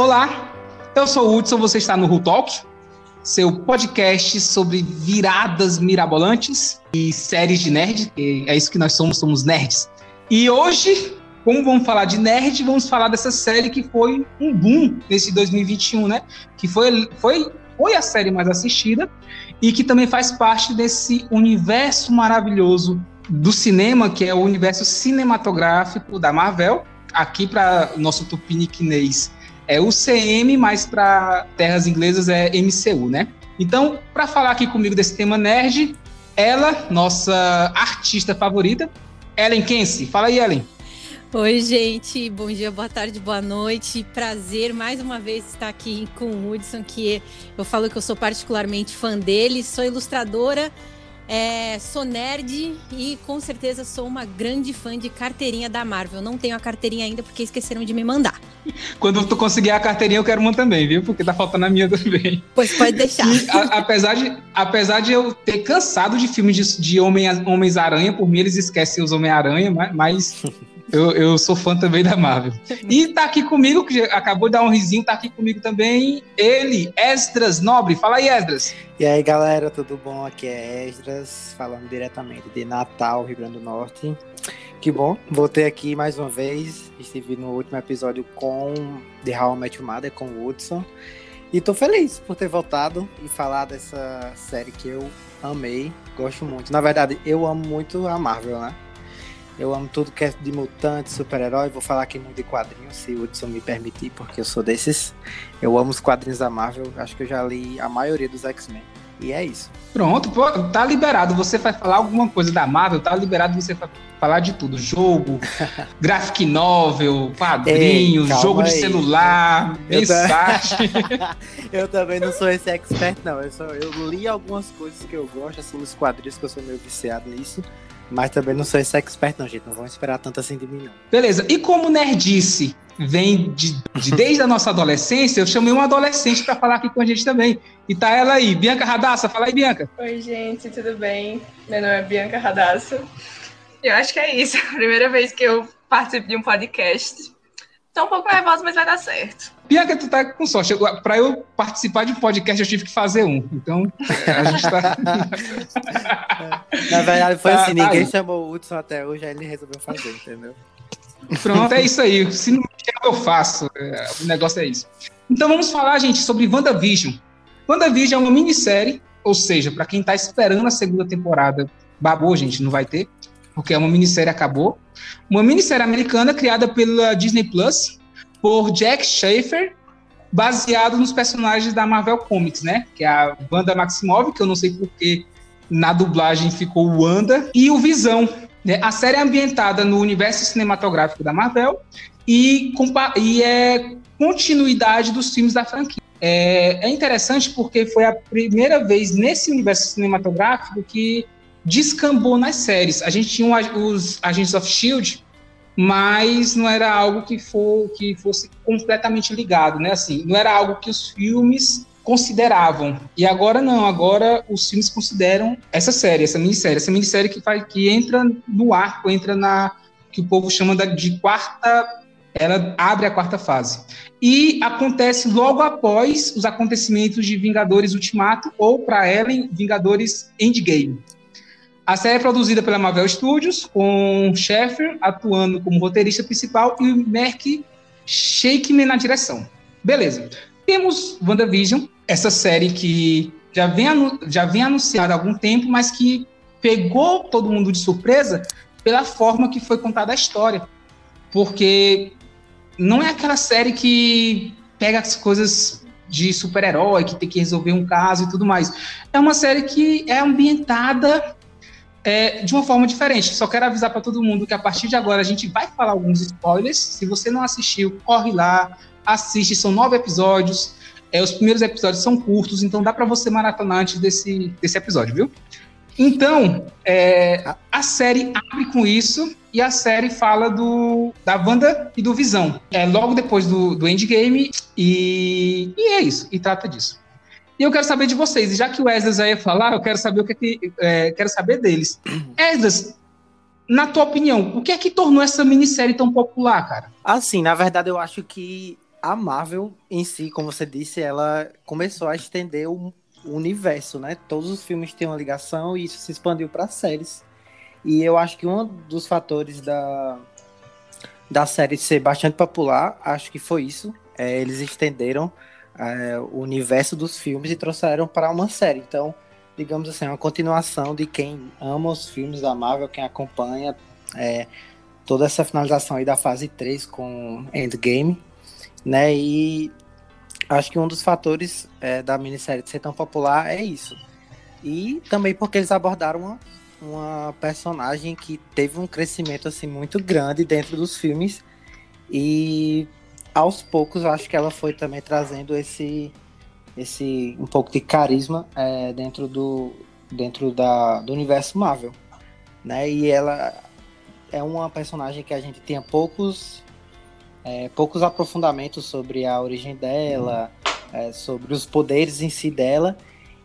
Olá, eu sou o Hudson, você está no Who Talk, seu podcast sobre viradas mirabolantes e séries de nerd, é isso que nós somos, somos nerds. E hoje, como vamos falar de nerd, vamos falar dessa série que foi um boom nesse 2021, né? Que foi, foi, foi a série mais assistida e que também faz parte desse universo maravilhoso do cinema, que é o universo cinematográfico da Marvel. Aqui para nosso tupiniquinês é UCM, mas para terras inglesas é MCU, né? Então, para falar aqui comigo desse tema nerd, ela, nossa artista favorita, Ellen Kense. Fala aí, Ellen. Oi, gente. Bom dia, boa tarde, boa noite. Prazer mais uma vez estar aqui com o Hudson, que eu falo que eu sou particularmente fã dele. Sou ilustradora é, sou nerd e com certeza sou uma grande fã de carteirinha da Marvel. Não tenho a carteirinha ainda porque esqueceram de me mandar. Quando tu conseguir a carteirinha, eu quero uma também, viu? Porque tá faltando a minha também. Pois pode deixar. E, a, apesar, de, apesar de eu ter cansado de filmes de, de Homens-Aranha, por mim eles esquecem os Homem-Aranha, mas eu, eu sou fã também da Marvel. E tá aqui comigo, que acabou de dar um risinho, tá aqui comigo também ele, Esdras Nobre. Fala aí, Esdras. E aí, galera, tudo bom? Aqui é Esdras, falando diretamente de Natal, Rio Grande do Norte. Que bom, voltei aqui mais uma vez. Estive no último episódio com The How I Met Your Mother, com o Woodson. E tô feliz por ter voltado e falar dessa série que eu amei, gosto muito. Na verdade, eu amo muito a Marvel, né? Eu amo tudo que é de mutante, super-herói. Vou falar aqui muito de quadrinhos, se o Hudson me permitir, porque eu sou desses. Eu amo os quadrinhos da Marvel. Acho que eu já li a maioria dos X-Men. E é isso. Pronto, pô, tá liberado. Você vai falar alguma coisa da Marvel, tá liberado você falar de tudo. Jogo, graphic novel, quadrinhos, Ei, jogo aí. de celular, eu mensagem. eu também não sou esse expert, não. Eu, só, eu li algumas coisas que eu gosto, assim, nos quadrinhos, que eu sou meio viciado nisso. Mas também não sou esse expert, não, gente. Não vão esperar tanto assim de mim, não. Beleza. E como nerdice vem de, de desde a nossa adolescência, eu chamei uma adolescente para falar aqui com a gente também. E tá ela aí, Bianca Radassa. Fala aí, Bianca. Oi, gente, tudo bem? Meu nome é Bianca Radassa. Eu acho que é isso. A primeira vez que eu participo de um podcast. Tô um pouco nervosa, mas vai dar certo. Bianca, tu tá com sorte. Para eu participar de um podcast, eu tive que fazer um. Então, a gente tá. Na verdade, foi tá, assim: ninguém tá chamou o Hudson até hoje, aí ele resolveu fazer, entendeu? Pronto, é isso aí. Se não quer, eu faço. É, o negócio é isso. Então, vamos falar, gente, sobre WandaVision. WandaVision é uma minissérie, ou seja, para quem tá esperando a segunda temporada, babou, gente, não vai ter, porque é uma minissérie acabou. Uma minissérie americana criada pela Disney Plus por Jack Schaefer, baseado nos personagens da Marvel Comics, né? Que é a Wanda Maximoff, que eu não sei porque na dublagem ficou Wanda, e o Visão. Né? A série é ambientada no universo cinematográfico da Marvel e, e é continuidade dos filmes da franquia. É, é interessante porque foi a primeira vez nesse universo cinematográfico que descambou nas séries. A gente tinha os Agents of Shield, mas não era algo que, for, que fosse completamente ligado, né? Assim, não era algo que os filmes consideravam. E agora não, agora os filmes consideram essa série, essa minissérie, essa minissérie que faz que entra no arco, entra na que o povo chama de quarta, ela abre a quarta fase. E acontece logo após os acontecimentos de Vingadores Ultimato ou para Ellen Vingadores Endgame. A série é produzida pela Marvel Studios, com Sheffer atuando como roteirista principal e o Merck Shakeman na direção. Beleza. Temos WandaVision, essa série que já vem, já vem anunciada há algum tempo, mas que pegou todo mundo de surpresa pela forma que foi contada a história. Porque não é aquela série que pega as coisas de super-herói, que tem que resolver um caso e tudo mais. É uma série que é ambientada é, de uma forma diferente. Só quero avisar para todo mundo que a partir de agora a gente vai falar alguns spoilers. Se você não assistiu, corre lá, assiste. São nove episódios. É, os primeiros episódios são curtos, então dá para você maratonar antes desse, desse episódio, viu? Então, é, a série abre com isso e a série fala do, da Wanda e do Visão. É logo depois do, do Endgame e, e é isso, e trata disso. E eu quero saber de vocês. E já que o Esdras ia falar, eu quero saber o que, é que é, quero saber deles. Esdras, na tua opinião, o que é que tornou essa minissérie tão popular, cara? Assim, na verdade, eu acho que a Marvel em si, como você disse, ela começou a estender o universo, né? Todos os filmes têm uma ligação e isso se expandiu para séries. E eu acho que um dos fatores da, da série ser bastante popular, acho que foi isso. É, eles estenderam é, o universo dos filmes e trouxeram para uma série. Então, digamos assim, é uma continuação de quem ama os filmes da Marvel, quem acompanha é, toda essa finalização aí da fase 3 com Endgame, né? E acho que um dos fatores é, da minissérie ser tão popular é isso. E também porque eles abordaram uma, uma personagem que teve um crescimento assim muito grande dentro dos filmes e aos poucos acho que ela foi também trazendo esse esse um pouco de carisma é, dentro do dentro da, do universo Marvel, né? E ela é uma personagem que a gente tinha poucos é, poucos aprofundamentos sobre a origem dela, é, sobre os poderes em si dela,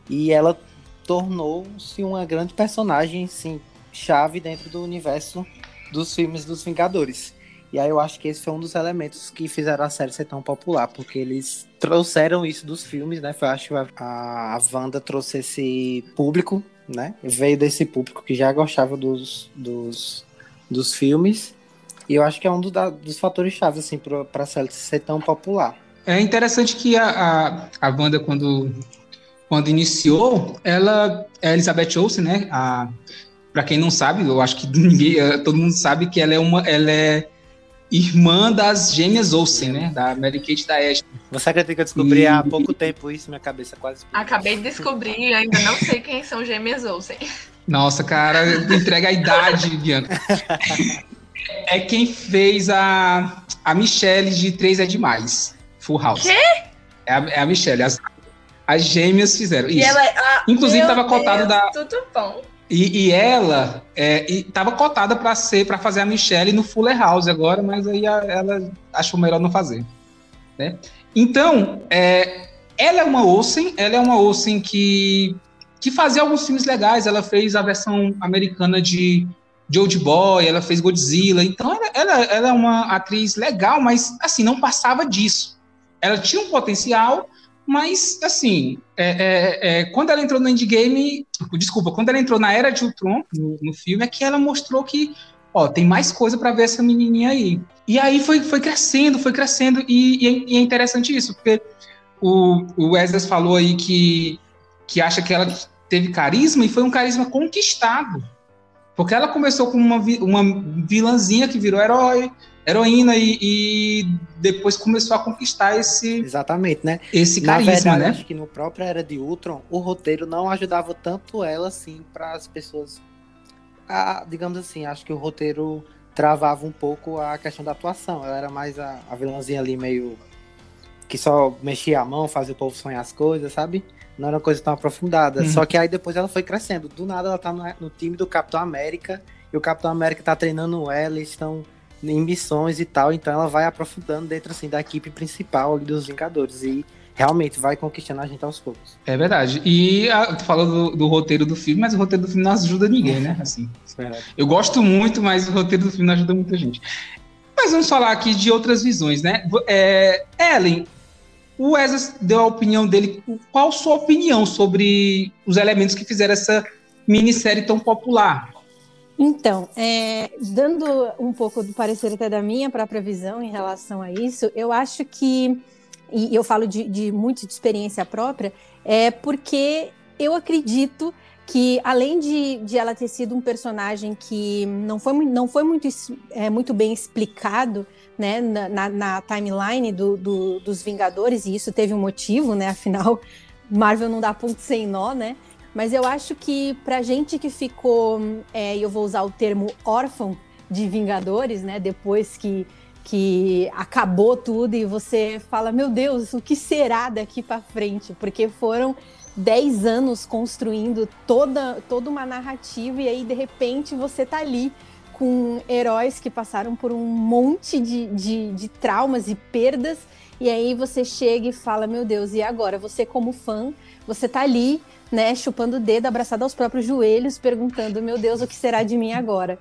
e ela tornou-se uma grande personagem, sim, chave dentro do universo dos filmes dos Vingadores. E aí eu acho que esse foi um dos elementos que fizeram a série ser tão popular, porque eles trouxeram isso dos filmes, né? Eu acho que a, a Wanda trouxe esse público, né? Veio desse público que já gostava dos, dos, dos filmes e eu acho que é um do, da, dos fatores chaves, assim, para a série ser tão popular. É interessante que a, a, a Wanda, quando, quando iniciou, ela é Elizabeth Olsen, né? A, para quem não sabe, eu acho que ninguém, todo mundo sabe que ela é uma, ela é irmã das gêmeas Olsen, né? Da Mary Kate da Ashley. Você acredita que eu descobri e... há pouco tempo isso, minha cabeça quase. Explodiu. Acabei de descobrir e ainda não sei quem são gêmeas Olsen. Nossa, cara, entrega a idade, Bianca. é quem fez a, a Michelle de Três é Demais. Full House. Quê? É a, é a Michelle. As, as gêmeas fizeram isso. Ela, é a, Inclusive, estava cotado da. Tudo bom. E, e ela estava é, cotada para ser para fazer a Michelle no Fuller House agora, mas aí a, ela achou melhor não fazer. Né? Então, é, ela é uma Olsen, ela é uma Olsen que, que fazia alguns filmes legais. Ela fez a versão americana de de Old Boy, ela fez Godzilla, então ela, ela, ela, é uma atriz legal, mas assim, não passava disso. Ela tinha um potencial, mas assim, é, é, é, quando ela entrou no Endgame, desculpa, quando ela entrou na Era de Ultron, no, no filme, é que ela mostrou que, ó, tem mais coisa para ver essa menininha aí. E aí foi, foi crescendo, foi crescendo, e, e, é, e é interessante isso, porque o, o Wesley falou aí que, que acha que ela teve carisma, e foi um carisma conquistado porque ela começou com uma, uma vilãzinha que virou herói, heroína e, e, depois começou a conquistar esse exatamente né esse carisma verdade, né acho que no próprio era de Ultron o roteiro não ajudava tanto ela assim para as pessoas a, digamos assim acho que o roteiro travava um pouco a questão da atuação ela era mais a, a vilãzinha ali meio que só mexia a mão fazia o povo sonhar as coisas sabe não era uma coisa tão aprofundada. Uhum. Só que aí depois ela foi crescendo. Do nada ela tá no, no, time do Capitão América. E o Capitão América tá treinando ela, eles estão em missões e tal. Então ela vai aprofundando dentro assim da equipe principal dos Vingadores. E realmente vai conquistando a gente aos poucos. É verdade. E a, tu fala do, do, roteiro do filme, mas o roteiro do filme não ajuda ninguém, né? Assim. É eu gosto muito, mas o roteiro do filme não ajuda muita gente. Mas vamos falar aqui de outras visões, né? É, Ellen, o Wesley deu a opinião dele. Qual a sua opinião sobre os elementos que fizeram essa minissérie tão popular? Então, é, dando um pouco do parecer até da minha própria visão em relação a isso, eu acho que, e eu falo de, de muito de experiência própria, é porque eu acredito que além de, de ela ter sido um personagem que não foi, não foi muito, é, muito bem explicado né, na, na timeline do, do, dos Vingadores, e isso teve um motivo, né? Afinal, Marvel não dá ponto sem nó, né? Mas eu acho que pra gente que ficou, é, eu vou usar o termo órfão de Vingadores, né? Depois que, que acabou tudo e você fala, meu Deus, o que será daqui para frente? Porque foram 10 anos construindo toda, toda uma narrativa e aí de repente você tá ali com heróis que passaram por um monte de, de, de traumas e perdas. E aí você chega e fala, meu Deus, e agora? Você como fã, você tá ali, né, chupando o dedo, abraçado aos próprios joelhos, perguntando, meu Deus, o que será de mim agora?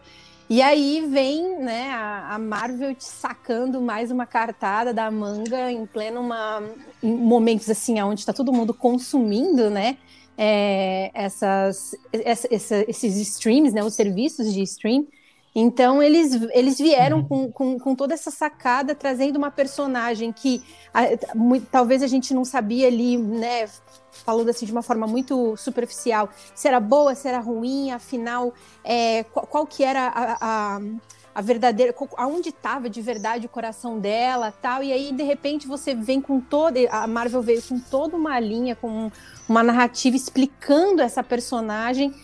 E aí vem né, a, Marvel te sacando mais uma cartada da manga em pleno uma, em momentos assim onde está todo mundo consumindo, né? É, essas, essa, essa, esses streams, né, os serviços de stream. Então eles, eles vieram uhum. com, com, com, toda essa sacada, trazendo uma personagem que a, talvez a gente não sabia ali, né? Falando assim de uma forma muito superficial, se era boa, se era ruim, afinal, é, qual, qual, que era a, a, a verdadeira, aonde estava de verdade o coração dela, tal. E aí de repente você vem com toda, a Marvel veio com toda uma linha, com uma narrativa explicando essa personagem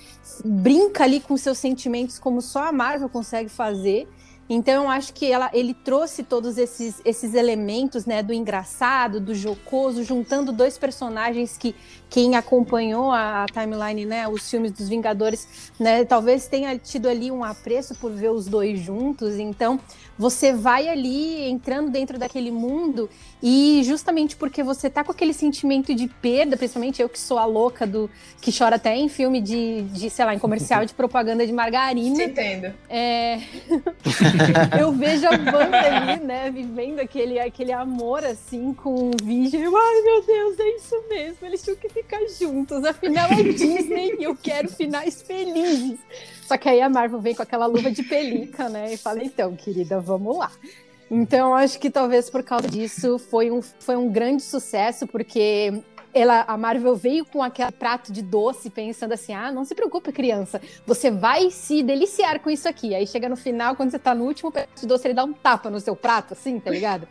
brinca ali com seus sentimentos como só a Marvel consegue fazer. Então eu acho que ela, ele trouxe todos esses, esses elementos, né, do engraçado, do jocoso, juntando dois personagens que quem acompanhou a, a, timeline, né, os filmes dos Vingadores, né, talvez tenha tido ali um apreço por ver os dois juntos. Então você vai ali entrando dentro daquele mundo e justamente porque você tá com aquele sentimento de perda, principalmente eu que sou a louca do que chora até em filme de, de sei lá, em comercial de propaganda de margarina. Entendo. É... eu vejo a banda ali, né, vivendo aquele, aquele amor assim com o Vision. Ai, meu Deus, é isso mesmo. Eles tinham que ficar juntos. Afinal é Disney e eu quero finais felizes. Só que aí a Marvel vem com aquela luva de pelica, né? E fala, então, querida, vamos lá. Então, acho que talvez por causa disso foi um, foi um grande sucesso, porque ela, a Marvel veio com aquele prato de doce, pensando assim: ah, não se preocupe, criança, você vai se deliciar com isso aqui. Aí chega no final, quando você tá no último prato de doce, ele dá um tapa no seu prato, assim, tá ligado?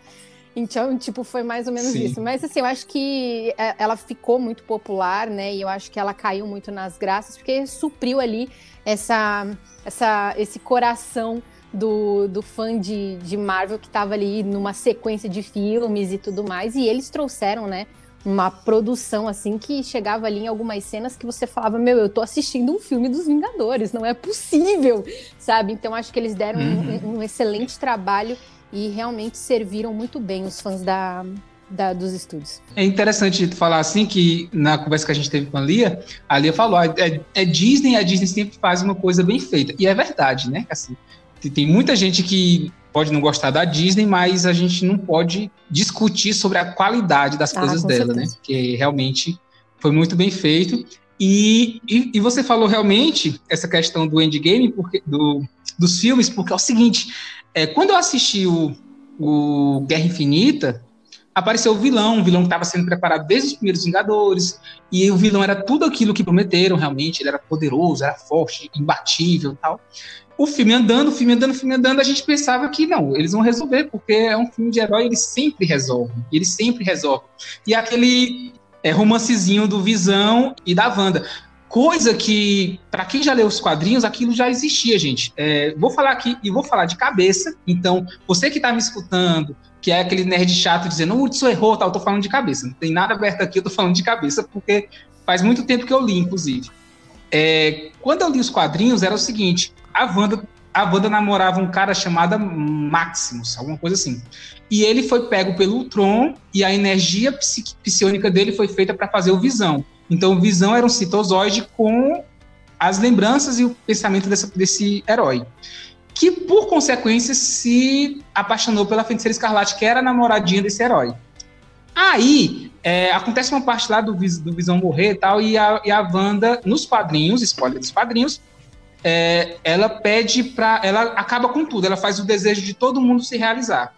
Então, tipo, foi mais ou menos Sim. isso. Mas, assim, eu acho que é, ela ficou muito popular, né? E eu acho que ela caiu muito nas graças, porque supriu ali essa, essa, esse coração do, do fã de, de Marvel que estava ali numa sequência de filmes e tudo mais. E eles trouxeram, né? Uma produção assim que chegava ali em algumas cenas que você falava: Meu, eu tô assistindo um filme dos Vingadores, não é possível, sabe? Então acho que eles deram uhum. um, um excelente trabalho e realmente serviram muito bem os fãs da, da, dos estúdios. É interessante falar assim que na conversa que a gente teve com a Lia, a Lia falou: ah, é, é Disney, a Disney sempre faz uma coisa bem feita. E é verdade, né? Assim, tem muita gente que pode não gostar da Disney, mas a gente não pode discutir sobre a qualidade das ah, coisas dela, certeza. né? Porque realmente foi muito bem feito. E, e, e, você falou realmente essa questão do endgame, porque, do, dos filmes, porque é o seguinte: é, quando eu assisti o, o Guerra Infinita, apareceu o vilão, um vilão que estava sendo preparado desde os primeiros Vingadores, e o vilão era tudo aquilo que prometeram realmente, ele era poderoso, era forte, imbatível tal. O filme andando, o filme andando, o filme andando, a gente pensava que não, eles vão resolver, porque é um filme de herói, eles sempre resolvem, eles sempre resolvem. E aquele é, romancezinho do Visão e da Wanda. Coisa que, para quem já leu os quadrinhos, aquilo já existia, gente. É, vou falar aqui e vou falar de cabeça. Então, você que está me escutando, que é aquele nerd chato dizendo, o Hudson errou, tal, eu tô falando de cabeça. Não tem nada aberto aqui, eu tô falando de cabeça, porque faz muito tempo que eu li, inclusive. É, quando eu li os quadrinhos, era o seguinte: a Wanda, a Wanda namorava um cara chamado Maximus, alguma coisa assim. E ele foi pego pelo Ultron e a energia psionica dele foi feita para fazer o Visão. Então, Visão era um citozoide com as lembranças e o pensamento dessa, desse herói. Que, por consequência, se apaixonou pela Feiticeira Escarlate, que era a namoradinha desse herói. Aí, é, acontece uma parte lá do, do Visão morrer e tal, e a, e a Wanda, nos quadrinhos, spoiler dos quadrinhos, é, ela pede para. Ela acaba com tudo, ela faz o desejo de todo mundo se realizar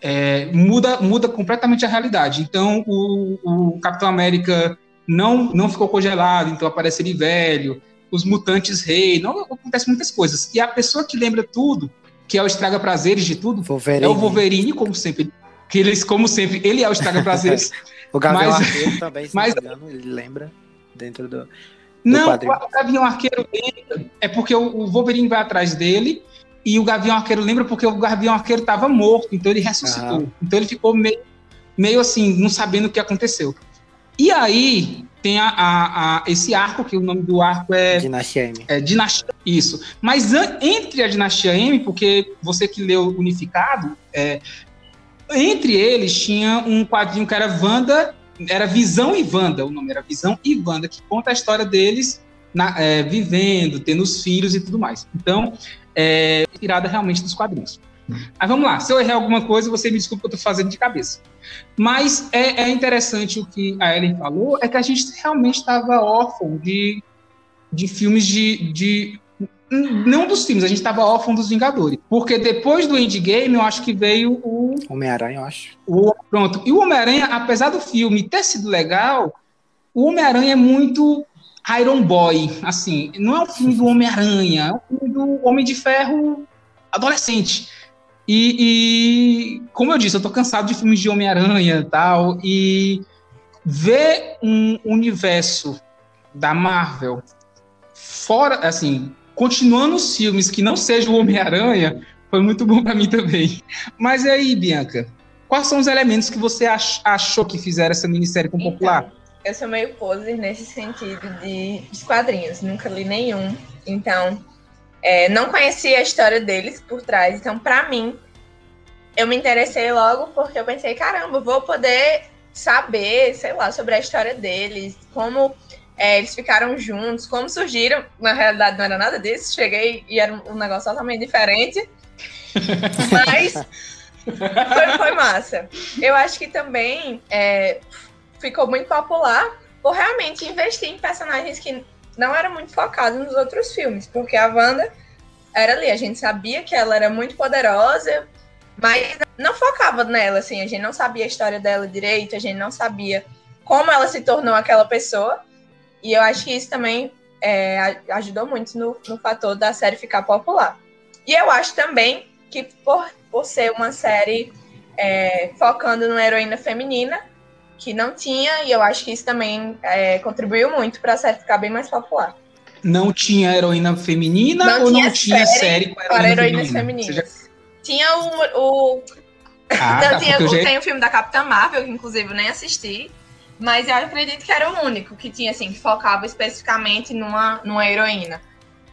é, muda, muda completamente a realidade. Então, o, o, Capitão América não, não ficou congelado, então aparece ele velho, os mutantes rei, não acontece muitas coisas. E a pessoa que lembra tudo, que é o estraga prazeres de tudo, Wolverine. é o Wolverine, como sempre. Que eles, como sempre, ele é o estraga prazeres. o Gavião mas, Arqueiro também, se mas, engano, ele lembra dentro do. do não, quadrinho. o Gavião Arqueiro é porque o Wolverine vai atrás dele e o Gavião Arqueiro lembra porque o Gavião Arqueiro estava morto, então ele ressuscitou. Ah. Então ele ficou meio, meio assim, não sabendo o que aconteceu. E aí tem a, a, a, esse arco, que o nome do arco é. Dinastia M. É, Dinastia, isso. Mas an, entre a Dinastia M, porque você que leu Unificado, é, entre eles tinha um quadrinho que era Wanda, era Visão e Wanda, o nome era Visão e Wanda, que conta a história deles na, é, vivendo, tendo os filhos e tudo mais. Então, é inspirada realmente dos quadrinhos. Mas vamos lá, se eu errar alguma coisa, você me desculpa eu estou fazendo de cabeça. Mas é, é, interessante o que a Ellen falou, é que a gente realmente estava órfão de, de filmes de, de não dos filmes, a gente estava órfão dos Vingadores. Porque depois do Endgame, eu acho que veio o. Homem-Aranha, eu acho. O, pronto. E o Homem-Aranha, apesar do filme ter sido legal, o Homem-Aranha é muito Iron Boy. Assim, não é um filme do Homem-Aranha, é um filme do Homem de Ferro adolescente. E, e, como eu disse, eu tô cansado de filmes de Homem-Aranha e tal. E ver um universo da Marvel fora, assim, continuando os filmes que não sejam o Homem-Aranha, foi muito bom para mim também. Mas e aí, Bianca? Quais são os elementos que você ach achou que fizeram essa minissérie com então, popular? Eu sou meio poser nesse sentido de, de quadrinhos, nunca li nenhum. Então, é, não conhecia a história deles por trás. Então, para mim, eu me interessei logo porque eu pensei, caramba, vou poder saber, sei lá, sobre a história deles, como é, eles ficaram juntos, como surgiram. Na realidade, não era nada disso. Cheguei e era um negócio totalmente diferente. Mas foi, foi, massa. Eu acho que também é, ficou muito popular por realmente investir em personagens que não eram muito focados nos outros filmes. Porque a Wanda era ali, a gente sabia que ela era muito poderosa, mas não focava nela, assim, a gente não sabia a história dela direito, a gente não sabia como ela se tornou aquela pessoa. E eu acho que isso também é, ajudou muito no, no fator da série ficar popular. E eu acho também que por, por ser uma série é, focando numa heroína feminina, que não tinha, e eu acho que isso também é, contribuiu muito para a série ficar bem mais popular. Não tinha heroína feminina não ou tinha não tinha série, com heroína heroínas feminina? femininas? Já... Tinha o. o... Ah, não, tá, tinha, já... tem o filme da Capitã Marvel, que inclusive eu nem assisti. Mas eu acredito que era o único que tinha, assim, que focava especificamente numa, numa heroína.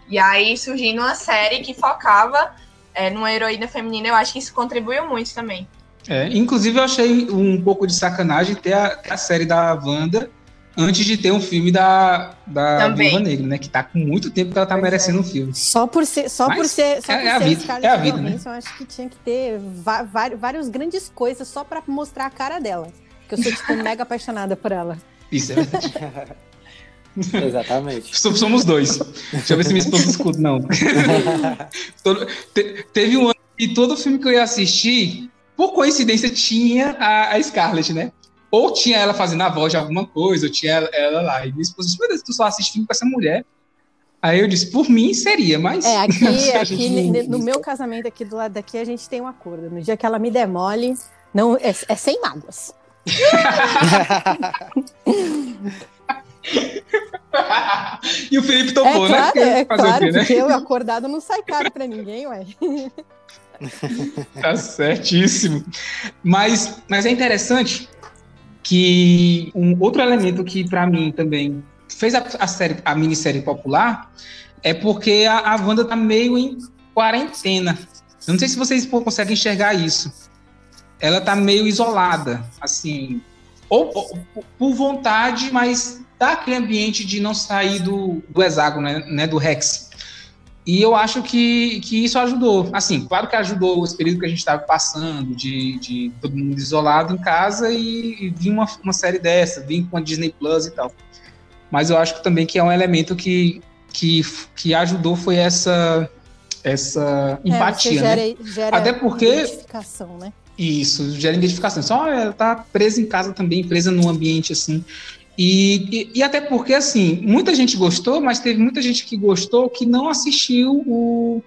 E aí surgindo uma série que focava é, numa heroína feminina, eu acho que isso contribuiu muito também. É, inclusive eu achei um pouco de sacanagem ter a, a série da Wanda antes de ter um filme da, da Viúva Negra, né? Que tá com muito tempo que ela tá pois merecendo é. um filme. Só por ser, só Mas por ser, só é, por é a ser vida, é a vida, né? eu acho que tinha que ter várias grandes coisas só para mostrar a cara dela. Porque eu sou, tipo, mega apaixonada por ela. Isso é verdade. Exatamente. Somos dois. Deixa eu ver se me esposa escuta, não. teve um ano que todo filme que eu ia assistir, por coincidência, tinha a, a Scarlett, né? Ou tinha ela fazendo a voz de alguma coisa, ou tinha ela, ela lá. E minha esposa disse, meu Deus, tu só assiste filme com essa mulher. Aí eu disse, por mim seria, mas. É, aqui, aqui no meu casamento aqui do lado daqui, a gente tem um acordo. No dia que ela me demole, não, é, é sem mágoas. e o Felipe topou, é né? Claro, é claro, quê, né? porque eu acordado não sai caro pra ninguém, ué. tá certíssimo. Mas, mas é interessante que um outro elemento que para mim também fez a, a, série, a minissérie popular é porque a, a Wanda tá meio em quarentena. Eu não sei se vocês conseguem enxergar isso ela tá meio isolada, assim, ou, ou por vontade, mas tá aquele ambiente de não sair do, do hexágono, né, né, do Rex. E eu acho que, que isso ajudou. Assim, claro que ajudou esse período que a gente estava passando, de, de todo mundo isolado em casa e, e vir uma, uma série dessa, vir com a Disney Plus e tal. Mas eu acho que também que é um elemento que, que, que ajudou foi essa, essa é, empatia, gera, né? Gera Até porque... Identificação, né? Isso, gera identificação. Só ela tá presa em casa também, presa num ambiente assim. E, e, e, até porque, assim, muita gente gostou, mas teve muita gente que gostou que não assistiu o,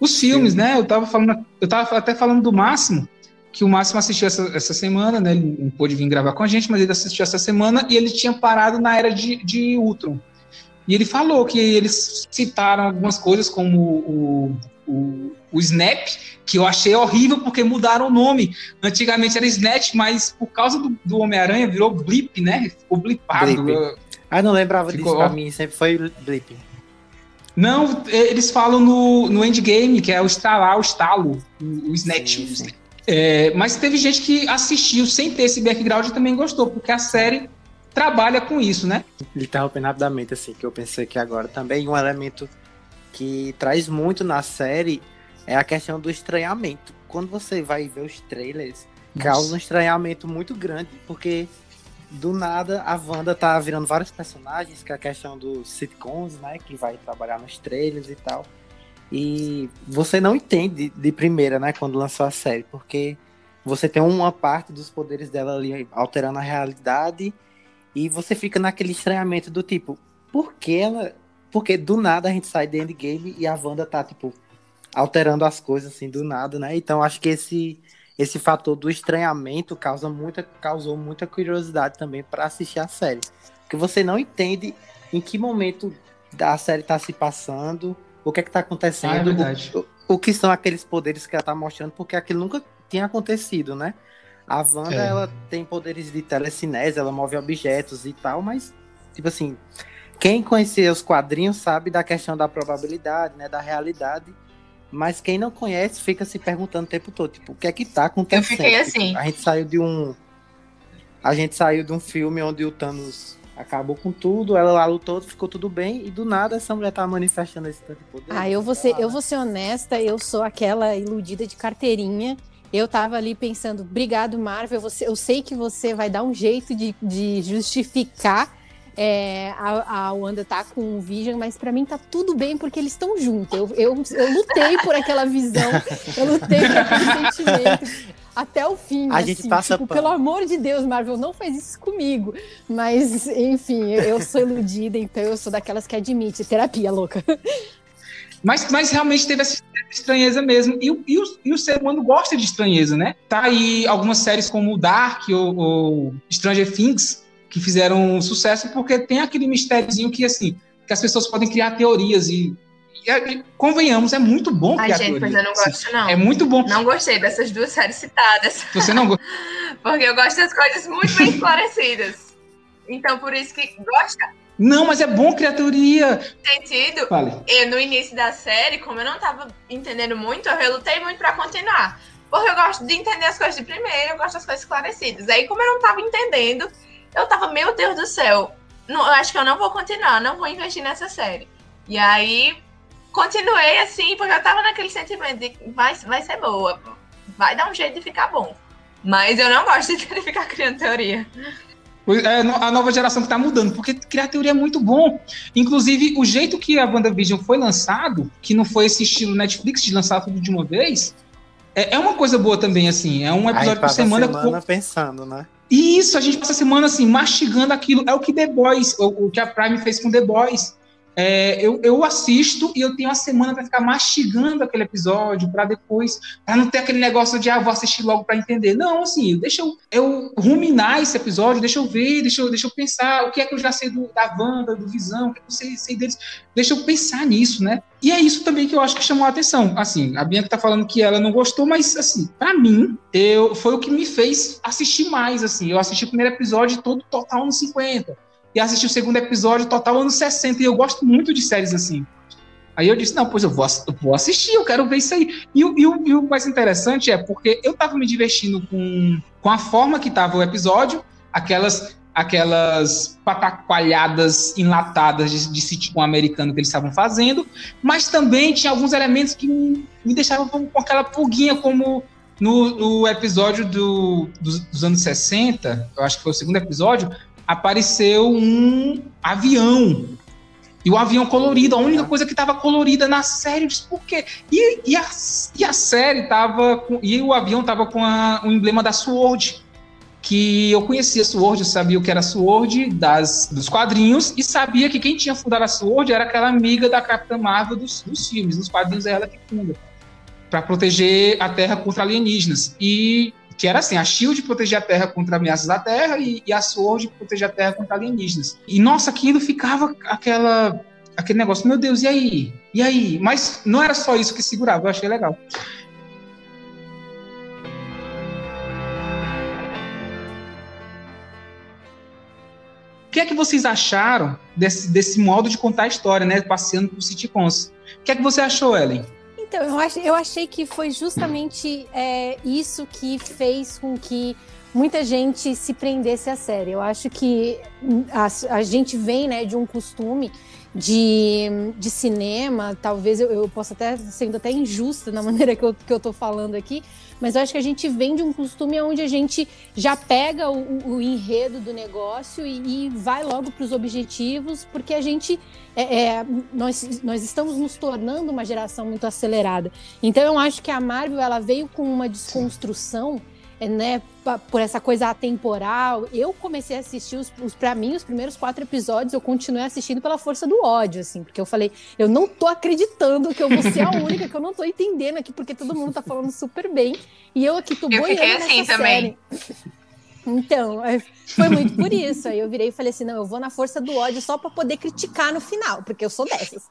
os filmes, Sim. né? Eu tava falando, eu tava até falando do Máximo, que o Máximo assistiu essa, essa semana, né? Ele não pôde vir gravar com a gente, mas ele assistiu essa semana e ele tinha parado na era de, de Ultron. E ele falou que eles citaram algumas coisas como o, o, o Snap, que eu achei horrível porque mudaram o nome. Antigamente era Snap, mas por causa do, do Homem-Aranha virou Blip, né? Ficou blipado. Blip. Ah, não lembrava Ficou... disso pra mim, sempre foi Blip. Não, eles falam no, no endgame, que é o estalar, o estalo, o, o snatch. Sim, sim. É, mas teve gente que assistiu sem ter esse background e também gostou, porque a série trabalha com isso, né? Interrompendo rapidamente, assim, que eu pensei que agora também um elemento que traz muito na série é a questão do estranhamento. Quando você vai ver os trailers, Nossa. causa um estranhamento muito grande, porque do nada a Wanda tá virando vários personagens, que é a questão dos sitcoms, né? Que vai trabalhar nos trailers e tal. E você não entende de primeira, né, quando lançou a série, porque você tem uma parte dos poderes dela ali alterando a realidade e você fica naquele estranhamento do tipo, por que ela. Porque do nada a gente sai de endgame e a Wanda tá, tipo, alterando as coisas assim do nada, né? Então acho que esse esse fator do estranhamento causa muita, causou muita curiosidade também para assistir a série. Porque você não entende em que momento a série está se passando, o que é que tá acontecendo, ah, é o, o, que são aqueles poderes que ela tá mostrando, porque aquilo nunca tinha acontecido, né? A Wanda, é. ela tem poderes de telecinese, ela move objetos e tal, mas, tipo assim, quem conhecer os quadrinhos sabe da questão da probabilidade, né, da realidade, mas quem não conhece fica se perguntando o tempo todo, tipo, o que é que tá acontecendo? Eu fiquei assim. Tipo, a gente saiu de um a gente saiu de um filme onde o Thanos acabou com tudo, ela lá lutou, ficou tudo bem, e do nada essa mulher tá manifestando esse tanto de poder. Ah, eu vou ser, eu vou ser honesta, eu sou aquela iludida de carteirinha. Eu tava ali pensando, obrigado, Marvel, você, eu sei que você vai dar um jeito de, de justificar é, a, a Wanda tá com o Vision, mas para mim tá tudo bem porque eles estão juntos. Eu, eu, eu lutei por aquela visão, eu lutei por aquele sentimento até o fim. A assim, gente passa tipo, pelo amor de Deus, Marvel, não faz isso comigo. Mas, enfim, eu sou iludida, então eu sou daquelas que admite terapia louca. Mas, mas realmente teve essa estranheza mesmo. E, e, o, e o ser humano gosta de estranheza, né? Tá aí algumas séries como Dark ou, ou Stranger Things que fizeram sucesso porque tem aquele mistériozinho que, assim, que as pessoas podem criar teorias e convenhamos, é muito bom Ai, gente, mas eu não gosto, não. É muito bom. Não gostei dessas duas séries citadas. Você não gosta? Porque eu gosto das coisas muito bem esclarecidas. Então, por isso que gosta. Não, mas é bom criar teoria. Sentido. Vale. Eu, no início da série, como eu não tava entendendo muito, eu relutei muito para continuar. Porque eu gosto de entender as coisas de primeira, eu gosto das coisas esclarecidas. Aí, como eu não tava entendendo, eu tava, meu Deus do céu, não, eu acho que eu não vou continuar, não vou investir nessa série. E aí, continuei assim, porque eu tava naquele sentimento de vai, vai ser boa, vai dar um jeito de ficar bom. Mas eu não gosto de ficar criando teoria. É a nova geração que tá mudando, porque criar teoria é muito bom. Inclusive, o jeito que a WandaVision foi lançado, que não foi esse estilo Netflix de lançar tudo de uma vez, é, é uma coisa boa também, assim. É um episódio por semana. semana com... pensando, né? Isso, a gente passa a semana assim, mastigando aquilo. É o que The Boys, o, o que a Prime fez com The Boys. É, eu, eu assisto e eu tenho uma semana para ficar mastigando aquele episódio para depois, para não ter aquele negócio de ah, vou assistir logo para entender. Não, assim, deixa eu, eu ruminar esse episódio, deixa eu ver, deixa eu, deixa eu pensar o que é que eu já sei do, da Wanda, do Visão, o que, é que eu sei, sei deles. Deixa eu pensar nisso, né? E é isso também que eu acho que chamou a atenção. Assim, a Bianca tá falando que ela não gostou, mas assim, para mim, eu, foi o que me fez assistir mais, assim. Eu assisti o primeiro episódio todo total nos 50 e assisti o segundo episódio total anos 60, e eu gosto muito de séries assim. Aí eu disse, não, pois eu vou, eu vou assistir, eu quero ver isso aí. E, e, e, o mais interessante é porque eu tava me divertindo com, com a forma que tava o episódio, aquelas aquelas pataqualhadas enlatadas de, de sitcom americano que eles estavam fazendo, mas também tinha alguns elementos que me, deixavam com, com aquela pulguinha, como no, no episódio do, dos, dos anos 60, eu acho que foi o segundo episódio, apareceu um avião. E o avião colorido, a única coisa que estava colorida na série, eu disse, por quê? E, e, a, e a série tava com, e o avião tava com a, o emblema da Sword, que eu conhecia a Sword, eu sabia o que era a Sword das, dos quadrinhos, e sabia que quem tinha fundado a Sword era aquela amiga da Capitã Marvel dos, dos filmes, nos quadrinhos é ela que funda, para proteger a Terra contra alienígenas. E que era assim, a Shield protegia a Terra contra ameaças da Terra e, e a Sword protegia a Terra contra alienígenas. E nossa, aquilo ficava aquela aquele negócio, meu Deus, e aí? E aí? Mas não era só isso que segurava, eu achei legal. O que é que vocês acharam desse, desse modo de contar a história, né? Passeando por sitcoms. O que é que você achou, Ellen? Então, eu, ach, eu achei que foi justamente é, isso que fez com que muita gente se prendesse à série. Eu acho que a, a gente vem né, de um costume de, de cinema, talvez eu, eu possa até sendo até injusta na maneira que eu, que eu tô falando aqui, mas eu acho que a gente vem de um costume onde a gente já pega o, o enredo do negócio e, e vai logo para os objetivos, porque a gente é, é, nós, nós estamos nos tornando uma geração muito acelerada. Então eu acho que a Marvel ela veio com uma desconstrução é, né, por essa coisa atemporal. Eu comecei a assistir os, os para mim os primeiros quatro episódios, eu continuei assistindo pela força do ódio, assim, porque eu falei, eu não tô acreditando que eu vou ser a única que eu não tô entendendo aqui, porque todo mundo tá falando super bem e eu aqui tô boiando eu fiquei assim também. Então, foi muito por isso. Aí eu virei e falei assim: não, eu vou na força do ódio só para poder criticar no final, porque eu sou dessas.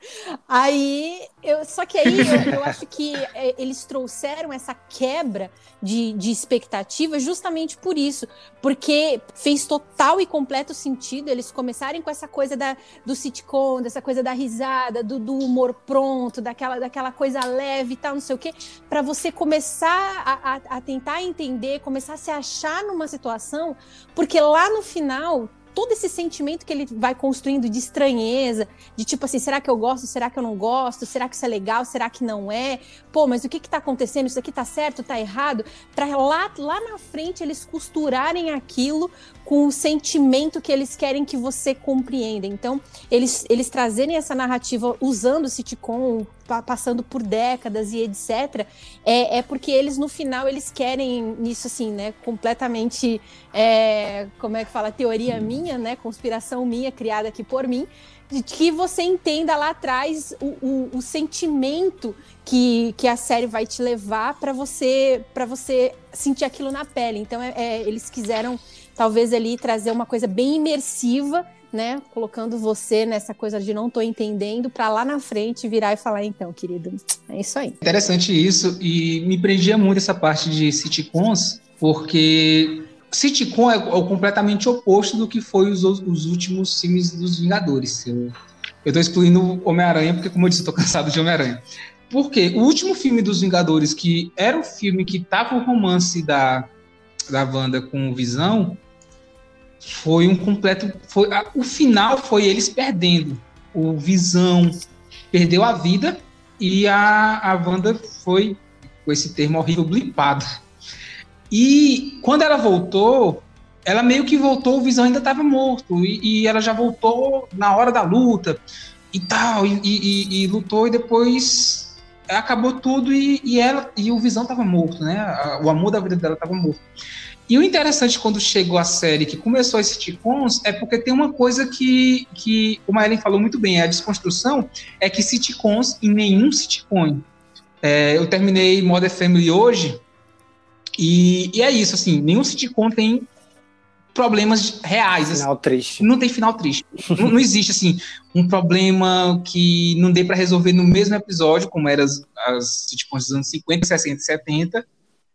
Aí, eu, só que aí eu, eu acho que é, eles trouxeram essa quebra de, de expectativa justamente por isso, porque fez total e completo sentido eles começarem com essa coisa da, do sitcom, dessa coisa da risada, do, do humor pronto, daquela, daquela coisa leve e tal, não sei o quê, para você começar a, a, a tentar entender, começar a se achar numa situação situação, porque lá no final todo esse sentimento que ele vai construindo de estranheza, de tipo assim, será que eu gosto, será que eu não gosto, será que isso é legal, será que não é? Pô, mas o que que tá acontecendo? Isso aqui tá certo, tá errado? Para lá, lá na frente eles costurarem aquilo com o sentimento que eles querem que você compreenda. Então, eles, eles trazerem essa narrativa usando sitcom, passando por décadas e etc., é, é porque eles, no final, eles querem isso, assim, né, completamente, é, como é que fala, teoria minha, né, conspiração minha, criada aqui por mim, de que você entenda lá atrás o, o, o sentimento que, que a série vai te levar para você para você sentir aquilo na pele. Então, é, é, eles quiseram talvez ali trazer uma coisa bem imersiva, né? Colocando você nessa coisa de não tô entendendo, para lá na frente virar e falar, então, querido, é isso aí. Interessante isso, e me prendia muito essa parte de sitcoms, porque sitcom é o completamente oposto do que foi os, os últimos filmes dos Vingadores. Eu, eu tô excluindo Homem-Aranha, porque, como eu disse, eu tô cansado de Homem-Aranha. Porque o último filme dos Vingadores, que era o filme que tava o romance da, da Wanda com o Visão, foi um completo. Foi, a, o final foi eles perdendo. O Visão perdeu a vida e a, a Wanda foi, com esse termo horrível, blipada. E quando ela voltou, ela meio que voltou, o Visão ainda estava morto. E, e, ela já voltou na hora da luta e tal. E, e, e lutou e depois acabou tudo e, ela e o Visão estava morto, né? O amor da vida dela estava morto. E o interessante quando chegou a série que começou esse sitcoms é porque tem uma coisa que, que o Maelen falou muito bem, é a desconstrução, é que sitcoms em nenhum sitcom. É, eu terminei Modern Family hoje e, e, é isso, assim, nenhum sitcom tem problemas reais. Assim. Final assim. triste. Não tem final triste. não, não, existe, assim, um problema que não dê para resolver no mesmo episódio, como eram as, as sitcoms dos anos 50, 60 e 70,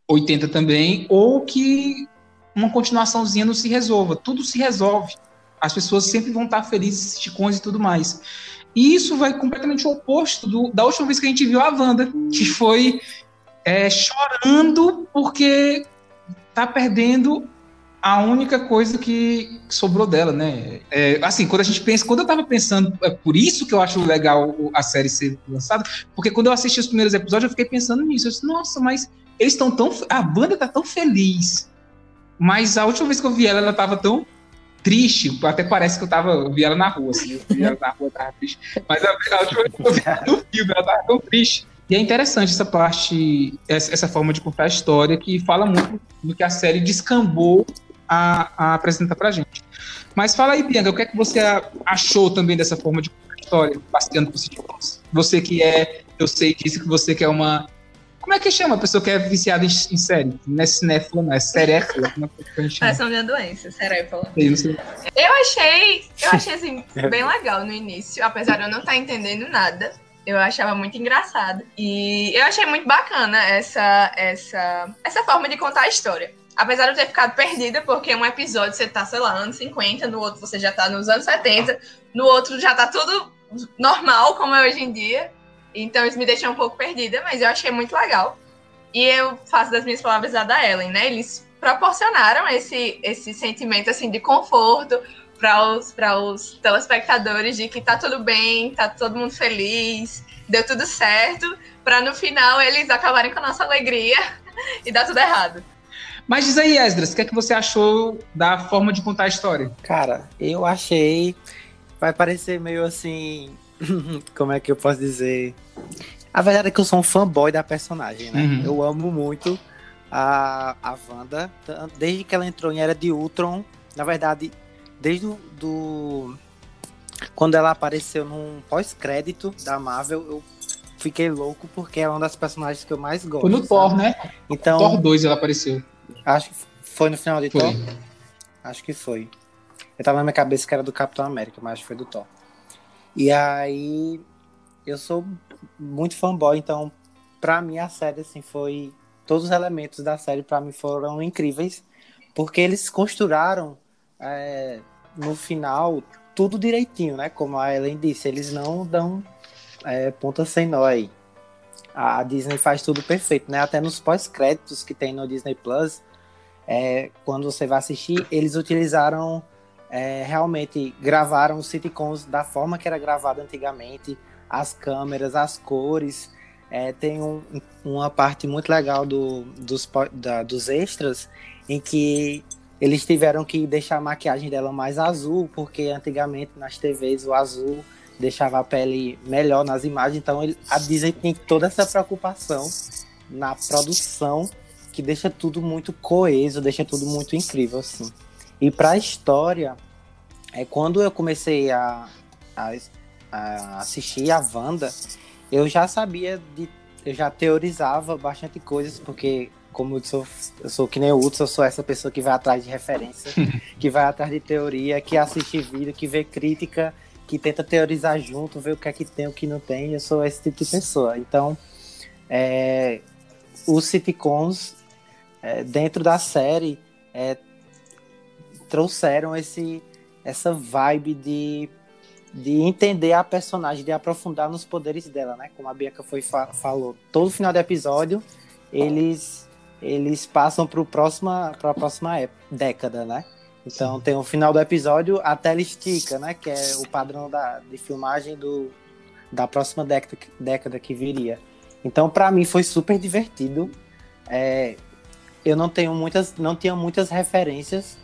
80 também, ou que uma continuaçãozinha não se resolva. Tudo se resolve. As pessoas sempre vão estar felizes, sitcoms e tudo mais. E isso vai completamente o oposto do, da última vez que a gente viu a Wanda, que foi é, chorando porque tá perdendo a única coisa que sobrou dela, né? É, assim, quando a gente pensa, quando eu tava pensando, é por isso que eu acho legal a série ser lançada, porque quando eu assisti os primeiros episódios, eu fiquei pensando nisso. Eu disse, nossa, mas eles estão tão. A banda tá tão feliz. Mas a última vez que eu vi ela, ela tava tão triste. Até parece que eu tava. Eu vi ela na rua, assim. Eu vi ela na rua, tava triste. Mas a, a última vez que eu vi ela no filme, ela tava tão triste. E é interessante essa parte, essa, forma de contar a história, que fala muito do que a série descambou a, a apresentar pra gente. Mas fala aí, Bianca, o que é que você achou também dessa forma de contar a história, passeando por sitcoms? Você que é, eu sei, disse que você que é uma como é que chama a pessoa que é viciada em, em série? Não é cinéfila, não é seréfila. Como é que a gente chama? Essa é a minha doença, seréfila. Eu achei, eu achei assim, bem legal no início, apesar de eu não estar entendendo nada. Eu achava muito engraçado. E eu achei muito bacana essa, essa, essa forma de contar a história. Apesar de eu ter ficado perdida, porque um episódio você tá, sei lá, anos 50, no outro você já tá nos anos 70, no outro já tá tudo normal, como é hoje em dia. Então isso me deixou um pouco perdida, mas eu achei muito legal. E eu faço das minhas palavras a da Ellen, né? Eles proporcionaram esse, esse sentimento assim de conforto para os, os telespectadores de que tá tudo bem, tá todo mundo feliz, deu tudo certo, para no final eles acabarem com a nossa alegria e dar tudo errado. Mas diz aí, Esdras, o que é que você achou da forma de contar a história? Cara, eu achei. Vai parecer meio assim. Como é que eu posso dizer? A verdade é que eu sou um fanboy da personagem, né? Uhum. Eu amo muito a, a Wanda. Desde que ela entrou em Era de Ultron. Na verdade, desde o, do. Quando ela apareceu num pós-crédito da Marvel, eu fiquei louco porque é uma das personagens que eu mais gosto. Foi no sabe? Thor, né? Então, Thor 2 ela apareceu. Acho que foi no final de foi. Thor. Acho que foi. Eu tava na minha cabeça que era do Capitão América, mas acho que foi do Thor. E aí eu sou muito fanboy, então pra mim a série assim foi todos os elementos da série para mim foram incríveis, porque eles costuraram é, no final tudo direitinho, né? Como a Ellen disse, eles não dão é, ponta sem nó aí a Disney faz tudo perfeito, né? Até nos pós-créditos que tem no Disney Plus, é, quando você vai assistir, eles utilizaram é, realmente gravaram os sitcoms da forma que era gravado antigamente, as câmeras, as cores. É, tem um, uma parte muito legal do, dos, da, dos extras em que eles tiveram que deixar a maquiagem dela mais azul, porque antigamente nas TVs o azul deixava a pele melhor nas imagens. Então ele, a Disney tem toda essa preocupação na produção que deixa tudo muito coeso, deixa tudo muito incrível assim. E para a história, é quando eu comecei a, a, a, assistir a Wanda, eu já sabia de, eu já teorizava bastante coisas porque como eu sou, eu sou que nem o Hudson, eu sou essa pessoa que vai atrás de referência, que vai atrás de teoria, que assiste vídeo, que vê crítica que tenta teorizar junto, ver o que é que tem, o que não tem. Eu sou esse tipo de pessoa. Então, é, os sitcoms é, dentro da série é, trouxeram esse, essa vibe de, de entender a personagem, de aprofundar nos poderes dela, né? Como a Bianca foi fa falou. Todo final do episódio, eles eles passam para a próxima, próxima década, né? Então Sim. tem o final do episódio, a tela estica, né? Que é o padrão da, de filmagem do, da próxima década, década que viria. Então, para mim, foi super divertido. É, eu não tenho muitas, não tinha muitas referências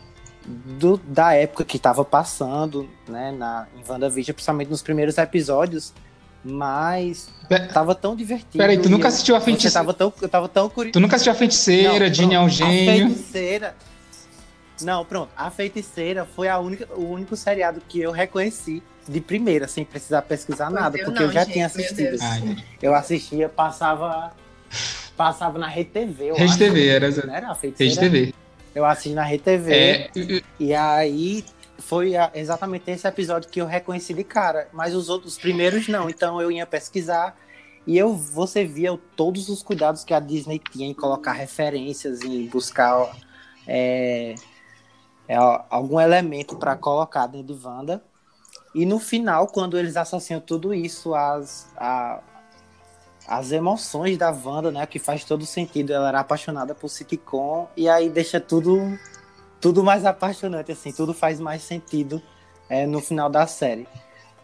do, da época que estava passando, né, na, em WandaVision, principalmente nos primeiros episódios, mas tava tão divertido. Peraí, tu nunca assistiu a feiticeira? Tava tão, eu tava tão curioso. Tu nunca assistiu a feiticeira, Ginny é um gênio. A feiticeira, não, pronto. A Feiticeira foi a única, o único seriado que eu reconheci de primeira, sem precisar pesquisar nada, eu porque não, eu já gente, tinha assistido. eu assistia, passava passava na Rede TV. Rede TV, era, era a Feiticeira. Rede TV. Eu assisti na Rede TV. É... E aí foi exatamente esse episódio que eu reconheci de cara, mas os outros primeiros não. Então eu ia pesquisar e eu você via todos os cuidados que a Disney tinha em colocar referências, em buscar é, é algum elemento para colocar dentro de Wanda. E no final, quando eles associam tudo isso às, a, às emoções da Wanda, né? Que faz todo sentido. Ela era apaixonada por sitcom e aí deixa tudo tudo mais apaixonante, assim, tudo faz mais sentido é, no final da série.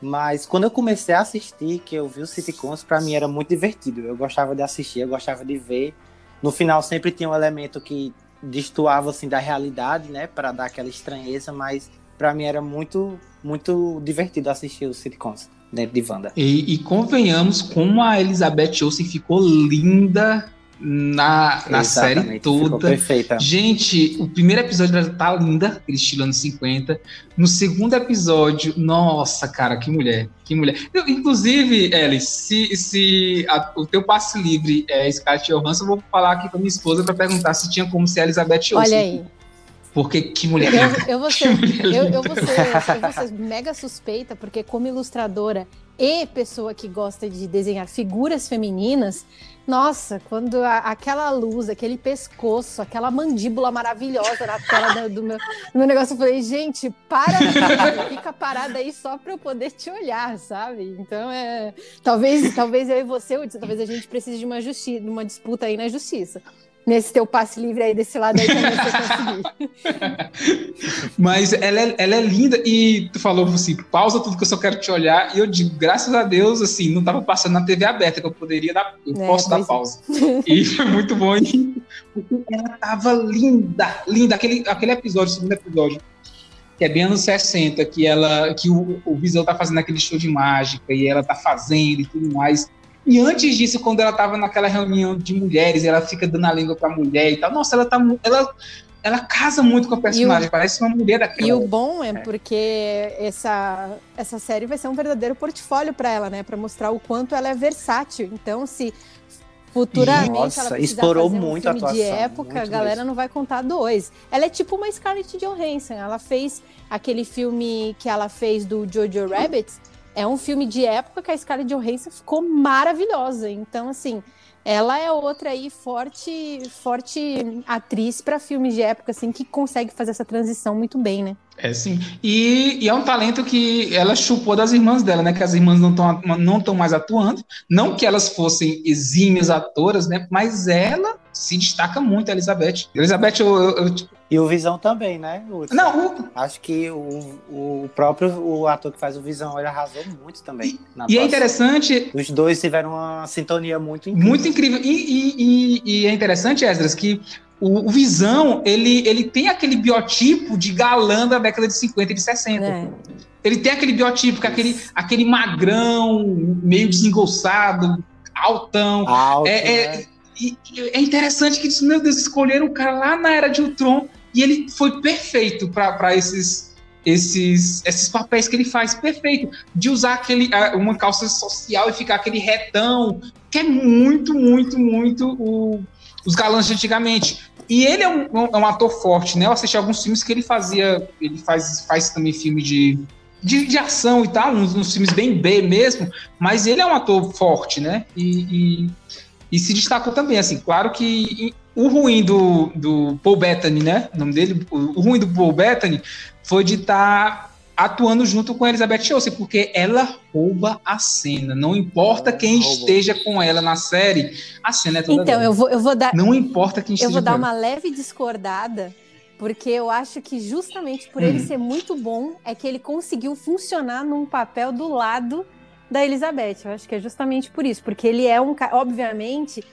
Mas quando eu comecei a assistir, que eu vi os sitcoms, para mim era muito divertido. Eu gostava de assistir, eu gostava de ver. No final sempre tinha um elemento que destoava assim da realidade, né, para dar aquela estranheza, mas para mim era muito muito divertido assistir os sitcoms dentro de Wanda. E, e convenhamos como a Elizabeth Olsen ficou linda na, na série toda. Perfeita. Gente, o primeiro episódio tá linda, aquele estilo anos 50. No segundo episódio, nossa, cara, que mulher, que mulher. Eu, inclusive, Ellie, se, se a, o teu passe livre é Scarlett Johansson, eu vou falar aqui com a minha esposa para perguntar se tinha como ser a Elizabeth Olsen. Olha aí. Porque que mulher eu, eu, vou ser, eu, eu, vou ser, eu vou ser mega suspeita, porque como ilustradora e pessoa que gosta de desenhar figuras femininas, nossa, quando a, aquela luz, aquele pescoço, aquela mandíbula maravilhosa na tela do, do, meu, do meu negócio, eu falei, gente, para, fica parada aí só para eu poder te olhar, sabe? Então é. Talvez, talvez eu e você, talvez a gente precise de uma, justi de uma disputa aí na justiça. Nesse teu passe livre aí desse lado aí também você conseguir. Mas ela é, ela é linda e tu falou assim, pausa tudo que eu só quero te olhar. E eu digo, graças a Deus, assim, não tava passando na TV aberta, que eu poderia dar, eu é, posso dar é. pausa. e foi muito bom. porque ela tava linda, linda. Aquele, aquele episódio, o segundo episódio, que é bem anos 60, que ela, que o, o Visão tá fazendo aquele show de mágica e ela tá fazendo e tudo mais. E antes disso, quando ela tava naquela reunião de mulheres, ela fica dando a língua pra mulher e tal. Nossa, ela tá. Ela, ela casa muito com a personagem, o, parece uma mulher daquela. E o bom é, é, porque essa, essa série vai ser um verdadeiro portfólio para ela, né? Para mostrar o quanto ela é versátil. Então, se futuramente Nossa, ela explorou fazer um muito filme a atuação, de época, a galera mesmo. não vai contar dois. Ela é tipo uma Scarlett Johansson. Ela fez aquele filme que ela fez do Jojo Rabbit é um filme de época que a Scarlett Johansson ficou maravilhosa. Então, assim, ela é outra aí forte, forte atriz para filmes de época, assim, que consegue fazer essa transição muito bem, né? É sim. E, e, é um talento que ela chupou das irmãs dela, né? Que as irmãs não estão não tão mais atuando. Não que elas fossem exímias atoras, né? Mas ela se destaca muito, a Elizabeth. Elizabeth, eu, eu, eu e o Visão também, né? O, não, o... acho que o, o próprio o ator que faz o Visão ele arrasou muito também. e é interessante. Os dois tiveram uma sintonia muito incrível. Muito incrível. E, e, e, e é interessante, Esdras, que o, o, Visão ele, ele tem aquele biotipo de galã da década de 50 e de 60. É. Ele tem aquele biotipo, que é aquele, aquele magrão, meio desengonçado, altão. Alto, é, é né? é, é interessante que, meu Deus, escolheram um cara lá na era de Ultron e ele foi perfeito para esses, esses, esses papéis que ele faz, perfeito. De usar aquele, uma calça social e ficar aquele retão, que é muito, muito, muito o, os galãs de antigamente. E ele é um, é um, ator forte, né? Eu assisti alguns filmes que ele fazia, ele faz, faz também filme de, de, de ação e tal, uns, uns, filmes bem B mesmo, mas ele é um ator forte, né? E, e, e se destacou também, assim, claro que o ruim do, do Paul Bettany, né? O nome dele, o, ruim do Paul Bettany foi de estar tá atuando junto com a Elizabeth Olsen, porque ela rouba a cena. Não importa quem esteja com ela na série, a cena é toda Então, dela. eu vou, eu vou dar. Não importa quem esteja Eu vou dar uma leve discordada, porque eu acho que justamente por hum. ele ser muito bom, é que ele conseguiu funcionar num papel do lado da Elizabeth. Eu acho que é justamente por isso, porque ele é um cara, obviamente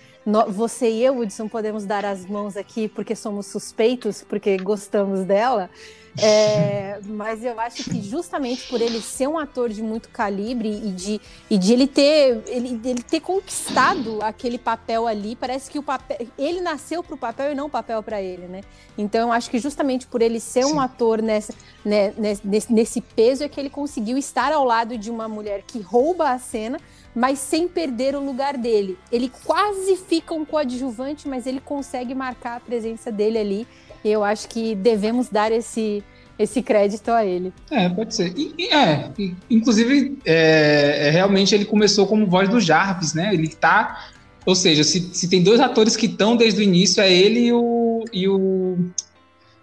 você e eu, Hudson, podemos dar as mãos aqui porque somos suspeitos, porque gostamos dela. É, mas eu acho que justamente por ele ser um ator de muito calibre e de, e de ele ter ele, ele ter conquistado aquele papel ali, parece que o papel ele nasceu para o papel e não o papel para ele, né? Então eu acho que justamente por ele ser Sim. um ator nessa, né, nesse, nesse peso é que ele conseguiu estar ao lado de uma mulher que rouba a cena mas sem perder o lugar dele. Ele quase fica um coadjuvante, mas ele consegue marcar a presença dele ali. E eu acho que devemos dar esse, esse crédito a ele. É, pode ser. E, e, é, e, inclusive, é, é, realmente ele começou como voz do Jarvis, né? Ele tá. Ou seja, se, se tem dois atores que estão desde o início, é ele e o. E o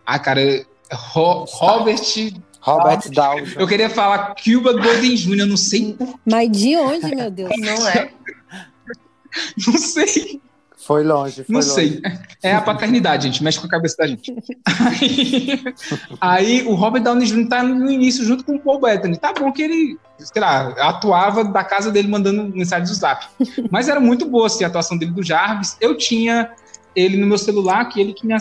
ah, cara, Ro, Robert Robert Downey. Eu queria falar Cuba Golden Jr., não sei. Mas de onde, meu Deus? Não é? Não sei. Foi longe. Foi não longe. sei. É a paternidade, gente. Mexe com a cabeça da gente. Aí, aí o Robert Downey Jr. tá no início junto com o Paul Bettany. Tá bom que ele, sei lá, atuava da casa dele mandando mensagem do zap. Mas era muito boa assim, a atuação dele do Jarvis. Eu tinha ele no meu celular, que ele que me,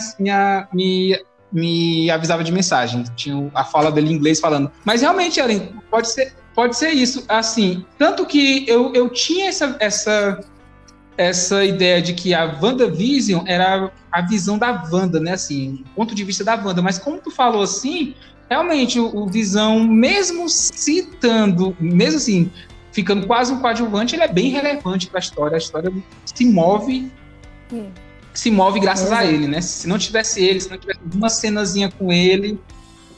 me me avisava de mensagem. Tinha a fala dele em inglês falando. Mas realmente, Ellen, pode ser, pode ser isso. Assim, tanto que eu, eu tinha essa, essa, essa ideia de que a WandaVision era a visão da Wanda, né? Assim, ponto de vista da Wanda. Mas como tu falou assim, realmente o, o Visão, mesmo citando, mesmo assim, ficando quase um coadjuvante, ele é bem relevante para a história. A história se move. Hum se move graças a ele, né? Se não tivesse ele, se não tivesse uma cenazinha com ele,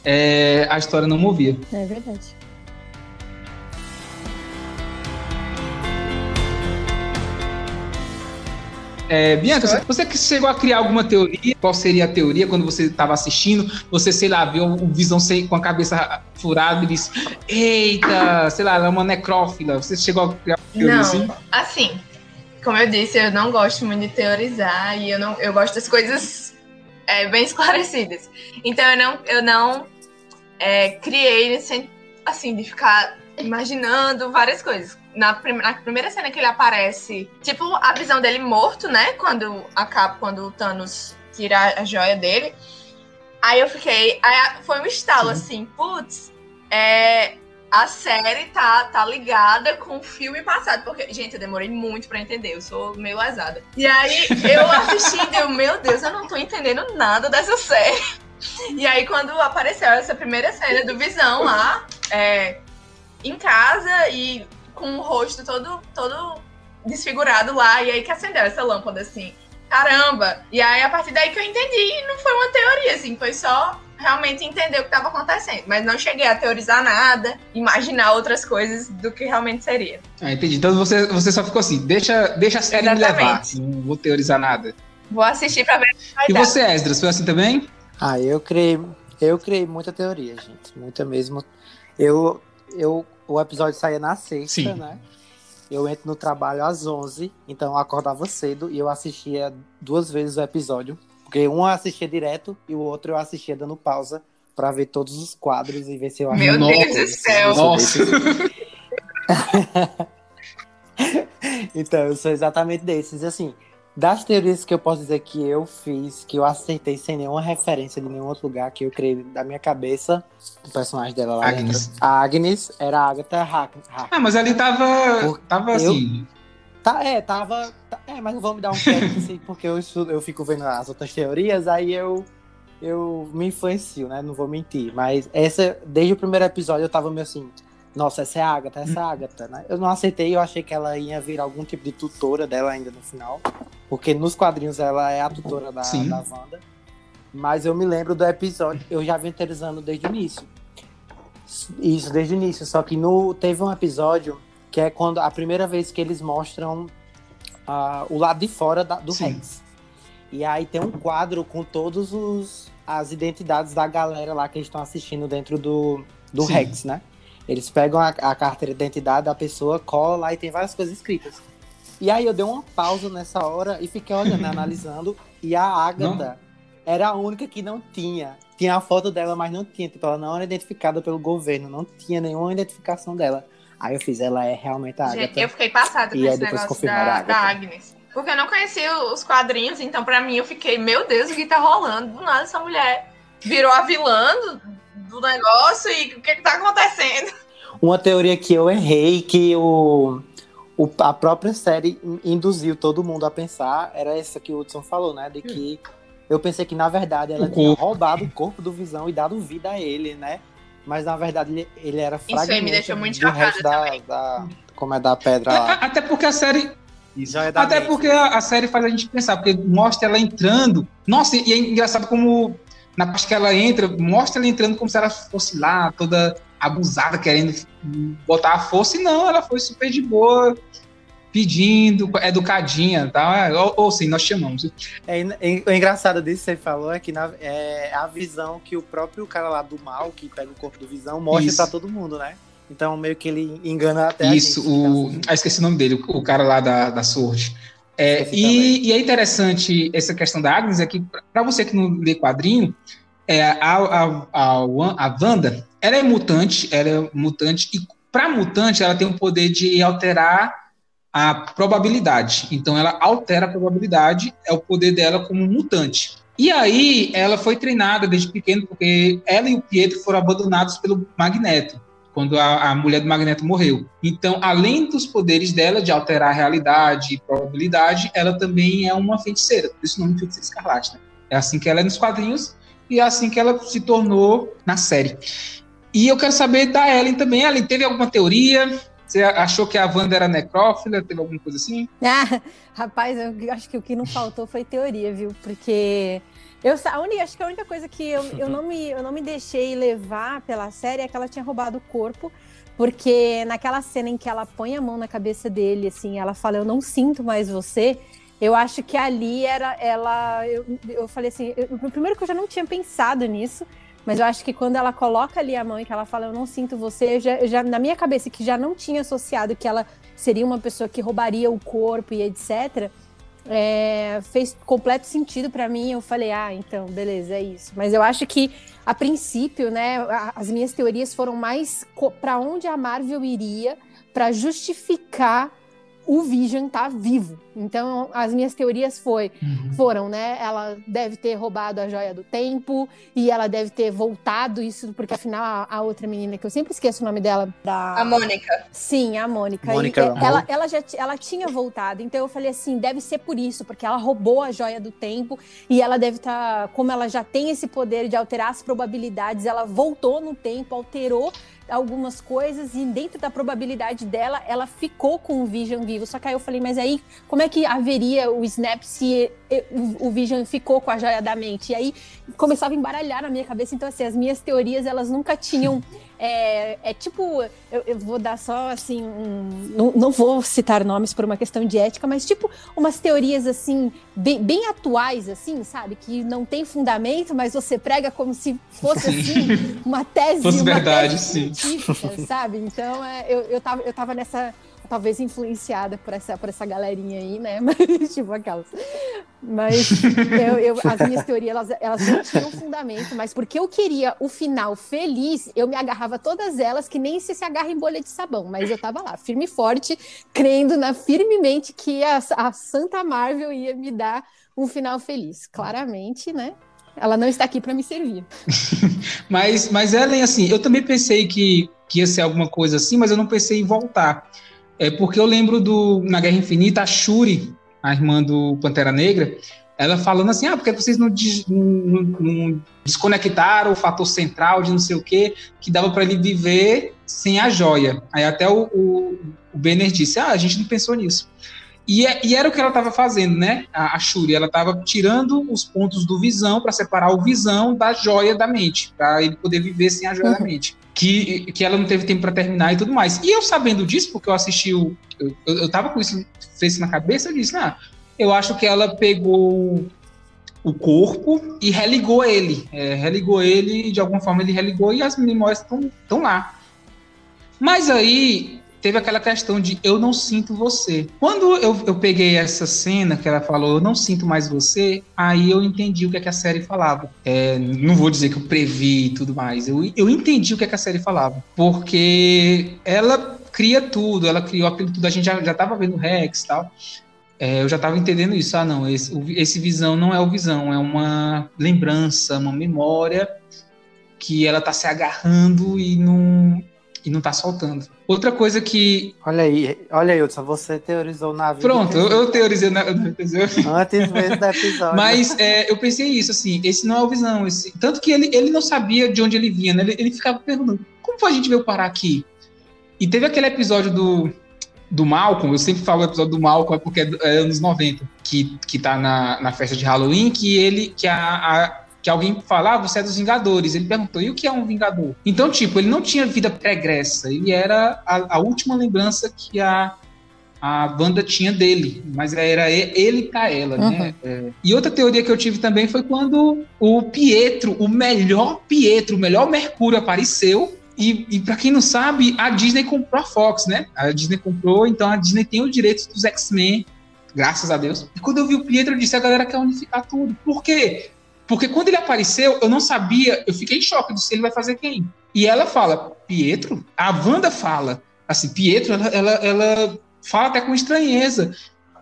é, a história não movia. É verdade. É, Bianca, você que chegou a criar alguma teoria? Qual seria a teoria quando você estava assistindo? Você, sei lá, viu o Visão com a cabeça furada e disse: Eita, sei lá, ela é uma necrófila. Você chegou a criar uma teoria Não, assim? Assim, como eu disse, eu não gosto muito de teorizar e eu, não, eu gosto das coisas é, bem esclarecidas. Então eu não, eu não é, criei assim, de ficar imaginando várias coisas. Na, prim na, primeira cena que ele aparece, tipo a visão dele morto, né? Quando acaba, quando o Thanos tira a joia dele. Aí eu fiquei. Aí foi um estalo Sim. assim, putz, é, a série tá, tá ligada com o filme passado. Porque, gente, eu demorei muito pra entender, eu sou meio lesada. E aí eu assisti e deu, meu Deus, eu não tô entendendo nada dessa série. E aí, quando apareceu essa primeira cena do Visão lá, é, em casa e com o rosto todo, todo desfigurado lá, e aí que acendeu essa lâmpada assim. Caramba! E aí, a partir daí que eu entendi, e não foi uma teoria, assim, foi só realmente entender o que estava acontecendo. Mas não cheguei a teorizar nada, imaginar outras coisas do que realmente seria. Ah, entendi. Então você, você só ficou assim, deixa, deixa a série Exatamente. me levar, não vou teorizar nada. Vou assistir pra ver. E dar. você, Esdras, foi assim também? Ah, eu criei, eu criei muita teoria, gente. Muita mesmo. Eu, eu, o episódio saía na sexta, Sim. né? Eu entro no trabalho às 11, então eu acordava cedo e eu assistia duas vezes o episódio. Porque um eu assistia direto e o outro eu assistia dando pausa para ver todos os quadros e ver se eu Meu Deus do céu! Nossa! então, eu sou exatamente desses. Assim, das teorias que eu posso dizer que eu fiz, que eu acertei sem nenhuma referência de nenhum outro lugar, que eu criei da minha cabeça, o personagem dela lá Agnes. dentro. A Agnes era a Agatha Hack. Ah, mas ali tava, Por, tava assim... tá, é, tava... Tá, é, mas não vou me dar um crédito assim, porque eu, estudo, eu fico vendo as outras teorias, aí eu eu me influencio, né? Não vou mentir. Mas essa, desde o primeiro episódio, eu tava meio assim nossa, essa é a Agatha, essa é a Agatha, né? Eu não aceitei, eu achei que ela ia vir algum tipo de tutora dela ainda no final. Porque nos quadrinhos ela é a tutora da, Sim. da Wanda. Mas eu me lembro do episódio, eu já venho teorizando desde o início. Isso, desde o início. Só que no, teve um episódio que é quando a primeira vez que eles mostram uh, o lado de fora da, do Sim. Rex. E aí tem um quadro com todos os as identidades da galera lá que eles estão assistindo dentro do, do Rex, né? Eles pegam a, a carteira de identidade da pessoa, cola lá e tem várias coisas escritas. E aí eu dei uma pausa nessa hora e fiquei olhando, analisando. E a Agatha era a única que não tinha. Tinha a foto dela, mas não tinha. Tipo, ela não era identificada pelo governo, não tinha nenhuma identificação dela. Aí eu fiz, ela é realmente a Agatha. Gente, eu fiquei passada com esse negócio da, da Agnes. Porque eu não conhecia os quadrinhos, então pra mim eu fiquei, meu Deus, o que tá rolando? Do nada essa mulher virou a vilã do negócio e o que, que tá acontecendo. Uma teoria que eu errei, que o, o, a própria série induziu todo mundo a pensar, era essa que o Hudson falou, né? De que eu pensei que, na verdade, ela tinha roubado o corpo do Visão e dado vida a ele, né? Mas, na verdade, ele, ele era fragmento Isso aí me deixou muito do resto da, da, Como é da pedra lá. Até porque a série... É Até mente, porque né? a, a, série faz a gente pensar, porque mostra ela entrando. Nossa, e é engraçado como na parte que ela entra, mostra ela entrando como se ela fosse lá, toda abusada, querendo botar a força, e não, ela foi super de boa, pedindo, educadinha, tá? Ou, ou sim, nós chamamos. É, o engraçado disso que você falou é que na, é a visão que o próprio cara lá do mal, que pega o corpo do Visão, mostra pra todo mundo, né? Então, meio que ele engana até Isso, a gente, o... Assim. Ah, esqueci o nome dele, o cara lá da, da Sword. É, e, e, é interessante essa questão da Agnes, é que, para você que não lê quadrinho, é, a, a, a, a Wanda, ela é mutante, ela é mutante, e para mutante, ela tem o poder de alterar a probabilidade. Então, ela altera a probabilidade, é o poder dela como mutante. E aí, ela foi treinada desde pequeno, porque ela e o Pietro foram abandonados pelo Magneto quando a, a, mulher do Magneto morreu. Então, além dos poderes dela de alterar a realidade e probabilidade, ela também é uma feiticeira. Por isso o nome Feiticeira Escarlate. Né? É assim que ela é nos quadrinhos e é assim que ela se tornou na série. E eu quero saber da Ellen também. Ellen, teve alguma teoria? Você achou que a Wanda era necrófila? Teve alguma coisa assim? Ah, rapaz, eu acho que o que não faltou foi teoria, viu? Porque eu a única, acho que a única coisa que eu, eu, não me, eu não me deixei levar pela série é que ela tinha roubado o corpo. Porque naquela cena em que ela põe a mão na cabeça dele, assim, ela fala, eu não sinto mais você. Eu acho que ali era ela. Eu, eu falei assim, eu, primeiro que eu já não tinha pensado nisso, mas eu acho que quando ela coloca ali a mão e que ela fala, eu não sinto você, eu já, eu já na minha cabeça que já não tinha associado que ela seria uma pessoa que roubaria o corpo e etc. É, fez completo sentido para mim. Eu falei, ah, então, beleza, é isso. Mas eu acho que, a princípio, né, as minhas teorias foram mais para onde a Marvel iria para justificar o Vision tá vivo. Então, as minhas teorias foi, uhum. foram, né? Ela deve ter roubado a joia do tempo e ela deve ter voltado isso, porque afinal a, a outra menina, que eu sempre esqueço o nome dela, da... A Mônica. Sim, a Mônica. Mônica e, ela, ela já ela tinha voltado, então eu falei assim, deve ser por isso, porque ela roubou a joia do tempo e ela deve estar, tá, como ela já tem esse poder de alterar as probabilidades, ela voltou no tempo, alterou algumas coisas e dentro da probabilidade dela, ela ficou com o Vision vivo. Só que aí eu falei, mas aí como é que haveria o Snap se o Vision ficou com a joia da mente? E aí começava a embaralhar na minha cabeça. Então, assim, as minhas teorias, elas nunca tinham. É, é tipo, eu, eu, vou dar só assim, um, não, não vou citar nomes por uma questão de ética, mas tipo umas teorias assim, bem, bem atuais, assim, sabe? Que não tem fundamento, mas você prega como se fosse assim, uma tese. Fosse uma verdade, tese sim. sabe? Então, é, eu, eu, tava, eu tava nessa talvez influenciada por essa, por essa galerinha aí, né? Mas, tipo, aquelas. Mas eu, eu, as minhas teorias, elas, elas não tinham fundamento, mas porque eu queria o final feliz, eu me agarrava todas elas, que nem se se agarra em bolha de sabão, mas eu tava lá, firme e forte, crendo na, firmemente que a, a Santa Marvel ia me dar um final feliz. Claramente, né? Ela não está aqui para me servir. mas, mas Ellen, assim, eu também pensei que, que ia ser alguma coisa assim, mas eu não pensei em voltar. É porque eu lembro do na Guerra Infinita a Shuri, a irmã do Pantera Negra, ela falando assim: ah, porque vocês não, não, não desconectaram o fator central de não sei o que, que dava para ele viver sem a joia. Aí até o, o, o Banner disse: ah, a gente não pensou nisso. E, é, e era o que ela estava fazendo, né? A, a Shuri, ela estava tirando os pontos do visão para separar o visão da joia da mente, para ele poder viver sem a joia uhum. da mente que, que ela não teve tempo para terminar e tudo mais. E eu sabendo disso, porque eu assisti o. Eu, eu tava com isso fez na cabeça, eu disse, ah, eu acho que ela pegou o corpo e religou ele. É, religou ele, de alguma forma ele religou e as memórias estão lá. Mas aí teve aquela questão de eu não sinto você. Quando eu, eu peguei essa cena que ela falou, eu não sinto mais você, aí eu entendi o que, é que a série falava. É, não vou dizer que eu previ e tudo mais, eu, eu entendi o que, é que a série falava. Porque ela cria tudo, ela criou aquilo tudo, a gente já, já tava vendo Rex e tal. É, eu já estava entendendo isso. Ah, não, esse, esse visão não é o visão, é uma lembrança, uma memória que ela tá se agarrando e não, e não tá soltando. Outra coisa que. Olha aí, olha aí, Hudson, você teorizou na vida. Pronto, eu, eu teorizei na. Antes mesmo do episódio. Mas é, eu pensei isso, assim, esse não é o visão. Esse... Tanto que ele, ele não sabia de onde ele vinha, né? Ele, ele ficava perguntando: como foi a gente veio parar aqui? E teve aquele episódio do, do Malcolm, eu sempre falo o episódio do Malcolm, é porque é, é anos 90, que, que tá na, na festa de Halloween, que ele, que a, a que alguém falava, ah, você é dos Vingadores. Ele perguntou, e o que é um Vingador? Então, tipo, ele não tinha vida pregressa, ele era a, a última lembrança que a, a banda tinha dele, mas era ele para ela, né? uhum. né? É. E outra teoria que eu tive também foi quando o Pietro, o melhor Pietro, o melhor Mercúrio apareceu. E, e para quem não sabe, a Disney comprou a Fox, né? A Disney comprou, então a Disney tem os direitos dos X-Men, graças a Deus. E quando eu vi o Pietro, eu disse: a galera quer unificar tudo. Por quê? Porque quando ele apareceu, eu não sabia, eu fiquei em choque, de se ele vai fazer quem. E ela fala, Pietro? A Wanda fala, assim, Pietro, ela, ela, ela fala até com estranheza.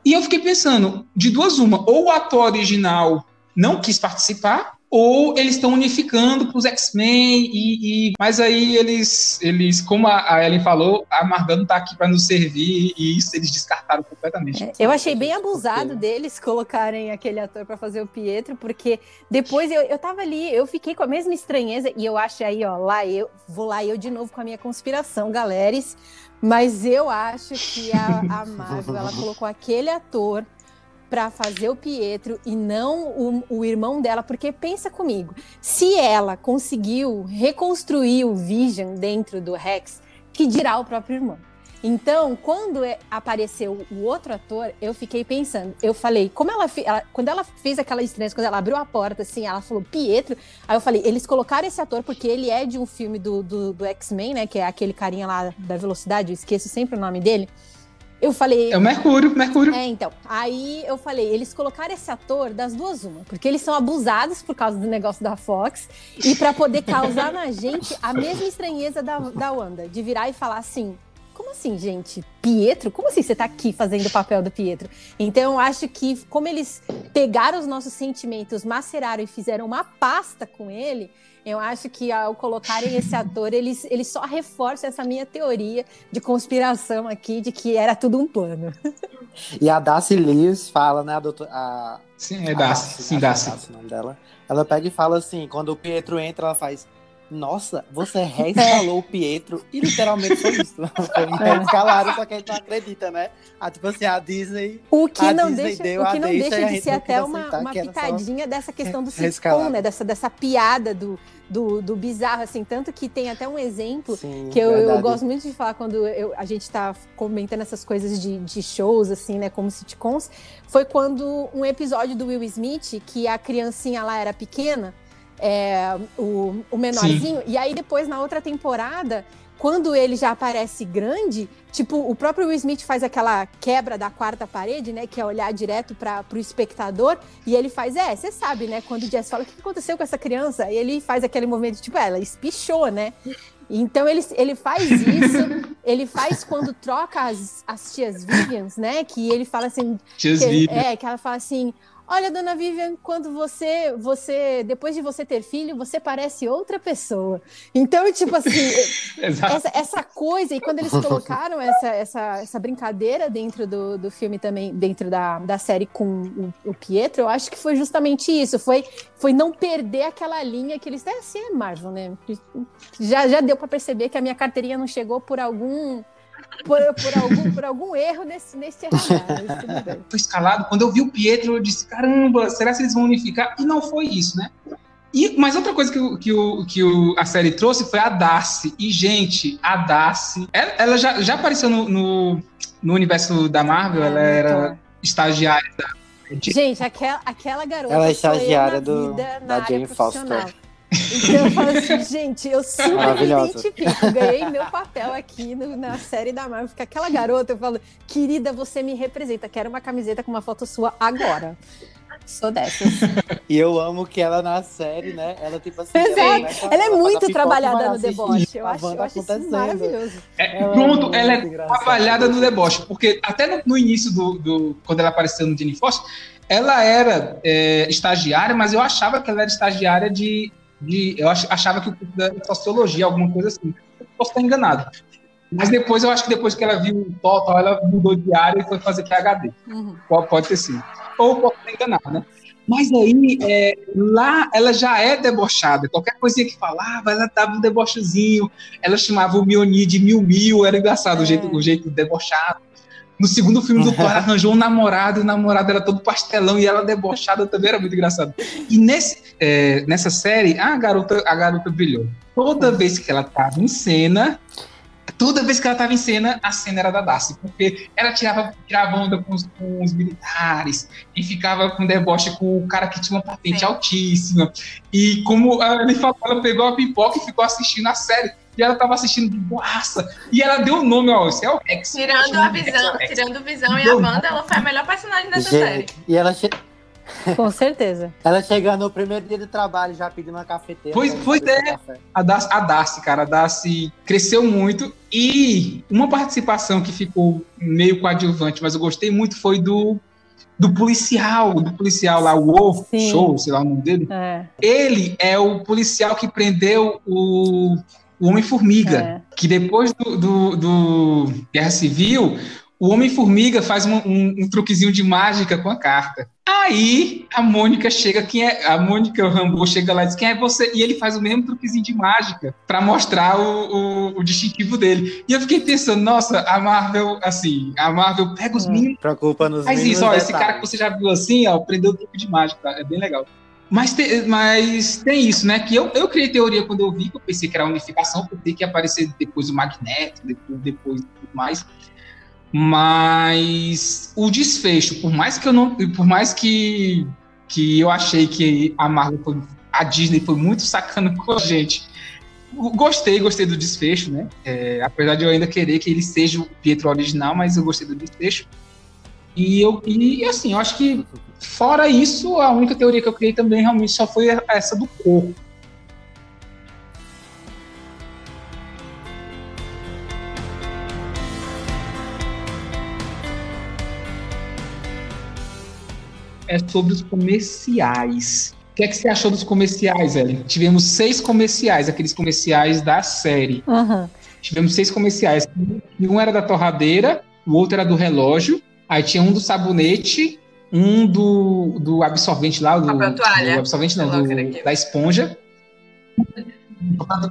E eu fiquei pensando, de duas uma, ou o ator original não quis participar, ou eles estão unificando para os X-Men e, e, mas aí eles eles como a, Ellen falou a Marvel não está aqui para nos servir e isso eles descartaram completamente. É, eu achei bem abusado deles colocarem aquele ator para fazer o Pietro porque depois eu, eu tava ali eu fiquei com a mesma estranheza e eu acho aí ó lá eu vou lá eu de novo com a minha conspiração galeres mas eu acho que a, a Marvel ela colocou aquele ator para fazer o Pietro e não o, o, irmão dela, porque pensa comigo, se ela conseguiu reconstruir o Vision dentro do Rex, que dirá o próprio irmão? Então, quando é, apareceu o outro ator, eu fiquei pensando, eu falei, como ela, ela, quando ela fez aquela estreia, quando ela abriu a porta, assim, ela falou Pietro, aí eu falei, eles colocaram esse ator porque ele é de um filme do, do, do X-Men, né, que é aquele carinha lá da velocidade, eu esqueço sempre o nome dele, Eu falei. É o Mercúrio, Mercúrio. É, então. Aí eu falei, eles colocaram esse ator das duas uma, porque eles são abusados por causa do negócio da Fox e para poder causar na gente a mesma estranheza da, da Wanda, de virar e falar assim: como assim, gente? Pietro? Como assim você tá aqui fazendo o papel do Pietro? Então, eu acho que, como eles pegaram os nossos sentimentos, maceraram e fizeram uma pasta com ele, eu acho que ao colocarem esse ator, eles, eles só reforçam essa minha teoria de conspiração aqui, de que era tudo um plano. E a Darcy Lewis fala, né, a doutora... A, sim, é Darcy, sim, Darcy. Darcy. o nome dela. Ela pega e fala assim, quando o Pietro entra, ela faz nossa, você reinstalou o Pietro e literalmente foi isso. Foi escalaram, só que a gente não acredita, né? Ah, tipo assim, a Disney. O que não Disney deixa, o que não deixa, deixa de ser até uma, uma pitadinha dessa questão do sitcom, né? Dessa, dessa piada do, do, do, bizarro, assim. Tanto que tem até um exemplo Sim, que eu, eu, gosto muito de falar quando eu, a gente tá comentando essas coisas de, de shows, assim, né? Como sitcoms. Foi quando um episódio do Will Smith, que a criancinha lá era pequena é, o, o menorzinho. Sim. E aí depois, na outra temporada, quando ele já aparece grande, tipo, o próprio Will Smith faz aquela quebra da quarta parede, né? Que é olhar direto para o espectador, e ele faz, é, você sabe, né? Quando o Jess fala, o que aconteceu com essa criança? E ele faz aquele movimento, tipo, ela espichou, né? Então ele, ele faz isso, ele faz quando troca as, as tias Vivians, né? Que ele fala assim. Tias que, Vivian. É, que ela fala assim: Olha, dona Vivian, quando você, você, depois de você ter filho, você parece outra pessoa. Então, tipo assim, essa, essa, coisa, e quando eles colocaram essa, essa, essa brincadeira dentro do, do filme também, dentro da, da série com o, o Pietro, eu acho que foi justamente isso. Foi, foi não perder aquela linha que eles. É assim, é Marvel, né? Já, já deu para perceber que a minha carteirinha não chegou por algum por, por, algum, por algum erro nesse, nesse RH. Foi escalado. Quando eu vi o Pietro, eu disse: caramba, será que eles vão unificar? E não foi isso, né? E, mas outra coisa que, o, que, o, que o, a série trouxe foi a Darcy. E, gente, a Darcy. Ela, ela já, já apareceu no, no, no, universo da Marvel, ela era estagiária da. Gente, aquela, aquela garota. Ela é estagiária do, da Jane Foster. Então eu falo assim, gente, eu super me identifico. Ganhei meu papel aqui no, na série da Marvel. Porque aquela garota, eu falo, querida, você me representa. Quero uma camiseta com uma foto sua agora. Sou dessas. E eu amo que ela na série, né? Ela, tipo assim. Ela, ela, ela é muito trabalhada no deboche. Eu acho, eu acho isso maravilhoso. É, pronto, ela é trabalhada no deboche. Porque até no, no início do, do, Quando ela apareceu no Jenny Foster, ela era é, estagiária, mas eu achava que ela era estagiária de de. Eu achava que o curso da sociologia, alguma coisa assim. posso estar enganado. Mas depois, eu acho que depois que ela viu o Total, ela mudou de área e foi fazer PHD. Uhum. Pode, pode ter sido. Ou posso estar enganado, né? Mas aí, é, lá, ela já é debochada. Qualquer coisinha que falava, ela dava um debochezinho. Ela chamava o Mioni de Mil Mil. Era engraçado é. o, jeito, o jeito debochado. No segundo filme do Thor, arranjou um namorado, e o namorado era todo pastelão e ela debochada também era muito engraçado. E nesse, é, nessa série, a garota, a garota brilhou. Toda vez que ela estava em cena, toda vez que ela estava em cena, a cena era da Darcy, porque ela tirava, tirava onda com os, com os, militares e ficava com deboche com o cara que tinha uma patente Sim. altíssima. E como ele falou, ela pegou a pipoca e ficou assistindo a série e ela tava assistindo de boaça. E ela deu o nome, ó, esse é o Rex. Tirando a visão, tirando visão e a banda, ela foi a melhor personagem dessa Gente, série. E ela che... Com certeza. Ela chegando no primeiro dia de trabalho, já pedindo uma cafeteira. Pois, pois é. A Darcy, a Darcy, cara, a Darcy cresceu muito. E uma participação que ficou meio coadjuvante, mas eu gostei muito, foi do do policial, do policial lá, o Wolf Show, sei lá o nome dele. É. Ele é o policial que prendeu o o Homem-Formiga, é. que depois do, do, do, Guerra Civil, o Homem-Formiga faz um, um, um, truquezinho de mágica com a carta. Aí a Mônica chega, quem é. A Mônica Rambo chega lá e diz quem é você? E ele faz o mesmo truquezinho de mágica para mostrar o, o, o, distintivo dele. E eu fiquei pensando, nossa, a Marvel, assim, a Marvel pega os hum, mínimos. Preocupa nos Faz isso, ó, esse cara que você já viu assim, ó, prendeu o truque de mágica, tá? é bem legal. Mas tem, mas tem isso, né? Que eu, eu criei teoria quando eu vi, que eu pensei que era unificação, pensei que ia aparecer depois o Magneto, depois, depois tudo mais. Mas o desfecho, por mais que eu não. Por mais que, que eu achei que a Marvel foi, a Disney foi muito sacana com a gente. gostei, gostei do desfecho, né? É, apesar de eu ainda querer que ele seja o Pietro original, mas eu gostei do desfecho. E eu e assim, eu acho que fora isso, a única teoria que eu criei também realmente só foi essa do corpo. É sobre os comerciais que é que você achou dos comerciais, Ellen? Tivemos seis comerciais, aqueles comerciais da série. Uhum. Tivemos seis comerciais. Um era da torradeira, o outro era do relógio, aí tinha um do sabonete, um do, do absorvente lá, do, papel toalha. do absorvente não, do, da esponja.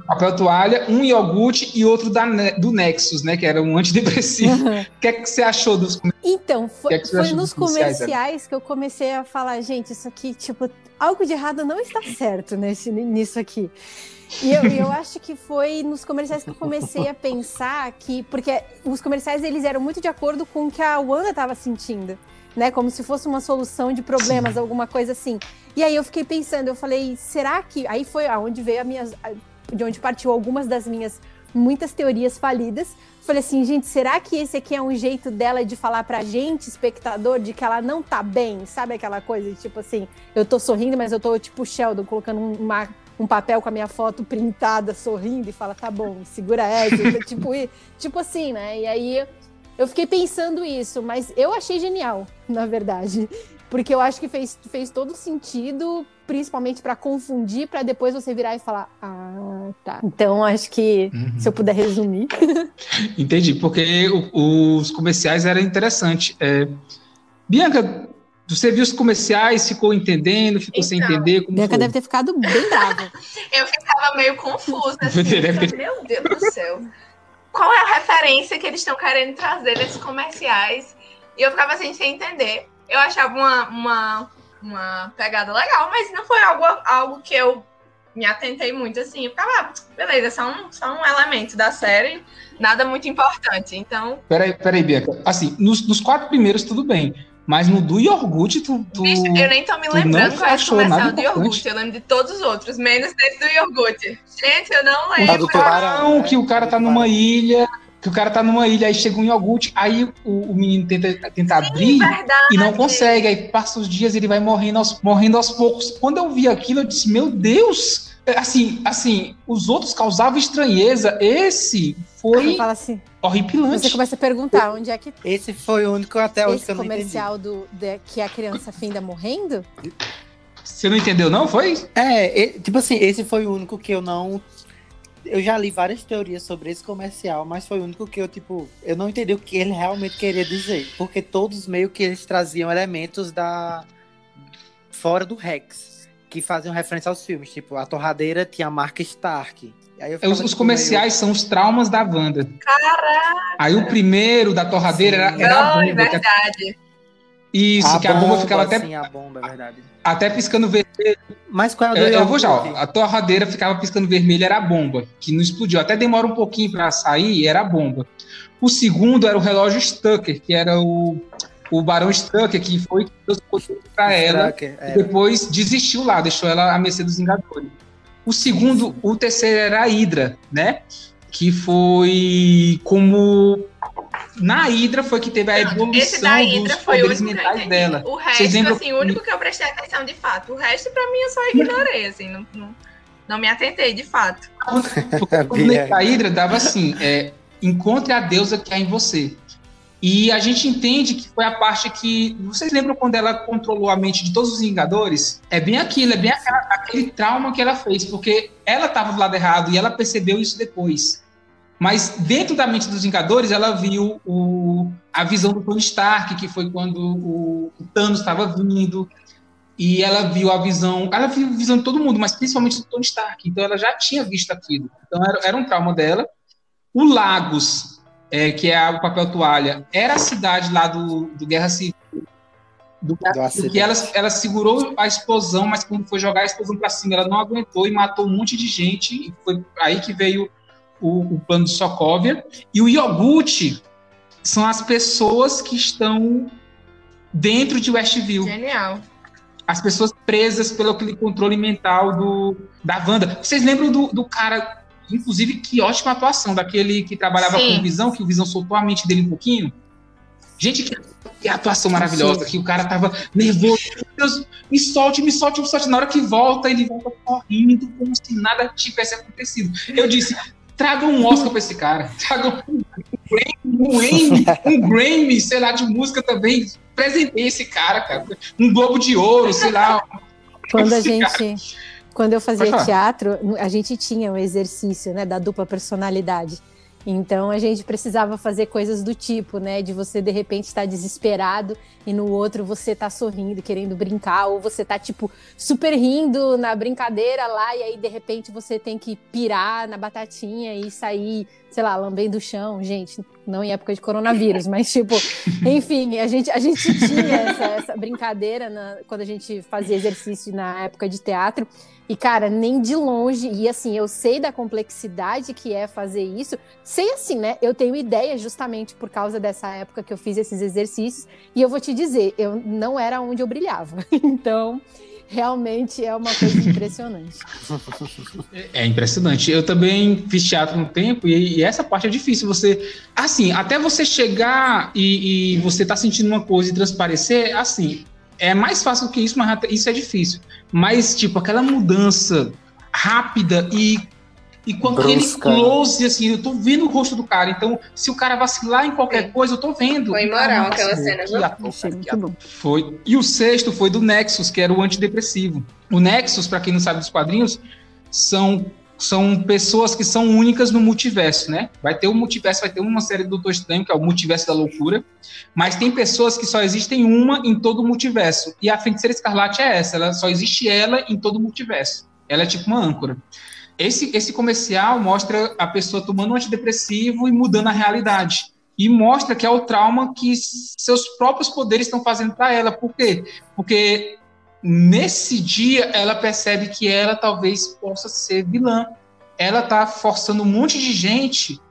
Papel toalha, um iogurte e outro da, do Nexus, né? Que era um antidepressivo. Uhum. O que é que você achou dos comerciais? Então, foi, que é que foi nos comerciais, comerciais que eu comecei a falar, gente, isso aqui, tipo, algo de errado não está certo nesse, nisso aqui. E eu, eu acho que foi nos comerciais que eu comecei a pensar que. Porque os comerciais eles eram muito de acordo com o que a Wanda estava sentindo. Né, como se fosse uma solução de problemas, Sim. alguma coisa assim. E aí eu fiquei pensando, eu falei, será que. Aí foi aonde veio a minha. De onde partiu algumas das minhas muitas teorias falidas. Falei assim, gente, será que esse aqui é um jeito dela de falar pra gente, espectador, de que ela não tá bem? Sabe aquela coisa de tipo assim, eu tô sorrindo, mas eu tô tipo Sheldon, colocando uma, um papel com a minha foto printada, sorrindo, e fala, tá bom, segura essa. tipo, tipo assim, né? E aí eu fiquei pensando isso, mas eu achei genial, na verdade. Porque eu acho que fez, fez todo sentido, principalmente para confundir, para depois você virar e falar: Ah, tá. Então acho que, uhum. se eu puder resumir. Entendi, porque o, os comerciais eram interessantes. É... Bianca, você viu os comerciais, ficou entendendo, ficou então, sem entender? Como Bianca foi? deve ter ficado bem brava. eu ficava meio confusa, assim. Meu Deus do céu. Qual é a referência que eles estão querendo trazer nesses comerciais? E eu ficava assim, sem entender eu achava uma, uma, uma pegada legal, mas não foi algo, algo que eu me atentei muito assim. Eu ficava, ah, beleza, só um, só um elemento da série, nada muito importante. Então. Peraí, peraí, Bianca. Assim, nos, nos quatro primeiros, tudo bem. Mas no do iogurte, tu. tu Bicho, eu nem tô me lembrando qual é o comercial do iogurte. Eu lembro de todos os outros, menos desse do iogurte. Gente, eu não lembro. O do que o cara tá numa ilha que o cara tá numa ilha, aí chega um iogurte, aí o, o menino tenta, tenta Sim, abrir verdade. e não consegue. Aí passa os dias ele vai morrendo aos, morrendo aos poucos. Quando eu vi aquilo, eu disse, meu Deus! É, assim, assim, os outros causavam estranheza. Esse foi assim, horripilante. Você começa a perguntar onde é que. Esse foi o único até hoje Esse que eu não comercial do, de, que a criança finda morrendo? Você não entendeu, não? Foi? É, tipo assim, esse foi o único que eu não eu já li várias teorias sobre esse comercial, mas foi o único que eu, tipo, eu não entendi o que ele realmente queria dizer. Porque todos meio que eles traziam elementos da. fora do Rex, que faziam referência aos filmes. Tipo, a torradeira tinha a marca Stark. Aí os, os tipo, comerciais meio... são os traumas da Wanda. Caraca! Aí o primeiro da torradeira era, era a bomba. É verdade. Isso, a que bomba, a bomba ficava até. Sim, a bomba, é verdade. Até piscando vermelho. Mas qual é a eu, eu vou já, ó, a torradeira ficava piscando vermelho, era a bomba, que não explodiu. Até demora um pouquinho para sair, era a bomba. O segundo era o relógio Stucker, que era o, o Barão Stucker, que foi que deu para ela. e depois desistiu lá, deixou ela à mercê dos Vingadores. O segundo, o terceiro era a Hydra, né? Que foi como na Hydra foi que teve a evolução Esse da Hydra dos foi poderes mentais dela. O resto, assim, o único que eu prestei atenção de fato. O resto, pra mim, eu só ignorei, assim, não, não, não me atentei, de fato. a Hydra dava assim, é, encontre a deusa que há em você. E a gente entende que foi a parte que. Vocês lembram quando ela controlou a mente de todos os Vingadores? É bem aquilo, é bem aquela, aquele trauma que ela fez, porque ela estava do lado errado e ela percebeu isso depois. Mas dentro da mente dos Vingadores, ela viu o, a visão do Tony Stark, que foi quando o, o Thanos estava vindo, e ela viu a visão, ela viu a visão de todo mundo, mas principalmente do Tony Stark. Então ela já tinha visto aquilo. Então era, era um trauma dela. O Lagos, é, que é o papel toalha, era a cidade lá do, do Guerra Civil. Do, do que ela, ela segurou a explosão, mas quando foi jogar a explosão para cima, ela não aguentou e matou um monte de gente. E foi aí que veio o, o plano de Sokovia. E o iogurte são as pessoas que estão dentro de Westview. Genial. As pessoas presas pelo aquele controle mental do, da Wanda. Vocês lembram do, do cara Inclusive, que ótima atuação daquele que trabalhava Sim. com visão, que o visão soltou a mente dele um pouquinho. Gente, que, que atuação maravilhosa, Sim. que o cara tava nervoso. Meu Deus, me solte, me solte, me solte. Na hora que volta, ele volta correndo, como se nada tivesse acontecido. Eu disse, traga um Oscar pra esse cara. Traga um Grammy, um Grammy, sei lá, de música também. Presentei esse cara, cara. Um Globo de Ouro, sei lá. Quando a gente... Cara. Quando eu fazia teatro, a gente tinha um exercício, né, da dupla personalidade. Então a gente precisava fazer coisas do tipo, né? De você de repente estar tá desesperado e no outro você tá sorrindo, querendo brincar, ou você tá tipo super rindo na brincadeira lá e aí de repente você tem que pirar na batatinha e sair, sei lá, lambendo o chão, gente, não em época de coronavírus, mas tipo, enfim, a gente a gente tinha essa, essa brincadeira na, quando a gente fazia exercício na época de teatro. E, cara, nem de longe. E assim, eu sei da complexidade que é fazer isso. Sei assim, né? Eu tenho ideia justamente por causa dessa época que eu fiz esses exercícios. E eu vou te dizer, eu não era onde eu brilhava. Então, realmente é uma coisa impressionante. É impressionante. Eu também fiz teatro um tempo e, e, essa parte é difícil. Você, assim, até você chegar e, e você tá sentindo uma coisa e transparecer, assim, é mais fácil que isso, mas isso é difícil. Mas, tipo, aquela mudança rápida e e quando Brusca. ele close, assim, eu tô vendo o rosto do cara. Então, se o cara vacilar em qualquer Sim. coisa, eu tô vendo. Foi moral aquela cena, viu? Ator, foi. E o sexto foi do Nexus, que era o antidepressivo. O Nexus, para quem não sabe dos quadrinhos, são são pessoas que são únicas no multiverso, né? Vai ter um multiverso, vai ter uma série do Doutor Estranho, que é o multiverso da loucura, mas tem pessoas que só existem uma em todo o multiverso. E a Feiticeira Escarlate é essa, ela só existe ela em todo o multiverso. Ela é tipo uma âncora. Esse, esse comercial mostra a pessoa tomando um antidepressivo e mudando a realidade. E mostra que é o trauma que seus próprios poderes estão fazendo para ela. Por quê? Porque nesse dia ela percebe que ela talvez possa ser vilã. Ela tá forçando um monte de gente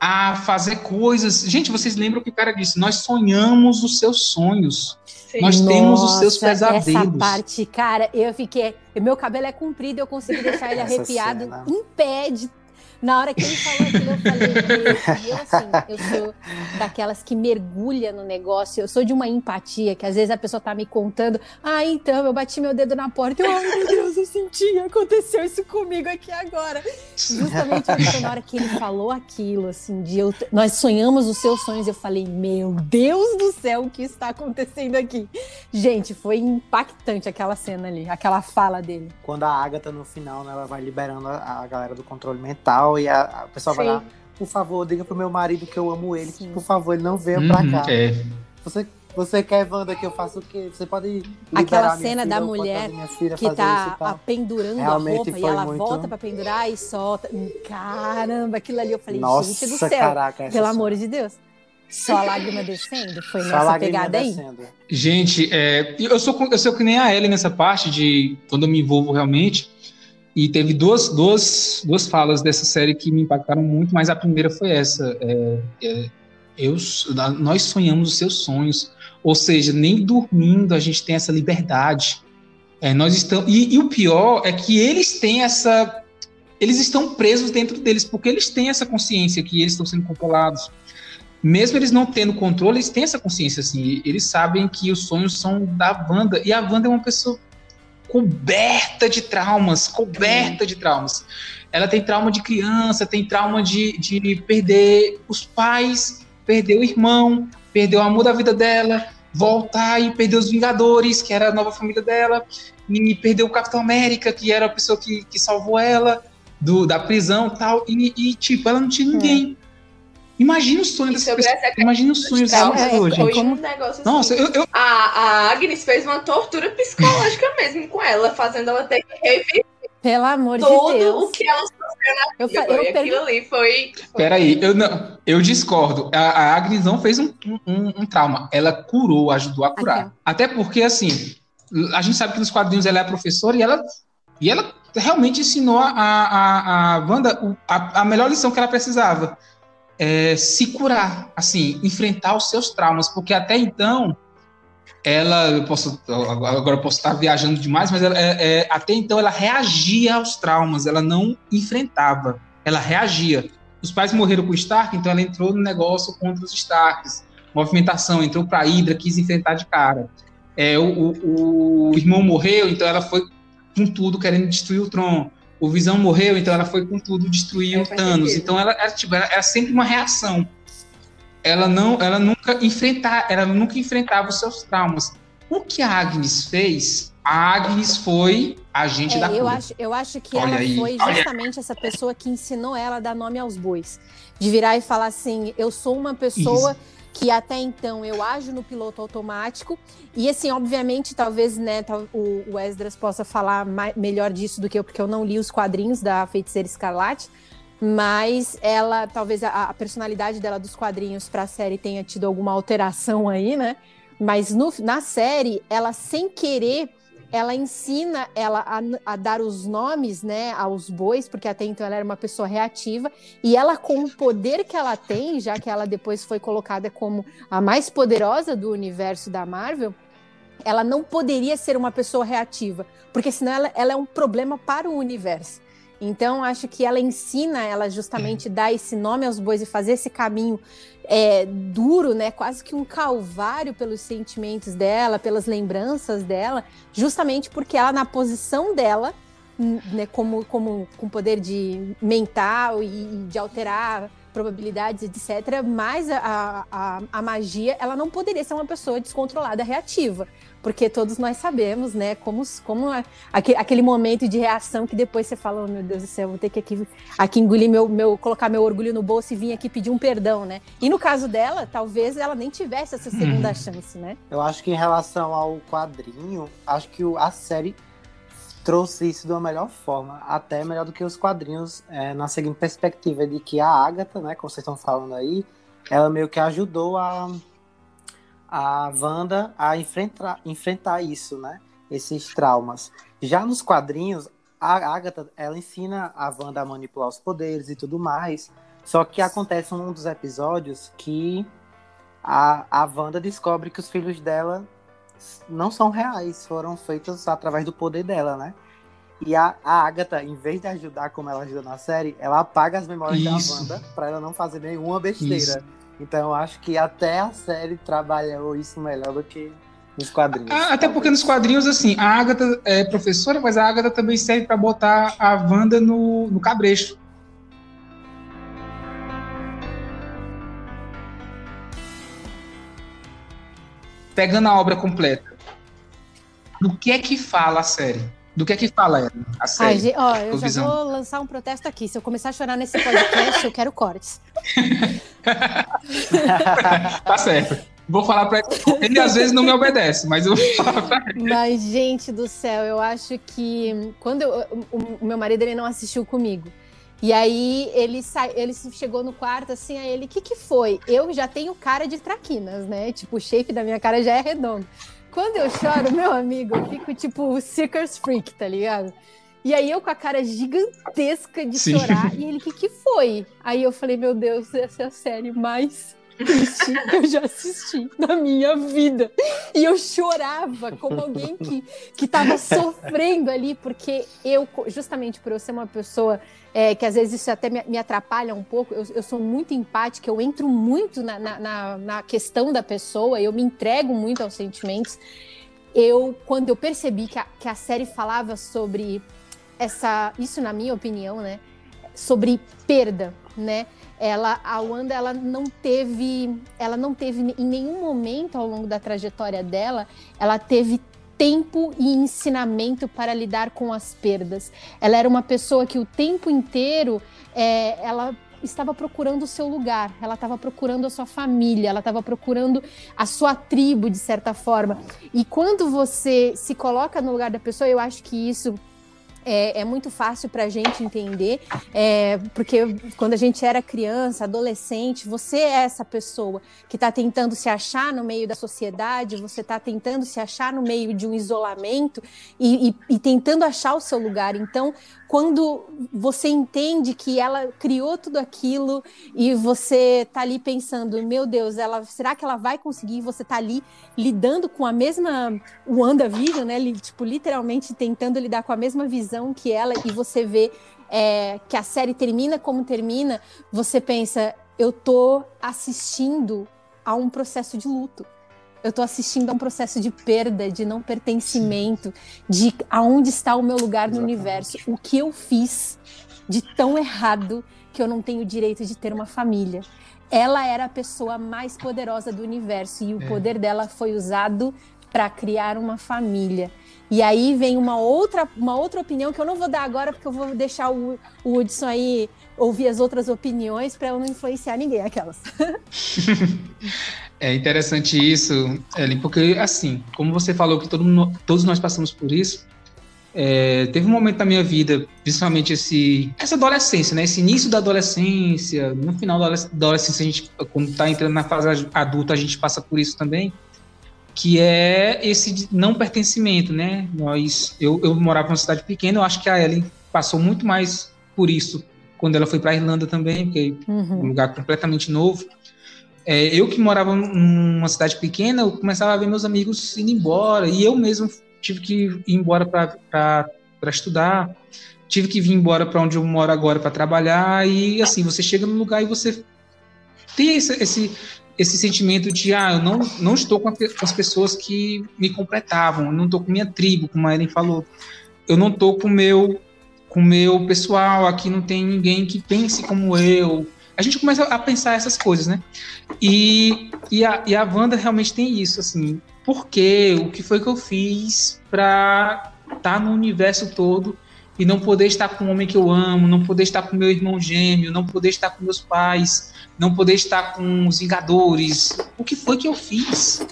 a fazer coisas. Gente, vocês lembram que o cara disse? Nós sonhamos os seus sonhos. Sim. Nós Nossa, temos os seus pesadelos. Essa parte, cara, eu fiquei. Meu cabelo é comprido, eu consegui deixar ele arrepiado cena. em pé de na hora que ele falou aquilo, eu falei, eu assim, eu sou daquelas que mergulha no negócio, eu sou de uma empatia, que às vezes a pessoa tá me contando, ah, então, eu bati meu dedo na porta, eu, ai meu Deus, eu senti, aconteceu isso comigo aqui agora. Justamente então, na hora que ele falou aquilo, assim, de eu, nós sonhamos os seus sonhos, eu falei, meu Deus do céu, o que está acontecendo aqui? Gente, foi impactante aquela cena ali, aquela fala dele. Quando a Agatha no final, né, ela vai liberando a, a galera do controle mental, tal, e a, a pessoa Sim. vai lá, por favor, diga pro meu marido que eu amo ele, Sim. por favor, ele não venha uhum, pra cá. É. Você, você quer, Wanda, que eu faça o quê? Você pode Aquela cena filha, da mulher que tá pendurando Realmente a roupa e ela muito... volta pra pendurar e solta. Caramba, aquilo ali eu falei, Nossa, gente do céu, caraca, pelo amor de Deus. Só a lágrima descendo? Foi Só nessa pegada descendo. aí? Gente, é, eu, sou, eu sou que nem a Ellie nessa parte de quando eu me envolvo realmente. E teve duas, duas, duas falas dessa série que me impactaram muito, mas a primeira foi essa. É, é, eu, nós sonhamos os seus sonhos. Ou seja, nem dormindo a gente tem essa liberdade. É, nós estamos, e, e o pior é que eles têm essa. Eles estão presos dentro deles, porque eles têm essa consciência que eles estão sendo controlados. Mesmo eles não tendo controle, eles têm essa consciência, assim. Eles sabem que os sonhos são da Wanda. E a Wanda é uma pessoa coberta de traumas, coberta de traumas. Ela tem trauma de criança, tem trauma de, de perder os pais, perder o irmão, perder o amor da vida dela, voltar e perder os Vingadores, que era a nova família dela, e perder o Capitão América, que era a pessoa que, que salvou ela do, da prisão tal, e, e tipo, ela não tinha ninguém. É. Imagina o sonho dessa pessoa. Imagina o sonho dessa pessoa, gente. Foi um negócio Nossa, assim. eu, eu... A, a Agnes fez uma tortura psicológica mesmo com ela, fazendo ela ter que reviver pelo amor de Deus. Tudo o que ela sofreu na vida. Eu, eu aquilo ali foi. Peraí, eu, não, eu discordo. A, a Agnes não fez um, um, um, trauma. Ela curou, ajudou a curar. Aqui. Até porque, assim, a gente sabe que nos quadrinhos ela é professora e ela, e ela realmente ensinou a, a, a Wanda a, a melhor lição que ela precisava é, se curar, assim, enfrentar os seus traumas, porque até então ela, eu posso, agora eu posso estar viajando demais, mas ela, é, é, até então ela reagia aos traumas, ela não enfrentava. ela reagia. Os pais morreram com o Stark, então ela entrou no negócio contra os Starks. Movimentação, entrou para a Hydra, quis enfrentar de cara. É, o, o, o, irmão morreu, então ela foi com tudo querendo destruir o Tron. O Visão morreu, então ela foi com tudo destruir é, o Thanos. Sentido. Então ela, ela, tipo, era, era sempre uma reação. Ela não, ela nunca enfrentar, ela nunca enfrentava os seus traumas. O que a Agnes fez a Agnes foi agente é, da cura. Eu acho, eu acho que Olha ela aí. foi justamente essa pessoa que ensinou ela a dar nome aos bois. De virar e falar assim: eu sou uma pessoa. Isso que até então eu ajo no piloto automático. E assim, obviamente, talvez né, o, o Esdras possa falar mais, melhor disso do que eu, porque eu não li os quadrinhos da Feiticeira Escarlate. Mas ela, talvez a, a personalidade dela dos quadrinhos para a série tenha tido alguma alteração aí, né? Mas no, na série, ela sem querer ela ensina ela a, a, dar os nomes né, aos bois, porque até então ela era uma pessoa reativa, e ela, com o poder que ela tem, já que ela depois foi colocada como a mais poderosa do universo da Marvel, ela não poderia ser uma pessoa reativa, porque senão ela, ela é um problema para o universo. Então, acho que ela ensina ela justamente dar esse nome aos bois e fazer esse caminho é, duro, né? Quase que um calvário pelos sentimentos dela, pelas lembranças dela, justamente porque ela, na posição dela, né, como, como com poder de mental e de alterar probabilidades, etc. Mas a, a, a magia, ela não poderia ser uma pessoa descontrolada, reativa porque todos nós sabemos, né, como, como a, aquele, aquele, momento de reação que depois você fala, oh, meu Deus do céu, vou ter que aqui, aqui engolir meu, meu, colocar meu orgulho no bolso e vir aqui pedir um perdão, né? E no caso dela, talvez ela nem tivesse essa segunda uhum. chance, né? Eu acho que em relação ao quadrinho, acho que a série trouxe isso de uma melhor forma, até melhor do que os quadrinhos, é, na seguinte perspectiva de que a Agatha, né, como vocês estão falando aí, ela meio que ajudou a a Wanda a enfrentar, enfrentar isso, né? Esses traumas. Já nos quadrinhos, a Agatha, ela ensina a Wanda a manipular os poderes e tudo mais. Só que acontece um dos episódios que a, a Wanda descobre que os filhos dela não são reais, foram feitos através do poder dela, né? E a, a Agatha, em vez de ajudar como ela ajuda na série, ela apaga as memórias Isso. da Wanda pra ela não fazer nenhuma besteira. Isso. Então eu acho que até a série trabalhou isso melhor do que nos quadrinhos. Ah, até porque nos quadrinhos, assim, a Agatha é professora, mas a Agatha também serve para botar a Wanda no, no cabresto. Pegando a obra completa, do que é que fala a série? Do que é que fala a série? Ai, ó, eu já vou lançar um protesto aqui. Se eu começar a chorar nesse podcast, eu quero cortes. tá certo. Vou falar pra ele. Ele às vezes não me obedece, mas eu vou falar pra ele. Mas, gente do céu, eu acho que quando eu, o, meu marido ele não assistiu comigo. E aí ele sai, ele chegou no quarto assim, aí ele, o que que foi? Eu já tenho cara de traquinas, né? Tipo, o shape da minha cara já é redondo. Quando eu choro, meu amigo, eu fico tipo circus freak, tá ligado? E aí eu com a cara gigantesca de Sim. chorar. E ele, o que, que foi? Aí eu falei, meu Deus, essa é a série mais triste que eu já assisti na minha vida. E eu chorava como alguém que, que tava sofrendo ali, porque eu, justamente por eu ser uma pessoa é, que às vezes isso até me, me atrapalha um pouco, eu, eu, sou muito empática, eu entro muito na, na, na, questão da pessoa, eu me entrego muito aos sentimentos. Eu, quando eu percebi que a, que a série falava sobre essa, isso na minha opinião, né, sobre perda, né? Ela, a Wanda, ela não teve, ela não teve em nenhum momento ao longo da trajetória dela, ela teve tempo e ensinamento para lidar com as perdas. Ela era uma pessoa que o tempo inteiro é, ela estava procurando o seu lugar, ela estava procurando a sua família, ela estava procurando a sua tribo, de certa forma. E quando você se coloca no lugar da pessoa, eu acho que isso é, é muito fácil para a gente entender, é, porque quando a gente era criança, adolescente, você é essa pessoa que está tentando se achar no meio da sociedade, você está tentando se achar no meio de um isolamento e, e, e tentando achar o seu lugar. Então, quando você entende que ela criou tudo aquilo e você tá ali pensando, meu Deus, ela, será que ela vai conseguir? Você tá ali lidando com a mesma WandaVision, né? Tipo, literalmente tentando lidar com a mesma visão que ela, e você vê é, que a série termina como termina, você pensa, eu tô assistindo a um processo de luto. Eu tô assistindo a um processo de perda, de não pertencimento, de aonde está o meu lugar no Exatamente. universo, o que eu fiz de tão errado que eu não tenho o direito de ter uma família. Ela era a pessoa mais poderosa do universo e o é. poder dela foi usado para criar uma família. E aí vem uma outra, uma outra opinião que eu não vou dar agora, porque eu vou deixar o, o Hudson aí ouvir as outras opiniões para eu não influenciar ninguém, aquelas. é interessante isso, Ellen, porque assim, como você falou que todo mundo, todos nós passamos por isso, é, teve um momento da minha vida, principalmente esse, essa adolescência, né? Esse início da adolescência, no final da adolescência, a gente, quando está entrando na fase adulta, a gente passa por isso também que é esse não pertencimento, né? Nós, eu, eu morava numa cidade pequena, eu acho que a Ellen passou muito mais por isso quando ela foi para a Irlanda também, porque uhum. é um lugar completamente novo. É, eu que morava numa cidade pequena, eu começava a ver meus amigos indo embora, e eu mesmo tive que ir embora para estudar, tive que vir embora para onde eu moro agora para trabalhar, e assim, você chega no lugar e você tem esse, esse, esse sentimento de, ah, eu não, não estou com, as pessoas que me completavam, eu não estou com minha tribo, como a Ellen falou, eu não estou com meu com meu pessoal, aqui não tem ninguém que pense como eu. A gente começa a pensar essas coisas, né? E, e, a, e a Wanda realmente tem isso, assim, por quê? O que foi que eu fiz para estar tá no universo todo e não poder estar com o homem que eu amo, não poder estar com meu irmão gêmeo, não poder estar com meus pais, não poder estar com os Vingadores. O que foi que eu fiz?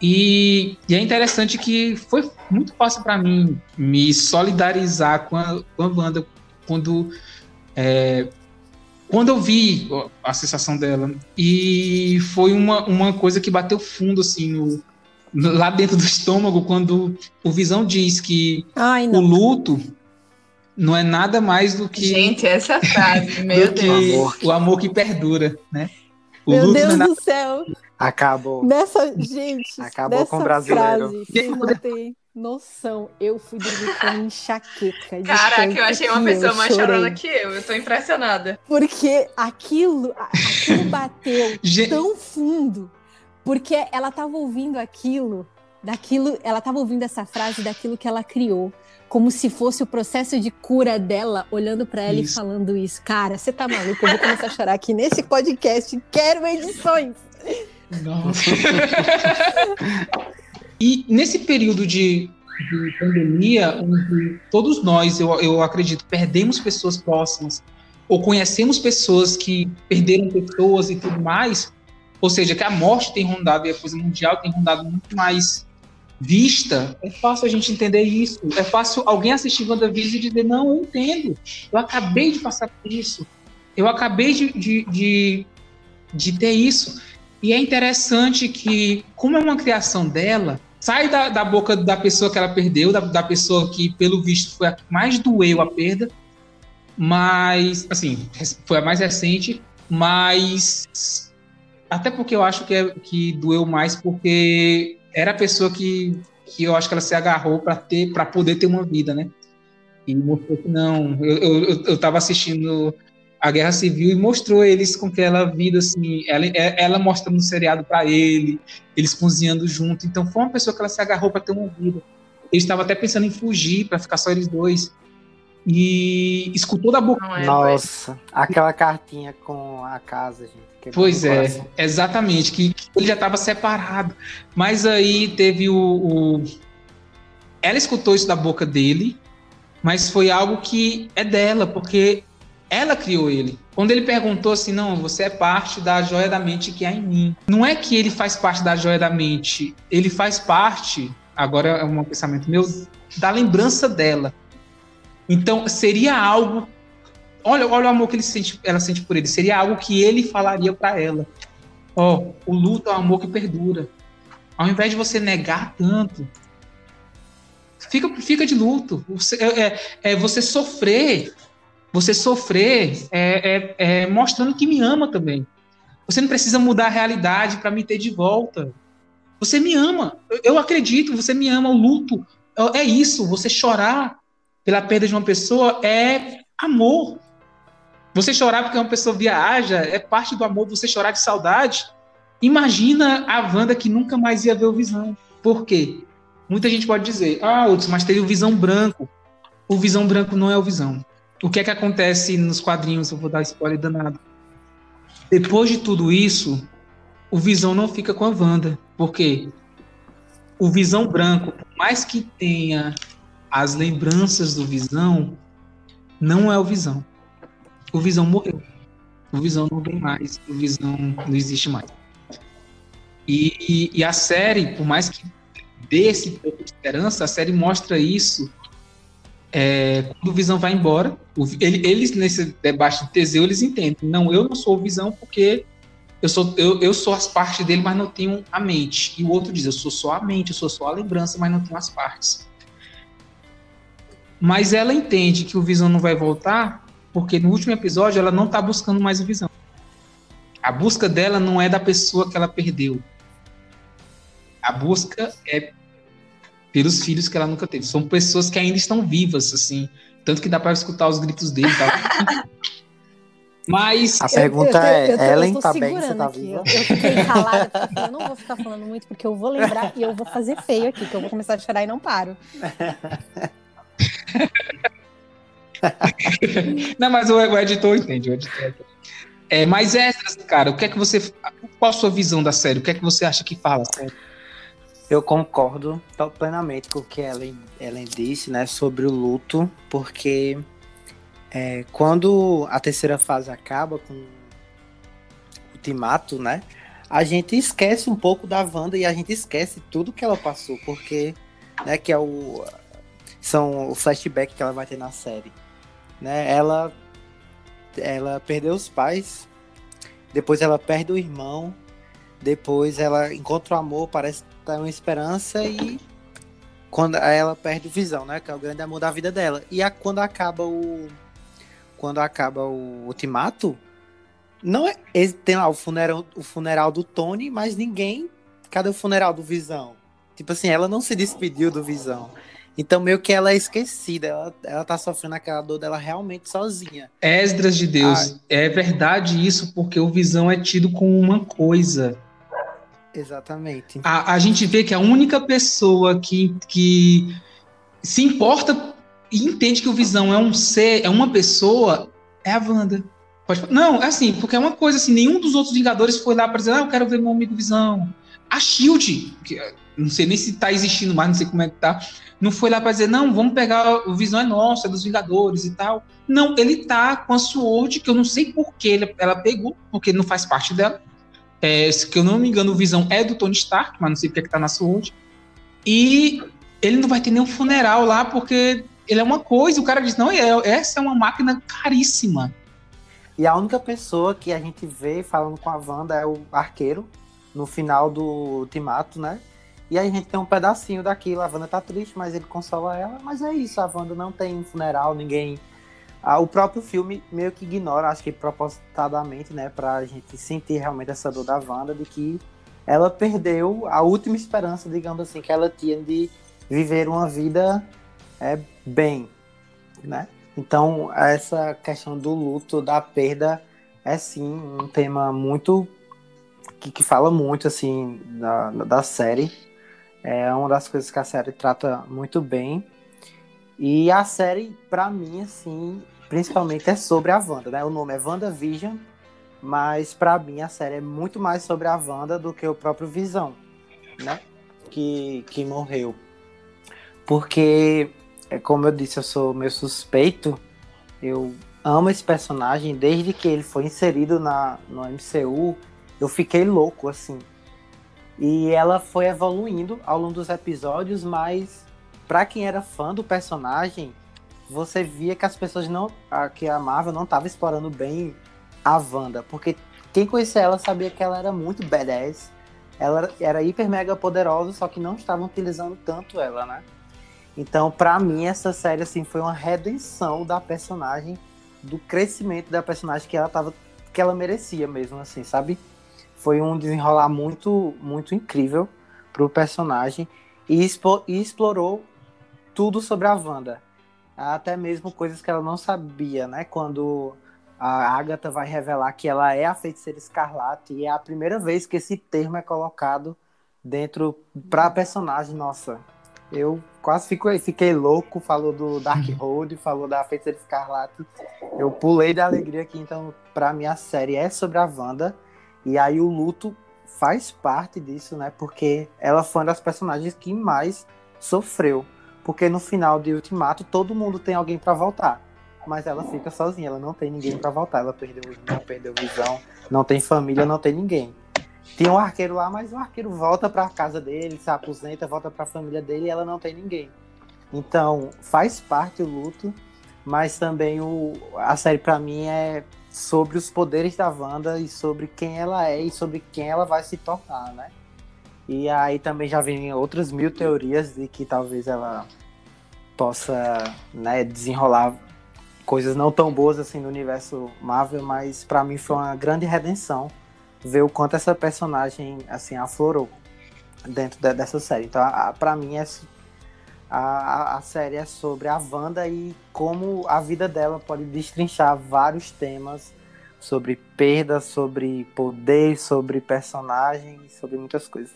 E, e é interessante que foi muito fácil para mim me solidarizar com a, com a Wanda quando, é, quando eu vi a sensação dela. E foi uma, uma coisa que bateu fundo, assim, no, lá dentro do estômago, quando o Visão diz que Ai, o luto não é nada mais do que. Gente, essa frase, meu Deus. o amor que perdura, né? O meu Deus é do céu. Acabou. Nessa, gente. Acabou com o brasileiro. Frase, têm noção. Eu fui dormir com enxaqueca. Caraca, eu achei uma pessoa mais chorona que eu. Eu tô impressionada. Porque aquilo, aquilo bateu tão fundo. Porque ela tava ouvindo aquilo, daquilo, ela tava ouvindo essa frase daquilo que ela criou como se fosse o processo de cura dela, olhando para ela isso. e falando isso. Cara, você tá maluco? Eu vou começar a chorar aqui nesse podcast. Quero edições. Nossa. e nesse período de, de, pandemia, onde todos nós, eu, eu acredito, perdemos pessoas próximas, ou conhecemos pessoas que perderam pessoas e tudo mais, ou seja, que a morte tem rondado e a coisa mundial tem rondado muito mais vista, é fácil a gente entender isso. É fácil alguém assistir WandaVision e dizer, não, eu entendo. Eu acabei de passar por isso. Eu acabei de, de, de, de ter isso. E é interessante que, como é uma criação dela, sai da, da boca da pessoa que ela perdeu, da, da pessoa que, pelo visto, foi a que mais doeu a perda, mas, assim, foi a mais recente, mas até porque eu acho que, é, que doeu mais porque era a pessoa que, que eu acho que ela se agarrou para ter para poder ter uma vida, né? E mostrou que não. Eu, eu, eu tava assistindo a Guerra Civil e mostrou eles com aquela vida assim, ela, ela mostrando um seriado para ele, eles cozinhando junto. Então foi uma pessoa que ela se agarrou para ter uma vida. Ele estava até pensando em fugir para ficar só eles dois. E escutou da boca. É, Nossa, aquela cartinha com a casa, gente. Pois é, exatamente, que, que, ele já estava separado. Mas aí teve o, o, Ela escutou isso da boca dele, mas foi algo que é dela, porque ela criou ele. Quando ele perguntou assim, não, você é parte da joia da mente que há em mim. Não é que ele faz parte da joia da mente, ele faz parte, agora é um pensamento meu, da lembrança dela. Então seria algo Olha, olha o amor que ele sente, ela sente por ele. Seria algo que ele falaria para ela. Ó, oh, o luto é um amor que perdura. Ao invés de você negar tanto, fica, fica de luto. Você, é, é, é você sofrer, você sofrer é, é, é, mostrando que me ama também. Você não precisa mudar a realidade para me ter de volta. Você me ama. Eu, eu acredito, você me ama. O luto é, é isso. Você chorar pela perda de uma pessoa é amor. Você chorar porque uma pessoa viaja é parte do amor, você chorar de saudade. Imagina a Wanda que nunca mais ia ver o Visão. Por quê? Muita gente pode dizer, ah, outros, mas teve o Visão Branco. O Visão Branco não é o Visão. O que é que acontece nos quadrinhos? Eu vou dar spoiler danado. Depois de tudo isso, o Visão não fica com a Wanda. Por quê? O Visão Branco, por mais que tenha as lembranças do Visão, não é o Visão. O Visão morreu. O Visão não vem mais. O Visão não existe mais. E, e, e a série, por mais que dê esse pouco de esperança, a série mostra isso é, quando o Visão vai embora. O, ele, eles, nesse debate de Teseu, eles entendem. Não, eu não sou o Visão porque eu sou, eu, eu sou as partes dele, mas não tenho a mente. E o outro diz, eu sou só a mente, eu sou só a lembrança, mas não tenho as partes. Mas ela entende que o Visão não vai voltar, porque no último episódio ela não está buscando mais o Visão. A busca dela não é da pessoa que ela perdeu. A busca é pelos filhos que ela nunca teve. São pessoas que ainda estão vivas, assim. Tanto que dá para escutar os gritos dele e tal. Mas. A pergunta eu, eu, eu, é: Ellen, tá bem? Você tá viva? Eu, fiquei calada, porque eu não vou ficar falando muito, porque eu vou lembrar e eu vou fazer feio aqui, que eu vou começar a chorar e não paro. não, mas o, o editor entende, o editor. É, mas essas, cara, o que é que você. Qual a sua visão da série? O que é que você acha que fala, sério? Eu concordo plenamente com o que Ellen, Ellen disse, né, sobre o luto, porque é, quando a terceira fase acaba com o ultimato, né, a gente esquece um pouco da Wanda e a gente esquece tudo que ela passou, porque, né, que é o são o flashback que ela vai ter na série, né? Ela ela perdeu os pais, depois ela perde o irmão, depois ela encontra o amor, parece tá uma esperança e quando ela perde visão, né? Que é o grande amor da vida dela. E a, quando acaba o quando acaba o ultimato, não é tem lá o funeral, o funeral do Tony, mas ninguém, cadê o funeral do Visão? Tipo assim, ela não se despediu do Visão. Então, meio que ela é esquecida, ela, ela tá sofrendo aquela dor dela realmente sozinha. Esdras de Deus, ah, é verdade isso, porque o Visão é tido como uma coisa. Exatamente. A, a gente vê que a única pessoa que, que se importa e entende que o Visão é um ser, é uma pessoa, é a Wanda. Pode, não, é assim, porque é uma coisa assim, nenhum dos outros Vingadores foi lá para dizer, ah, eu quero ver meu amigo Visão. A Shield, que não sei nem se tá existindo mais, não sei como é que tá, não foi lá para dizer, não, vamos pegar, o Visão é nosso, é dos Vingadores e tal. Não, ele tá com a Sword, que eu não sei por que ela pegou, porque não faz parte dela. É, que eu não me engano, o Visão é do Tony Stark, mas não sei porque é que tá na Sword. E ele não vai ter nenhum funeral lá, porque ele é uma coisa. O cara diz: não, é, essa é uma máquina caríssima. E a única pessoa que a gente vê falando com a Wanda é o arqueiro, no final do ultimato, né? E aí a gente tem um pedacinho daquilo. A Wanda tá triste, mas ele consola ela. Mas é isso, a Wanda não tem funeral, ninguém ah, o próprio filme meio que ignora, acho que propositadamente, né, pra gente sentir realmente essa dor da Wanda, de que ela perdeu a última esperança, digamos assim, que ela tinha de viver uma vida é, bem, né? Então, essa questão do luto, da perda, é sim um tema muito. que, que fala muito, assim, da, da série. É uma das coisas que a série trata muito bem. E a série, para mim, assim, principalmente é sobre a Wanda, né? O nome é WandaVision, mas para mim a série é muito mais sobre a Wanda do que o próprio Visão, né? Que, que morreu. Porque, é como eu disse, eu sou meu suspeito, eu amo esse personagem desde que ele foi inserido na, no MCU, eu fiquei louco, assim. E ela foi evoluindo ao longo dos episódios, mas para quem era fã do personagem, você via que as pessoas não. Que a Marvel não estava explorando bem a Wanda. Porque quem conhecia ela sabia que ela era muito badass. Ela era hiper mega poderosa, só que não estavam utilizando tanto ela, né? Então, para mim, essa série assim foi uma redenção da personagem, do crescimento da personagem que ela tava, que ela merecia mesmo, assim, sabe? Foi um desenrolar muito, muito incrível pro personagem e, expo, e explorou tudo sobre a Wanda até mesmo coisas que ela não sabia, né? Quando a Agatha vai revelar que ela é a feiticeira escarlate e é a primeira vez que esse termo é colocado dentro para personagem, nossa. Eu quase fico, fiquei louco, falou do Darkhold, falou da Feiticeira Escarlate. Eu pulei da alegria aqui, então, para mim a série é sobre a Wanda. E aí o luto faz parte disso, né? Porque ela foi uma das personagens que mais sofreu. Porque no final de Ultimato, todo mundo tem alguém para voltar. Mas ela fica sozinha, ela não tem ninguém para voltar. Ela perdeu o irmão, perdeu visão, não tem família, não tem ninguém. Tinha um arqueiro lá, mas o arqueiro volta para casa dele, se aposenta, volta para a família dele e ela não tem ninguém. Então, faz parte o luto, mas também o, a série para mim é sobre os poderes da Wanda e sobre quem ela é e sobre quem ela vai se tornar, né? E aí também já vem outras mil teorias de que talvez ela possa né, desenrolar coisas não tão boas assim no universo Marvel, mas para mim foi uma grande redenção ver o quanto essa personagem assim aflorou dentro de, dessa série. Então, para mim é a, a série é sobre a Wanda e como a vida dela pode destrinchar vários temas sobre perda, sobre poder, sobre personagens, sobre muitas coisas.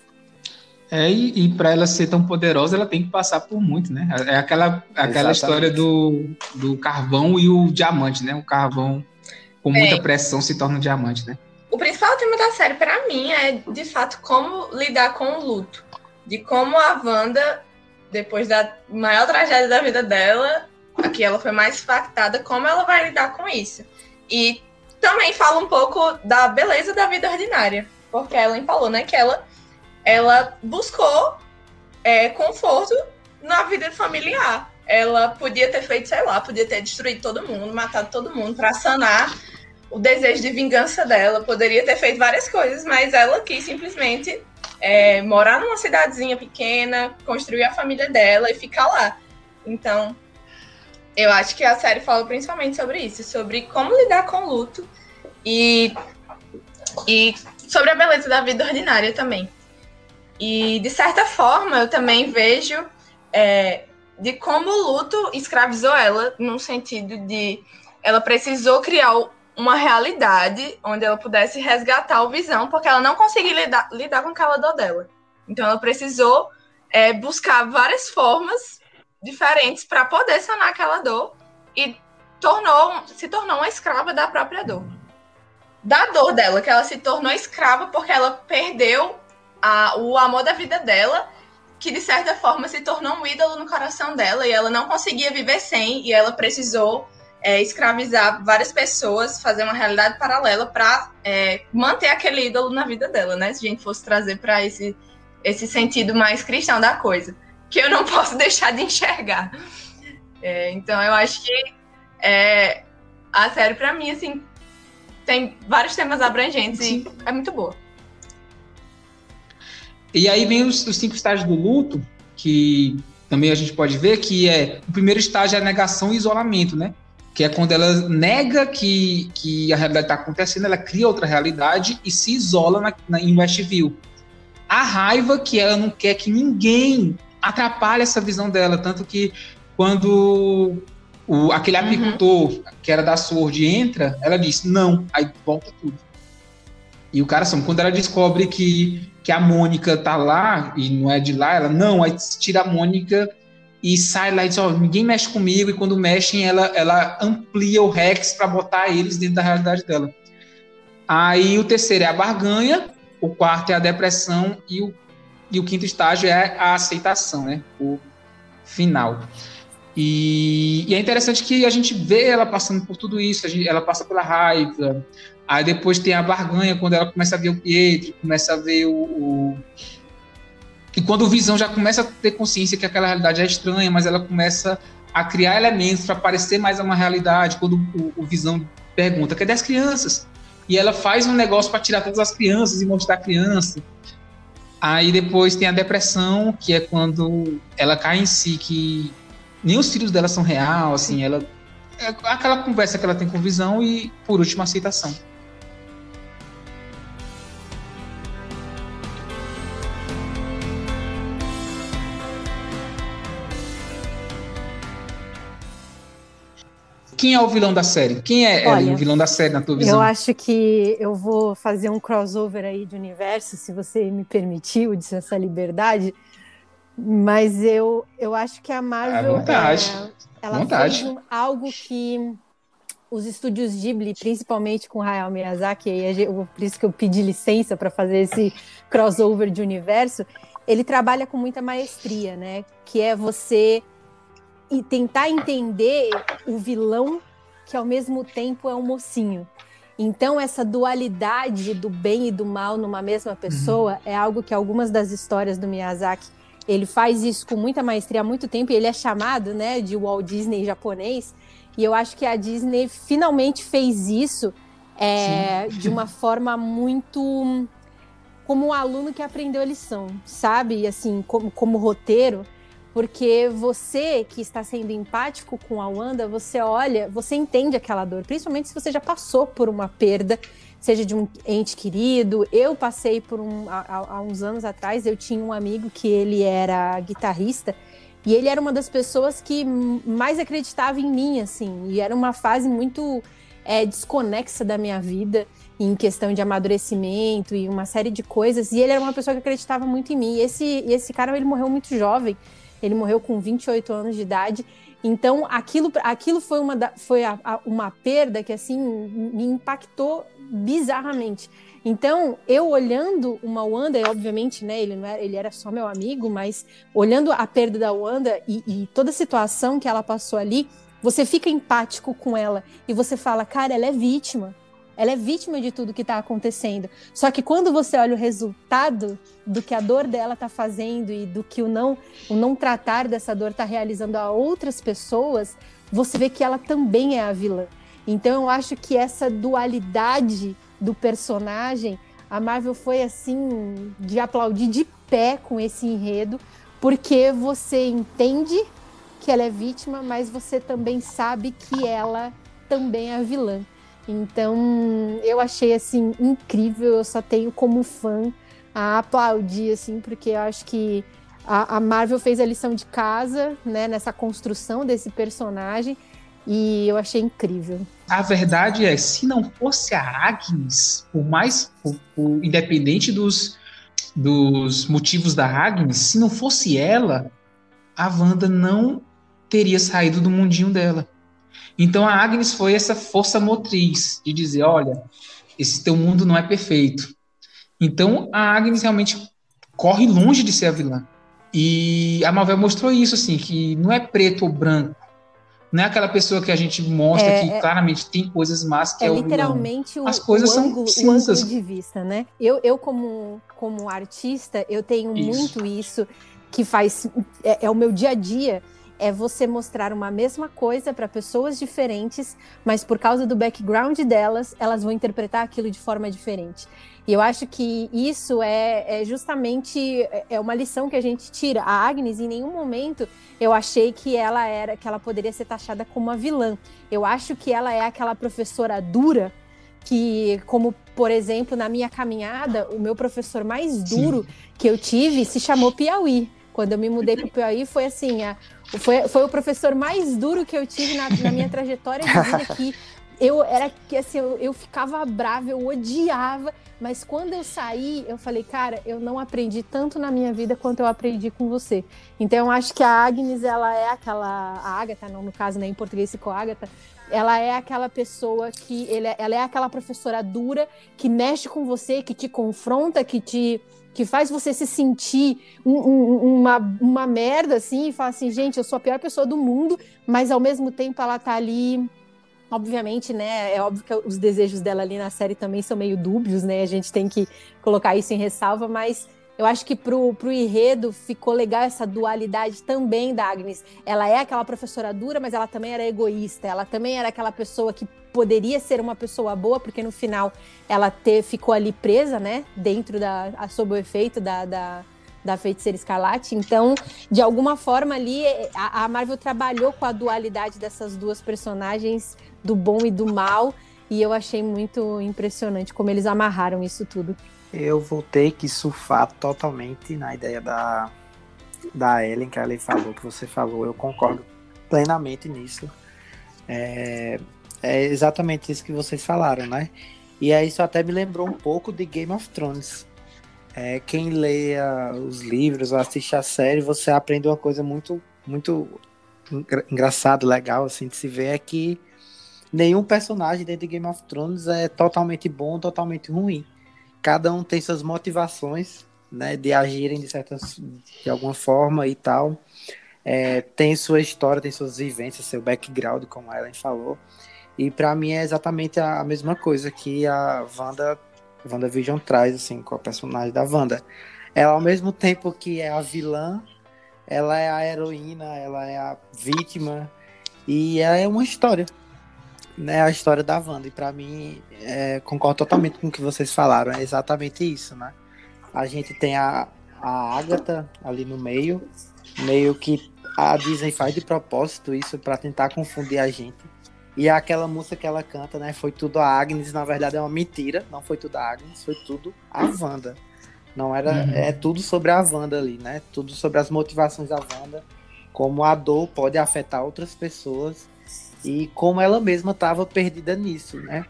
É, e, e para ela ser tão poderosa, ela tem que passar por muito, né? É aquela, aquela história do, do carvão e o diamante, né? O carvão com muita é. pressão se torna um diamante, né? O principal tema da série, para mim, é de fato como lidar com o luto. De como a Wanda, depois da maior tragédia da vida dela, aqui ela foi mais impactada, como ela vai lidar com isso. E também fala um pouco da beleza da vida ordinária. Porque ela falou, né, que ela, ela buscou é, conforto na vida familiar. Ela podia ter feito, sei lá, podia ter destruído todo mundo, matado todo mundo para sanar o desejo de vingança dela. Poderia ter feito várias coisas, mas ela quis simplesmente é, morar numa cidadezinha pequena, construir a família dela e ficar lá. Então, eu acho que a série fala principalmente sobre isso, sobre como lidar com o luto e, e sobre a beleza da vida ordinária também. E, de certa forma, eu também vejo é, de como o luto escravizou ela, no sentido de ela precisou criar uma realidade onde ela pudesse resgatar o Visão, porque ela não conseguia lidar, lidar com aquela dor dela. Então ela precisou é, buscar várias formas diferentes para poder sanar aquela dor e tornou, se tornou uma escrava da própria dor. Da dor dela, que ela se tornou escrava porque ela perdeu a, o amor da vida dela, que de certa forma se tornou um ídolo no coração dela e ela não conseguia viver sem e ela precisou é, escravizar várias pessoas, fazer uma realidade paralela para é, manter aquele ídolo na vida dela, né? Se a gente fosse trazer para esse, esse sentido mais cristão da coisa, que eu não posso deixar de enxergar. É, então eu acho que é, a série, para mim, assim, tem vários temas abrangentes e é muito boa. E aí vem os, os cinco estágios do luto, que também a gente pode ver que é o primeiro estágio é a negação e isolamento, né? que é quando ela nega que, que a realidade está acontecendo, ela cria outra realidade e se isola na, na, em Westview. A raiva que ela não quer que ninguém atrapalhe essa visão dela, tanto que quando o, aquele apicultor uhum. que era da Sword entra, ela diz não, aí volta tudo. E o cara, assim, quando ela descobre que, que a Mônica tá lá e não é de lá, ela não, aí tira a Mônica e sai lá e diz, ó, ninguém mexe comigo, e quando mexem, ela, ela amplia o Rex para botar eles dentro da realidade dela. Aí o terceiro é a barganha, o quarto é a depressão, e o, e o quinto estágio é a aceitação, né? O final. E, e, é interessante que a gente vê ela passando por tudo isso, gente, ela passa pela raiva, aí depois tem a barganha, quando ela começa a ver o Pietro, começa a ver o, o e quando o Visão já começa a ter consciência que aquela realidade é estranha, mas ela começa a criar elementos para parecer mais uma realidade, quando o, o Visão pergunta, cadê as crianças? E ela faz um negócio para tirar todas as crianças e mostrar a criança. Aí depois tem a depressão, que é quando ela cai em si, que nem os filhos dela são real, assim, ela é aquela conversa que ela tem com visão e por último a aceitação. Quem é o vilão da série? Quem é Olha, Ellen, o vilão da série, na tua visão? Eu acho que eu vou fazer um crossover aí de universo, se você me permitiu, de essa liberdade. Mas eu, eu acho que a Marvel. É vontade. É, ela vontade. fez algo que os estúdios Ghibli, principalmente com Hayao Miyazaki, e por isso que eu pedi licença para fazer esse crossover de universo, ele trabalha com muita maestria, né? Que é você e tentar entender o vilão que ao mesmo tempo é um mocinho. Então essa dualidade do bem e do mal numa mesma uhum. pessoa uhum. é algo que algumas das histórias do Miyazaki ele faz isso com muita maestria há muito tempo e ele é chamado, né, de Walt Disney japonês. E eu acho que a Disney finalmente fez isso é, de uma forma muito como um aluno que aprendeu a lição, sabe? Assim, como, como roteiro, porque você que está sendo empático com a Wanda, você olha, você entende aquela dor, principalmente se você já passou por uma perda, seja de um ente querido. Eu passei por um há, há uns anos atrás, eu tinha um amigo que ele era guitarrista e ele era uma das pessoas que mais acreditava em mim, assim, e era uma fase muito é, desconexa da minha vida em questão de amadurecimento e uma série de coisas. E ele era uma pessoa que acreditava muito em mim. E esse, esse cara, ele morreu muito jovem. Ele morreu com 28 anos de idade. Então, aquilo, aquilo foi, uma, foi a, a, uma perda que, assim, me impactou bizarramente. Então, eu olhando uma Wanda, obviamente, né, ele, não era, ele era só meu amigo, mas olhando a perda da Wanda e, e toda a situação que ela passou ali, você fica empático com ela e você fala, cara, ela é vítima. Ela é vítima de tudo que está acontecendo. Só que quando você olha o resultado do que a dor dela está fazendo e do que o não, o não tratar dessa dor está realizando a outras pessoas, você vê que ela também é a vilã. Então eu acho que essa dualidade do personagem, a Marvel foi assim de aplaudir de pé com esse enredo, porque você entende que ela é vítima, mas você também sabe que ela também é a vilã. Então, eu achei assim incrível, eu só tenho como fã a aplaudir assim, porque eu acho que a, a Marvel fez a lição de casa, né, nessa construção desse personagem e eu achei incrível. A verdade é, se não fosse a Agnes, por mais por, por, independente dos, dos motivos da Agnes, se não fosse ela, a Wanda não teria saído do mundinho dela. Então a Agnes foi essa força motriz de dizer, olha, esse teu mundo não é perfeito. Então a Agnes realmente corre longe de ser a vilã. E a Marvel mostrou isso assim, que não é preto ou branco. Não é aquela pessoa que a gente mostra é, que é, claramente tem coisas más que é, é o literalmente o, As coisas o são ângulo, cinzas. ângulo de vista, né? Eu, eu como, como artista, eu tenho isso. muito isso que faz é, é o meu dia a dia é você mostrar uma mesma coisa para pessoas diferentes, mas por causa do background delas, elas vão interpretar aquilo de forma diferente. E eu acho que isso é, é, justamente é uma lição que a gente tira. A Agnes, em nenhum momento eu achei que ela era, que ela poderia ser taxada como uma vilã. Eu acho que ela é aquela professora dura que, como por exemplo, na minha caminhada, o meu professor mais duro Sim. que eu tive se chamou Piauí. Quando eu me mudei para o Piauí, foi assim, a, foi, foi o professor mais duro que eu tive na, na minha trajetória de vida. Eu era que assim, eu, eu ficava brava, eu odiava, mas quando eu saí, eu falei, cara, eu não aprendi tanto na minha vida quanto eu aprendi com você. Então eu acho que a Agnes, ela é aquela. A Agatha, não, no caso, né, em português ficou Agatha, ela é aquela pessoa que. Ele, é, ela é aquela professora dura que mexe com você, que te confronta, que te que faz você se sentir um, um, uma, uma merda, assim, e falar assim, gente, eu sou a pior pessoa do mundo, mas ao mesmo tempo ela tá ali. Obviamente, né? É óbvio que os desejos dela ali na série também são meio dúbios, né? A gente tem que colocar isso em ressalva, mas eu acho que pro, pro enredo ficou legal essa dualidade também da Agnes. Ela é aquela professora dura, mas ela também era egoísta. Ela também era aquela pessoa que poderia ser uma pessoa boa, porque no final ela ficou ali presa, né? Dentro da. sob o efeito da, da, da feiticeira escarlate. Então, de alguma forma ali, a, a Marvel trabalhou com a dualidade dessas duas personagens, do bom e do mal. E eu achei muito impressionante como eles amarraram isso tudo eu vou ter que surfar totalmente na ideia da, da Ellen que ela falou, que você falou. Eu concordo plenamente nisso. É, é exatamente isso que vocês falaram, né? E aí isso até me lembrou um pouco de Game of Thrones. É, quem lê os livros ou assiste a série, você aprende uma coisa muito, muito engraçada, legal, assim, de se ver, é que nenhum personagem dentro de Game of Thrones é totalmente bom, totalmente ruim. Cada um tem suas motivações, né, de agirem de certas, de alguma forma e tal. É, tem sua história, tem suas vivências, seu background, como a Ellen falou. E para mim é exatamente a mesma coisa que a Wanda, WandaVision traz, assim, com a personagem da Wanda. Ela, ao mesmo tempo que é a vilã, ela é a heroína, ela é a vítima, e é uma história, né? A história da Wanda. E para mim, é, concordo totalmente com o que vocês falaram, é exatamente isso, né? A gente tem a, a Agatha ali no meio, meio que a Disney faz de propósito isso para tentar confundir a gente e aquela música que ela canta, né? Foi tudo a Agnes, na verdade é uma mentira. Não foi tudo a Agnes, foi tudo a Wanda. Não era. Uhum. É tudo sobre a Wanda ali, né? Tudo sobre as motivações da Wanda. Como a dor pode afetar outras pessoas. E como ela mesma estava perdida nisso, né?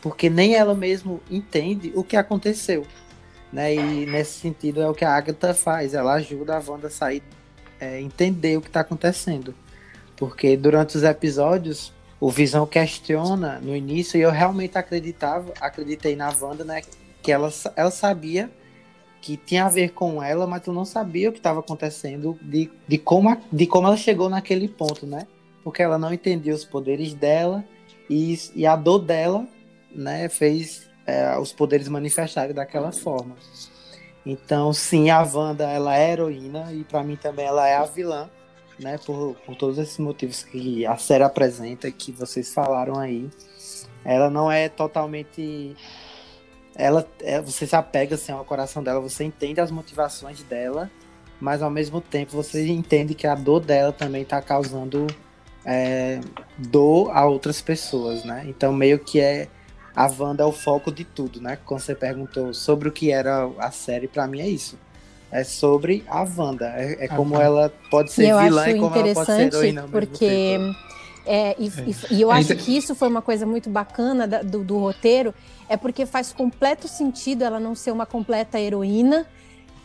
Porque nem ela mesma entende o que aconteceu. Né? E nesse sentido é o que a Agatha faz. Ela ajuda a Wanda a sair, é, entender o que está acontecendo. Porque durante os episódios o Visão questiona no início, e eu realmente acreditava, acreditei na Wanda, né? Que ela, ela sabia que tinha a ver com ela, mas eu não sabia o que estava acontecendo, de, de, como, de como ela chegou naquele ponto, né? Porque ela não entendia os poderes dela e, e a dor dela, né, fez é, os poderes manifestarem daquela forma. Então, sim, a Wanda, ela é heroína e para mim também ela é a vilã né, por, por todos esses motivos que a série apresenta que vocês falaram aí, ela não é totalmente ela é, você se apega assim, ao coração dela, você entende as motivações dela, mas ao mesmo tempo você entende que a dor dela também está causando é, dor a outras pessoas, né? Então meio que é a Wanda é o foco de tudo, né? Quando você perguntou sobre o que era a série, para mim é isso é sobre a Wanda. É, é como ela pode ser vilã e como ela pode ser heroína. Porque. É, e, é. e, e, eu acho que isso foi uma coisa muito bacana da, do, do roteiro, é porque faz completo sentido ela não ser uma completa heroína,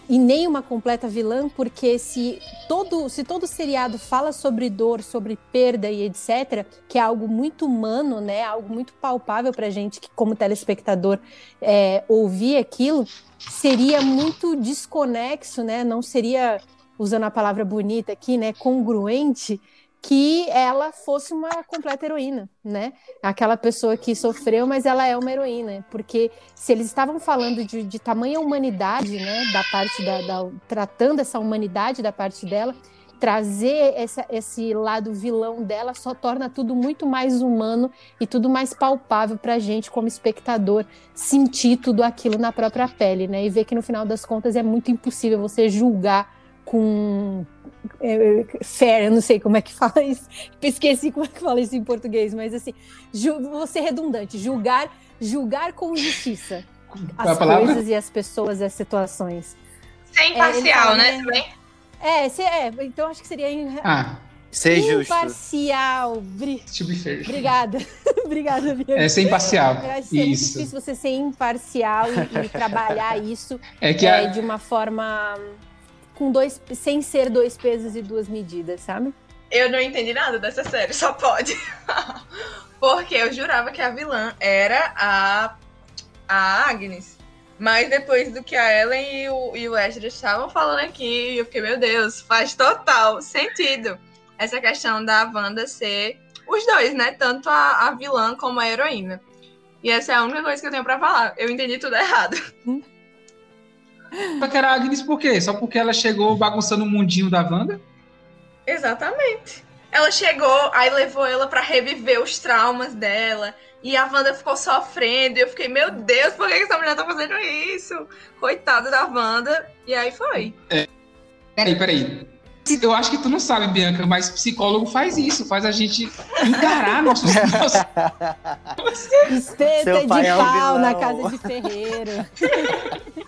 e nem uma completa vilã, porque se todo, se todo seriado fala sobre dor, sobre perda e etc., que é algo muito humano, né, algo muito palpável para gente que como telespectador é, ouvir aquilo, seria muito desconexo, né, não seria usando a palavra bonita aqui, né, congruente que ela fosse uma completa heroína, né? Aquela pessoa que sofreu, mas ela é uma heroína, porque se eles estavam falando de, de tamanha humanidade, né, da parte da, da, tratando essa humanidade da parte dela, trazer essa, esse lado vilão dela só torna tudo muito mais humano e tudo mais palpável para a gente como espectador sentir tudo aquilo na própria pele, né? E ver que no final das contas é muito impossível você julgar com é, fair, eu não sei como é que fala isso, esqueci como é que fala isso em português, mas assim, vou ser redundante, julgar, julgar com justiça as coisas e as pessoas e as situações. Ser imparcial, é, né? É, se, é, então acho que seria em, ah, ser justo. Imparcial. Bri... Obrigada. Obrigada, Bia. É ser imparcial. Eu acho que é muito difícil você ser imparcial e, e trabalhar isso é que é, a... de uma forma com dois, sem ser dois pesos e duas medidas, sabe? Eu não entendi nada dessa série, só pode. Porque eu jurava que a vilã era a, a Agnes. Mas depois do que a Ellen e o, e o Ezra estavam falando aqui, eu fiquei, meu Deus, faz total sentido essa questão da Wanda ser os dois, né? Tanto a, a vilã como a heroína. E essa é a única coisa que eu tenho para falar. Eu entendi tudo errado. Só que era Agnes por quê? Só porque ela chegou bagunçando o mundinho da Wanda? Exatamente. Ela chegou, aí levou ela para reviver os traumas dela. E a Wanda ficou sofrendo. E eu fiquei, meu Deus, por que essa mulher tá fazendo isso? Coitada da Wanda. E aí foi. É. Peraí, peraí. Eu acho que tu não sabe, Bianca, mas psicólogo faz isso, faz a gente encarar nossos. Espeta de é pau na casa de ferreiro.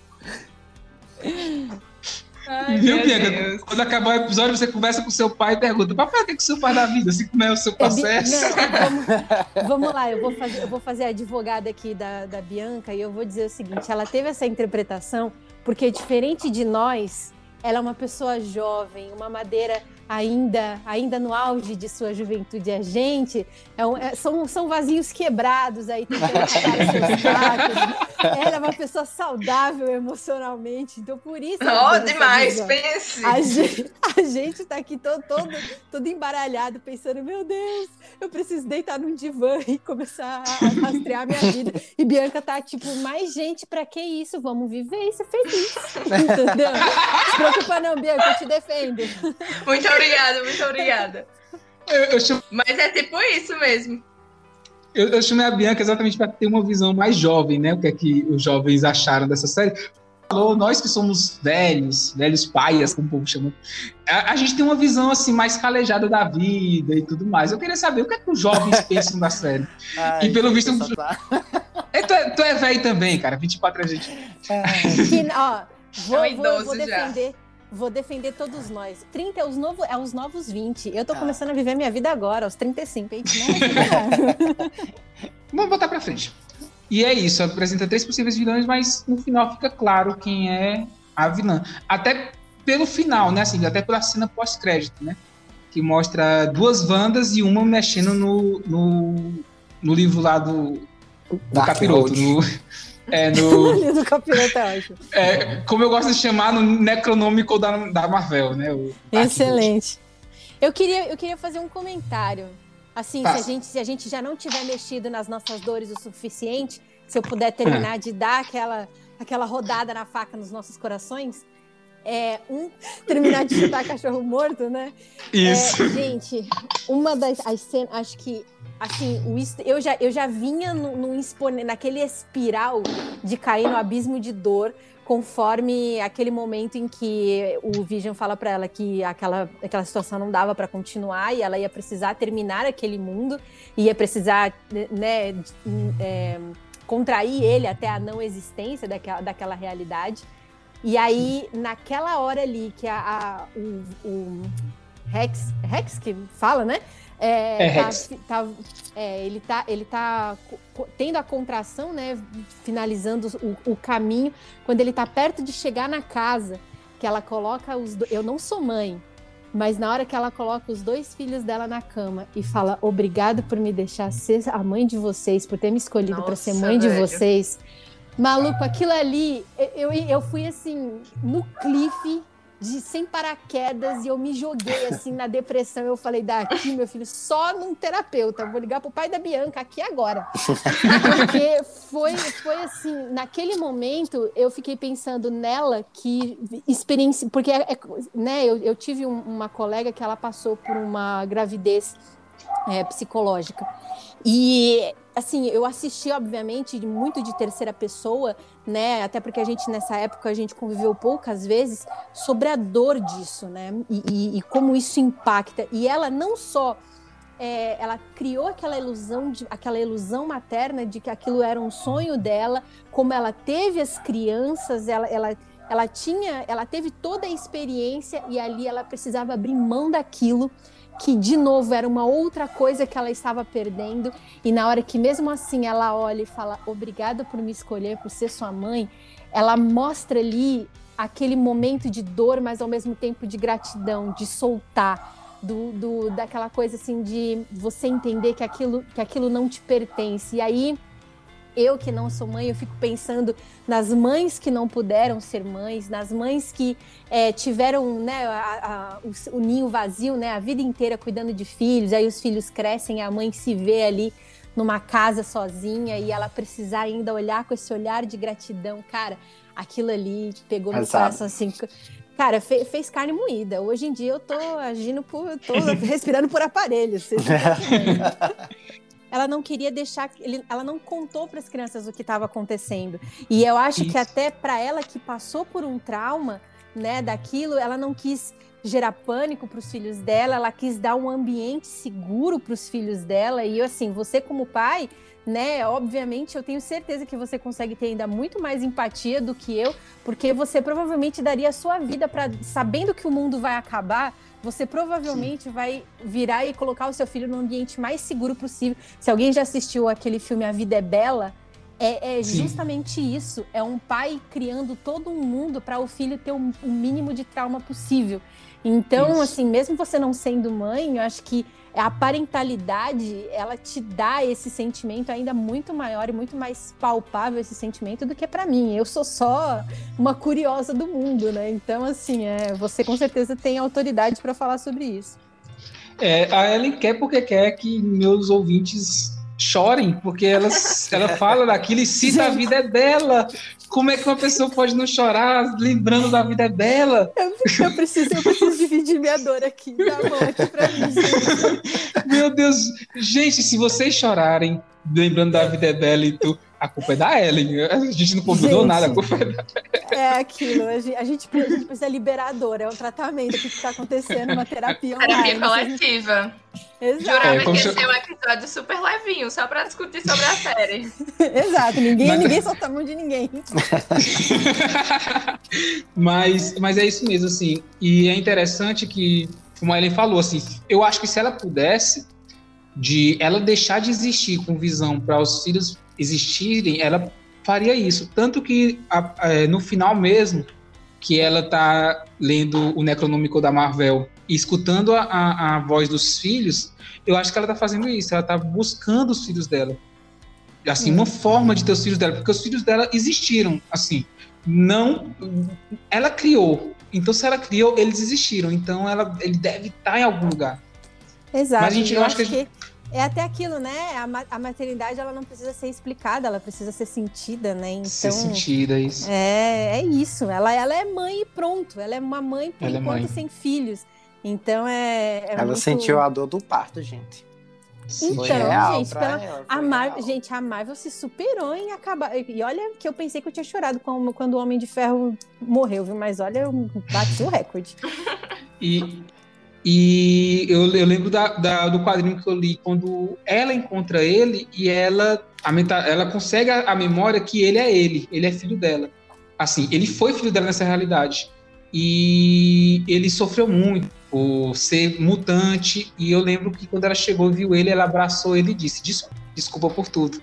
Ai, Viu, Bianca? Quando acabar o episódio, você conversa com seu pai e pergunta: Papai, o que, é que o senhor faz da vida? Assim como é o seu processo? É, não, vamos, vamos, lá, eu vou, fazer, eu vou fazer a advogada aqui da, da Bianca e eu vou dizer o seguinte: ela teve essa interpretação porque, diferente de nós, ela é uma pessoa jovem, uma madeira ainda, ainda no auge de sua juventude. A gente é um, é, são, são vazios quebrados aí tentando seus Ela é uma pessoa saudável emocionalmente, então por isso. Oh, demais, pense! A gente, a gente tá aqui todo, todo, todo embaralhado, pensando: meu Deus, eu preciso deitar num divã e começar a rastrear minha vida. E Bianca tá tipo: mais gente, pra que isso? Vamos viver e ser feliz. Entendeu? Não se preocupa, não, Bianca, eu te defendo. Muito obrigada, muito obrigada. Eu, eu chamo... Mas é tipo isso mesmo. Eu, eu chamei a Bianca exatamente para ter uma visão mais jovem, né? O que é que os jovens acharam dessa série. Falou, nós que somos velhos, velhos paias, como o povo chama, a, a, gente tem uma visão assim mais calejada da vida e tudo mais. Eu queria saber o que é que os jovens pensam da série. Ai, e pelo visto. Tá... É, tu, é, tu é velho também, cara. 24 a gente. É, que, ó, vou, é vou, vou defender. Já Vou defender todos nós. 30 é os, novo, é os novos 20. Eu tô ah. começando a viver minha vida agora, aos 35. Hein? Vamos botar pra frente. E é isso, apresenta três possíveis vilões, mas no final fica claro quem é a vilã. Até pelo final, né? Assim, até pela cena pós-crédito, né? Que mostra duas Wandas e uma mexendo no, no, no livro lá do, do capiroto. No, é, no. do é. É, como eu gosto de chamar no Necronômico da, da Marvel, né? O Excelente. Eu queria, eu queria fazer um comentário. Assim, se a, gente, se a gente já não tiver mexido nas nossas dores o suficiente, se eu puder terminar de dar aquela, aquela rodada na faca nos nossos corações, é um terminar de chutar cachorro morto, né? Isso. É, gente, uma das as cenas, acho que assim, o, eu, já, eu já vinha no, naquele espiral de cair no abismo de dor, conforme aquele momento em que o Vision fala para ela que aquela, aquela situação não dava para continuar e ela ia precisar terminar aquele mundo, ia precisar, né, é, contrair ele até a não existência daquela, daquela realidade. E aí, naquela hora ali que a, a o, o Rex, Rex que fala, né? É, é, tá, tá, é, ele tá, ele tá tendo a contração, né? Finalizando o, o, caminho, quando ele tá perto de chegar na casa, que ela coloca os. Do... Eu não sou mãe, mas na hora que ela coloca os dois filhos dela na cama e fala: Obrigado por me deixar ser a mãe de vocês, por ter me escolhido para ser mãe velho. de vocês. Maluco, aquilo ali, eu, eu fui assim, no cliff de sem paraquedas e eu me joguei assim na depressão. Eu falei, daqui, meu filho, só num terapeuta. Vou ligar pro pai da Bianca aqui agora. Porque foi, foi assim, naquele momento eu fiquei pensando nela que experiência. Porque é, é, né, eu, eu tive um, uma colega que ela passou por uma gravidez é, psicológica. E assim, eu assisti, obviamente, muito de terceira pessoa, né? Até porque a gente, nessa época, a gente conviveu poucas vezes sobre a dor disso, né? E, e, e como isso impacta. E ela não só. É, ela criou aquela ilusão, de, aquela ilusão materna de que aquilo era um sonho dela, como ela teve as crianças, ela, ela, ela tinha, ela teve toda a experiência e ali ela precisava abrir mão daquilo que de novo era uma outra coisa que ela estava perdendo e na hora que mesmo assim ela olha e fala obrigada por me escolher por ser sua mãe, ela mostra ali aquele momento de dor, mas ao mesmo tempo de gratidão, de soltar, do, do daquela coisa assim de você entender que aquilo que aquilo não te pertence. E aí eu que não sou mãe, eu fico pensando nas mães que não puderam ser mães, nas mães que é, tiveram né, a, a, o, o, ninho vazio né, a vida inteira cuidando de filhos, aí os filhos crescem, a mãe se vê ali numa casa sozinha e ela precisar ainda olhar com esse olhar de gratidão. Cara, aquilo ali pegou no coração assim. Cara, fe, fez carne moída. Hoje em dia eu tô agindo por. tô respirando por aparelhos. ela não queria deixar, ela não contou para as crianças o que estava acontecendo. E eu acho Isso. que até para ela que passou por um trauma, né, daquilo, ela não quis gerar pânico para os filhos dela, ela quis dar um ambiente seguro para os filhos dela. E assim, você como pai, né? Obviamente, eu tenho certeza que você consegue ter ainda muito mais empatia do que eu, porque você provavelmente daria a sua vida para sabendo que o mundo vai acabar. Você provavelmente Sim. vai virar e colocar o seu filho no ambiente mais seguro possível. Se alguém já assistiu aquele filme A Vida é Bela, é, é justamente isso. É um pai criando todo um mundo para o filho ter o, o, mínimo de trauma possível. Então, isso. assim, mesmo você não sendo mãe, eu acho que a parentalidade, ela te dá esse sentimento ainda muito maior e muito mais palpável esse sentimento do que para mim. Eu sou só uma curiosa do mundo, né? Então, assim, é, você com certeza tem autoridade para falar sobre isso. É, a Ellen quer porque quer que meus ouvintes chorem, porque ela, ela fala daquilo e cita a vida é dela. Como é que uma pessoa pode não chorar lembrando da vida dela? Eu, eu, preciso, eu preciso dividir minha dor aqui. Dá a mão aqui pra mim. Gente. Meu Deus. Gente, se vocês chorarem lembrando da vida dela e tu a culpa é da Ellen. A gente não combinou gente, nada, a culpa é da É aquilo, a gente, a gente precisa liberar a dor, é um tratamento que está acontecendo, uma terapia online. Terapia coletiva. Exato. Jurava é, que ia ser um episódio super levinho, só para discutir sobre a série. Exato, ninguém, mas... ninguém solta a mão de ninguém. mas, mas é isso mesmo, assim. E é interessante que, como a Ellen falou, assim, eu acho que se ela pudesse, de ela deixar de existir com visão para os filhos existirem, ela faria isso. Tanto que a, a, é, no final mesmo, que ela tá lendo o Necronômico da Marvel e escutando a, a, a, voz dos filhos, eu acho que ela tá fazendo isso, ela tá buscando os filhos dela. Assim, uma forma de ter os filhos dela, porque os filhos dela existiram, assim. Não. Ela criou. Então, se ela criou, eles existiram. Então, ela, ele deve estar tá em algum lugar. Exato. Mas a gente, eu, eu acho que, que é até aquilo, né? A, a, maternidade ela não precisa ser explicada, ela precisa ser sentida, né? Então, ser sentida, isso. É, é isso. Ela, ela é mãe e pronto. Ela é uma mãe por ela é enquanto é mãe. sem filhos. Então é. é ela muito... sentiu a dor do parto, gente. Então, gente, pela... ela, a Marvel, gente, a Marvel se superou em acabar. E olha que eu pensei que eu tinha chorado quando, quando o Homem de Ferro morreu, viu? Mas olha, eu bati o recorde. E e eu, eu lembro da, da, do quadrinho que eu li quando ela encontra ele e ela, ela consegue a, a, memória que ele é ele, ele é filho dela. Assim, ele foi filho dela nessa realidade. E ele sofreu muito por ser mutante. E eu lembro que quando ela chegou viu ele, ela abraçou ele e disse: Desculpa, desculpa por tudo.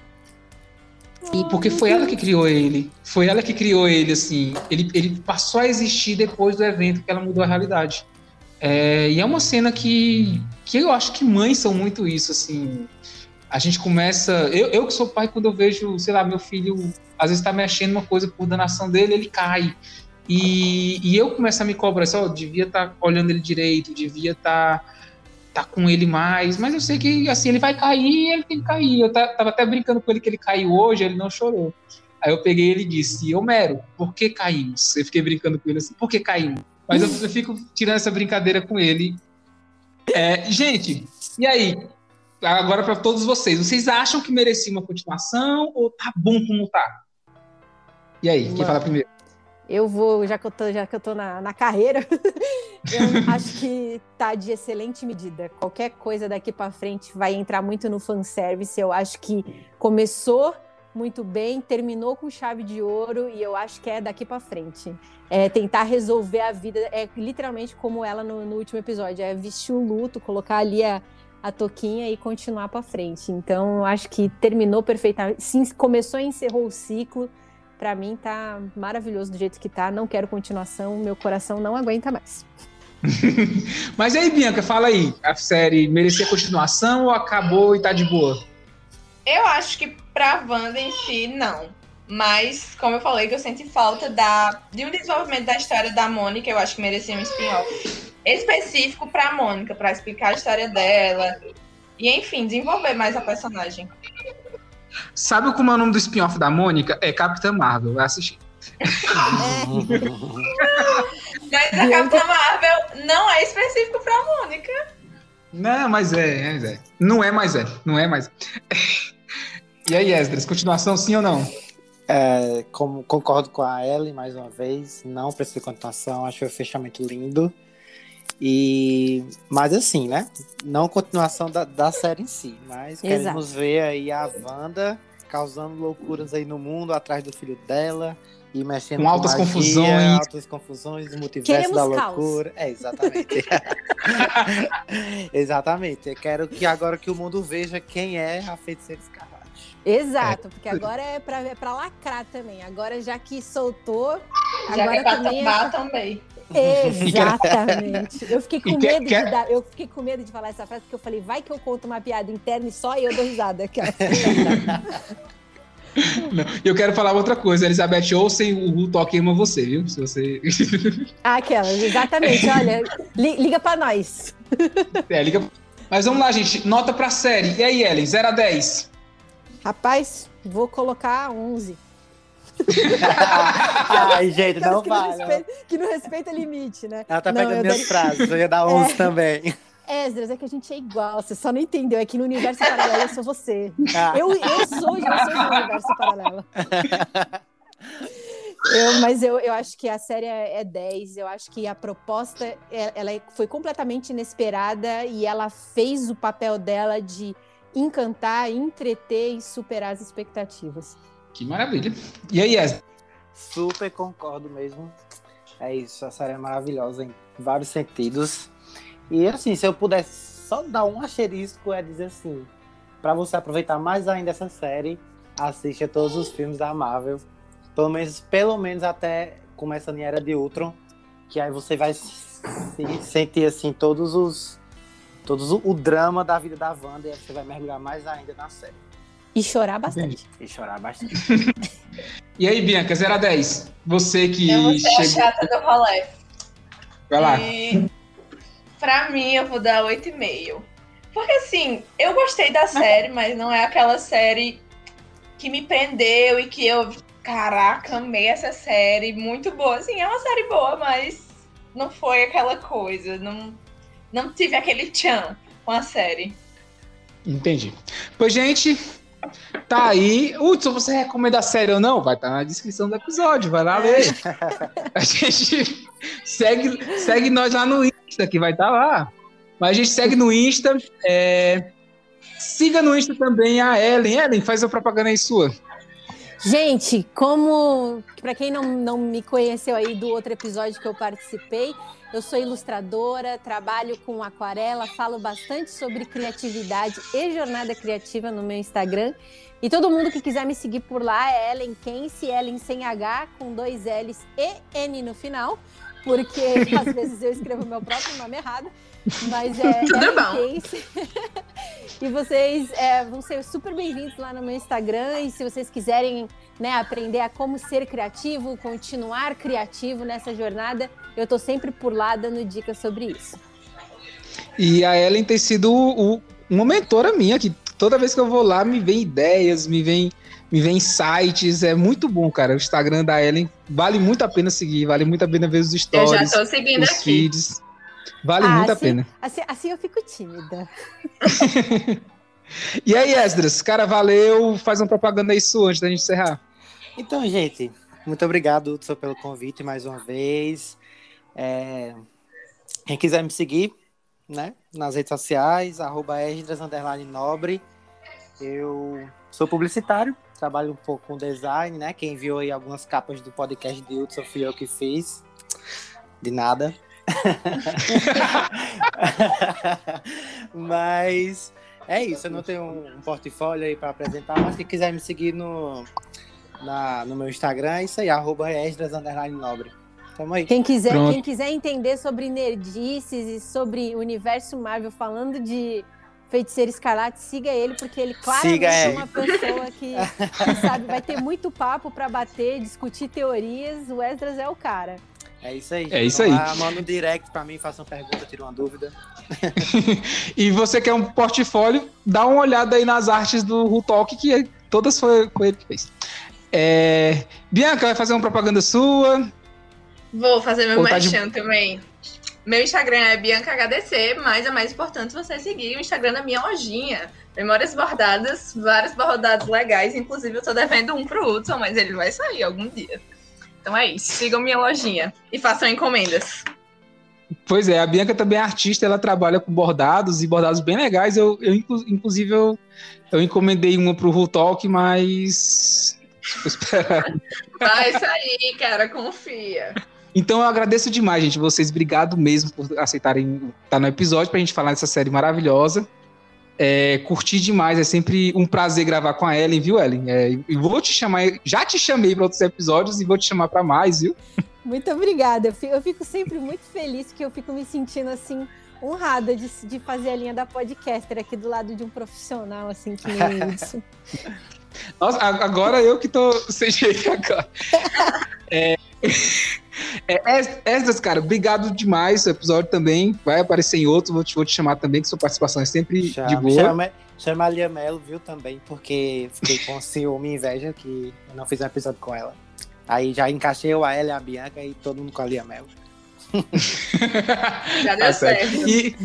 E porque foi ela que criou ele. Foi ela que criou ele, assim. Ele, ele passou a existir depois do evento que ela mudou a realidade. É, e é uma cena que, que eu acho que mães são muito isso, assim. A gente começa. Eu, eu que sou pai, quando eu vejo, sei lá, meu filho às vezes tá mexendo uma coisa por danação dele, ele cai. E, e eu começo a me cobrar, só, oh, devia estar tá olhando ele direito, devia estar tá, tá com ele mais, mas eu sei que assim, ele vai cair ele tem que cair. Eu tava até brincando com ele que ele caiu hoje, ele não chorou. Aí eu peguei ele e disse, Homero, por que caímos? Eu fiquei brincando com ele assim, por que caímos? Mas eu, eu fico tirando essa brincadeira com ele. É, gente, e aí? Agora para todos vocês, vocês acham que merecia uma continuação ou tá bom como tá? E aí, quem fala primeiro? Eu vou, já que eu tô, já que eu tô na, na carreira, eu acho que tá de excelente medida. Qualquer coisa daqui para frente vai entrar muito no fanservice. Eu acho que começou muito bem, terminou com chave de ouro e eu acho que é daqui para frente. É tentar resolver a vida, é literalmente como ela no, no último episódio, é vestir o luto, colocar ali a, a toquinha e continuar para frente. Então, eu acho que terminou perfeitamente, sim, começou e encerrou o ciclo. Para mim tá maravilhoso do jeito que tá, não quero continuação, meu coração não aguenta mais. Mas aí, Bianca, fala aí, a série merecia continuação ou acabou e tá de boa? Eu acho que pra Wanda em si, não. Mas, como eu falei, que eu senti falta da, de um desenvolvimento da história da Mônica, eu acho que merecia um spin-off específico pra Mônica, pra explicar a história dela. E, enfim, desenvolver mais a personagem. Sabe como é o nome do spin-off da Mônica? É Capitã Marvel, vai assistir. É. mas a Capitã Marvel não é específico pra Mônica. Não, mas é, é, é. Não é, mas é. Não é, mas. E aí, Esdras, continuação sim ou não? É, como, concordo com a Ellen mais uma vez, não precisa de continuação, acho o fechamento lindo. E, mas assim, né? Não continuação da, da série em si, mas Exato. queremos ver aí a Wanda causando loucuras aí no mundo atrás do filho dela e mexendo com, altas magia, confusões, altas confusões, multiverso Queremos da loucura. Caos. É, exatamente. exatamente. Eu quero que agora que o mundo veja quem é a feiticeira escarlate. Exato, é. porque agora é pra, é pra lacrar também. Agora já que soltou, já agora que é pra também, é... também. Exatamente. Eu fiquei com medo de dar, eu fiquei com medo de falar essa frase porque eu falei, vai que eu conto uma piada interna e só eu dou risada. Não, eu quero falar outra coisa, Elizabeth Olsen, o Ru Talk ama você, viu? Se você. Ah, aquela, exatamente. Olha, li, liga pra nós. É, liga. Mas vamos lá, gente. Nota pra série. E aí, Ellen? 0 a 10. Rapaz, vou colocar 11. Ai, gente, não que vale. Não respeita, que não respeita limite, né? Ela tá não, pegando minhas frases, eu ia dar 11 é... também. Esdras, é que a gente é igual, você só não entendeu. É que no universo paralelo eu sou você. Ah. Eu, eu sou, sou do universo paralelo. Eu, mas eu, eu acho que a série é 10. Eu acho que a proposta é, ela é, foi completamente inesperada e ela fez o papel dela de encantar, entreter e superar as expectativas. Que maravilha. E aí, Esdras? Super concordo mesmo. É isso, a série é maravilhosa em vários sentidos. E assim, se eu pudesse só dar um asterisco, é dizer assim: para você aproveitar mais ainda essa série, assista todos os filmes da Marvel. Pelo menos, pelo menos até começando em Era de Ultron, que aí você vai se sentir assim todos os todos o, o drama da vida da Wanda e você vai mergulhar mais ainda na série. E chorar bastante. Entendi. E chorar bastante. e aí, Bianca, 0 a 10. Você que. Eu vou ser chegou... a chata do rolê. Vai lá. E Pra mim, eu vou dar 8,5. Porque assim, eu gostei da série, mas não é aquela série que me prendeu e que eu, caraca, amei essa série, muito boa. Assim, é uma série boa, mas não foi aquela coisa, não, não tive aquele tchan com a série. Entendi. Pois, gente, tá aí. Hudson, você recomenda a série ou não? Vai estar tá na descrição do episódio, vai lá ler. A gente segue, segue nós lá no Insta, que vai estar tá lá. Mas a gente segue no Insta. É... Siga no Insta também a Ellen. Ellen, faz a propaganda aí sua. Gente, como para quem não, não me conheceu aí do outro episódio que eu participei, eu sou ilustradora, trabalho com aquarela, falo bastante sobre criatividade e jornada criativa no meu Instagram. E todo mundo que quiser me seguir por lá é Ellen Kense, Ellen sem H, com dois L's e N no final porque às vezes eu escrevo meu próprio nome errado. Mas é. Tudo é bom. Case. e vocês é, vão ser super bem-vindos lá no meu Instagram. E se vocês quiserem né, aprender a como ser criativo, continuar criativo nessa jornada, eu estou sempre por lá dando dicas sobre isso. E a Ellen tem sido o, uma mentora minha, que toda vez que eu vou lá me vem ideias, me vem me vem sites, é muito bom, cara. O Instagram da Ellen vale muito a pena seguir, vale muito a pena ver os stories. Eu já tô seguindo os aqui. feeds. Vale ah, muito assim, a pena. Assim, assim eu fico tímida. e aí, Esdras, cara, valeu. Faz uma propaganda aí sua antes da gente encerrar. Então, gente, muito obrigado, Hudson, pelo convite mais uma vez. É... Quem quiser me seguir, né, nas redes sociais, arroba Esdras, nobre. Eu sou publicitário, trabalho um pouco com design, né? Quem viu aí algumas capas do podcast de Hudson fui eu que fiz. De nada. mas é isso, eu não tenho um portfólio aí para apresentar, mas quem quiser me seguir no, na, no meu Instagram, é isso aí, arroba Esdras Nobre. Tamo aí. Quem quiser, quem quiser entender sobre nerdices e sobre o universo Marvel, falando de Feiticeiro Escarlate, siga ele, porque ele claramente é uma pessoa que, que, sabe, vai ter muito papo para bater, discutir teorias. O Esdras é o cara. É isso aí. É isso aí. Lá, manda um direct para mim, faça uma pergunta, tira uma dúvida. e você quer um portfólio, dá uma olhada aí nas artes do Rutalk, que todas foi, foi ele que fez. É... Bianca, vai fazer uma propaganda sua? Vou fazer meu tá de... também. Meu Instagram é BiancaHDC, mas é mais importante você seguir o Instagram da minha lojinha. Memórias bordadas, vários bordados legais. Inclusive, eu tô devendo um pro Hudson, mas ele vai sair algum dia. Então é isso. Sigam minha lojinha e façam encomendas. Pois é, a Bianca também é artista, ela trabalha com bordados e bordados bem legais. Eu, eu inclusive, eu, eu encomendei uma pro Ru Talk, mas. Vai sair, cara, confia. Então eu agradeço demais, gente. Vocês, obrigado mesmo por aceitarem estar no episódio pra gente falar dessa série maravilhosa. É, curti demais, é sempre um prazer gravar com a Ellen, viu, Ellen? É, e vou te chamar, já te chamei para outros episódios e vou te chamar para mais, viu? Muito obrigada. Eu fico, eu fico, sempre muito feliz, porque eu fico me sentindo assim honrada de, de fazer a linha da podcaster aqui do lado de um profissional, assim, que nem isso. Nossa, agora eu que tô sem jeito agora. é, é, Esdras, cara, obrigado demais. O episódio também vai aparecer em outro. Vou te, vou te chamar também, que sua participação é sempre chama, de boa. Chama, chama a Lia Melo, viu, também, porque fiquei com ciúme e inveja que eu não fiz um episódio com ela. Aí já encaixei a ela e a Bianca e todo mundo com a Lia Melo. Já deu tá certo. E,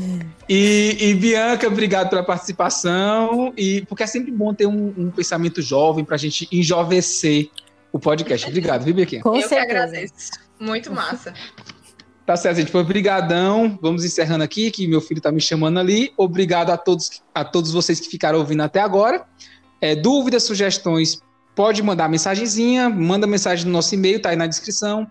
e, e, Bianca, obrigado pela participação. E porque é sempre bom ter um, um pensamento jovem para a gente enjovecer o podcast. Obrigado, viu, Bianca? Eu que agradeço. Muito massa. Tá certo, gente. Foi brigadão. Vamos encerrando aqui, que meu filho tá me chamando ali. Obrigado a todos, a todos vocês que ficaram ouvindo até agora. É, dúvidas, sugestões, pode mandar mensagenzinha, manda mensagem no nosso e-mail, tá aí na descrição.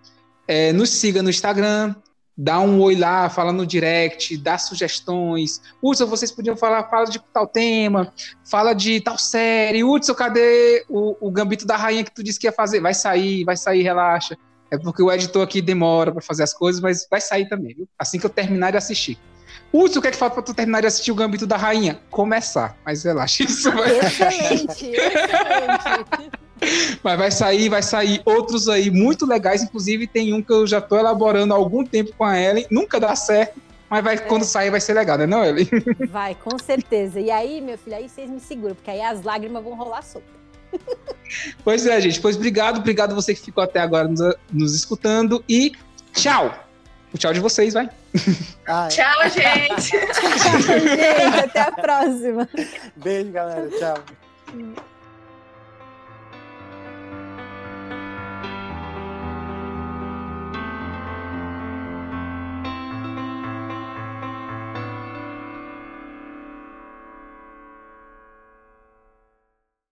É, nos siga no Instagram, dá um oi lá, fala no direct, dá sugestões. Hudson, vocês podiam falar, fala de tal tema, fala de tal série. Hudson, cadê o, o Gambito da Rainha que tu disse que ia fazer? Vai sair, vai sair, relaxa. É porque o editor aqui demora para fazer as coisas, mas vai sair também, viu? Assim que eu terminar de assistir. Hudson, o que é que falta para tu terminar de assistir o Gambito da Rainha? Começar, mas relaxa, isso vai... Excelente, excelente. Mas vai sair, vai sair outros aí muito legais. Inclusive, tem um que eu já estou elaborando há algum tempo com a Ellen. Nunca dá certo, mas vai, é. quando sair vai ser legal, né, não, Ellen? Vai, com certeza. E aí, meu filho, aí vocês me seguram, porque aí as lágrimas vão rolar solta. Pois é, gente. Pois obrigado, obrigado você que ficou até agora nos, nos escutando e tchau. O tchau de vocês, vai. Ai. Tchau, gente. tchau, gente. Até a próxima. Beijo, galera. Tchau.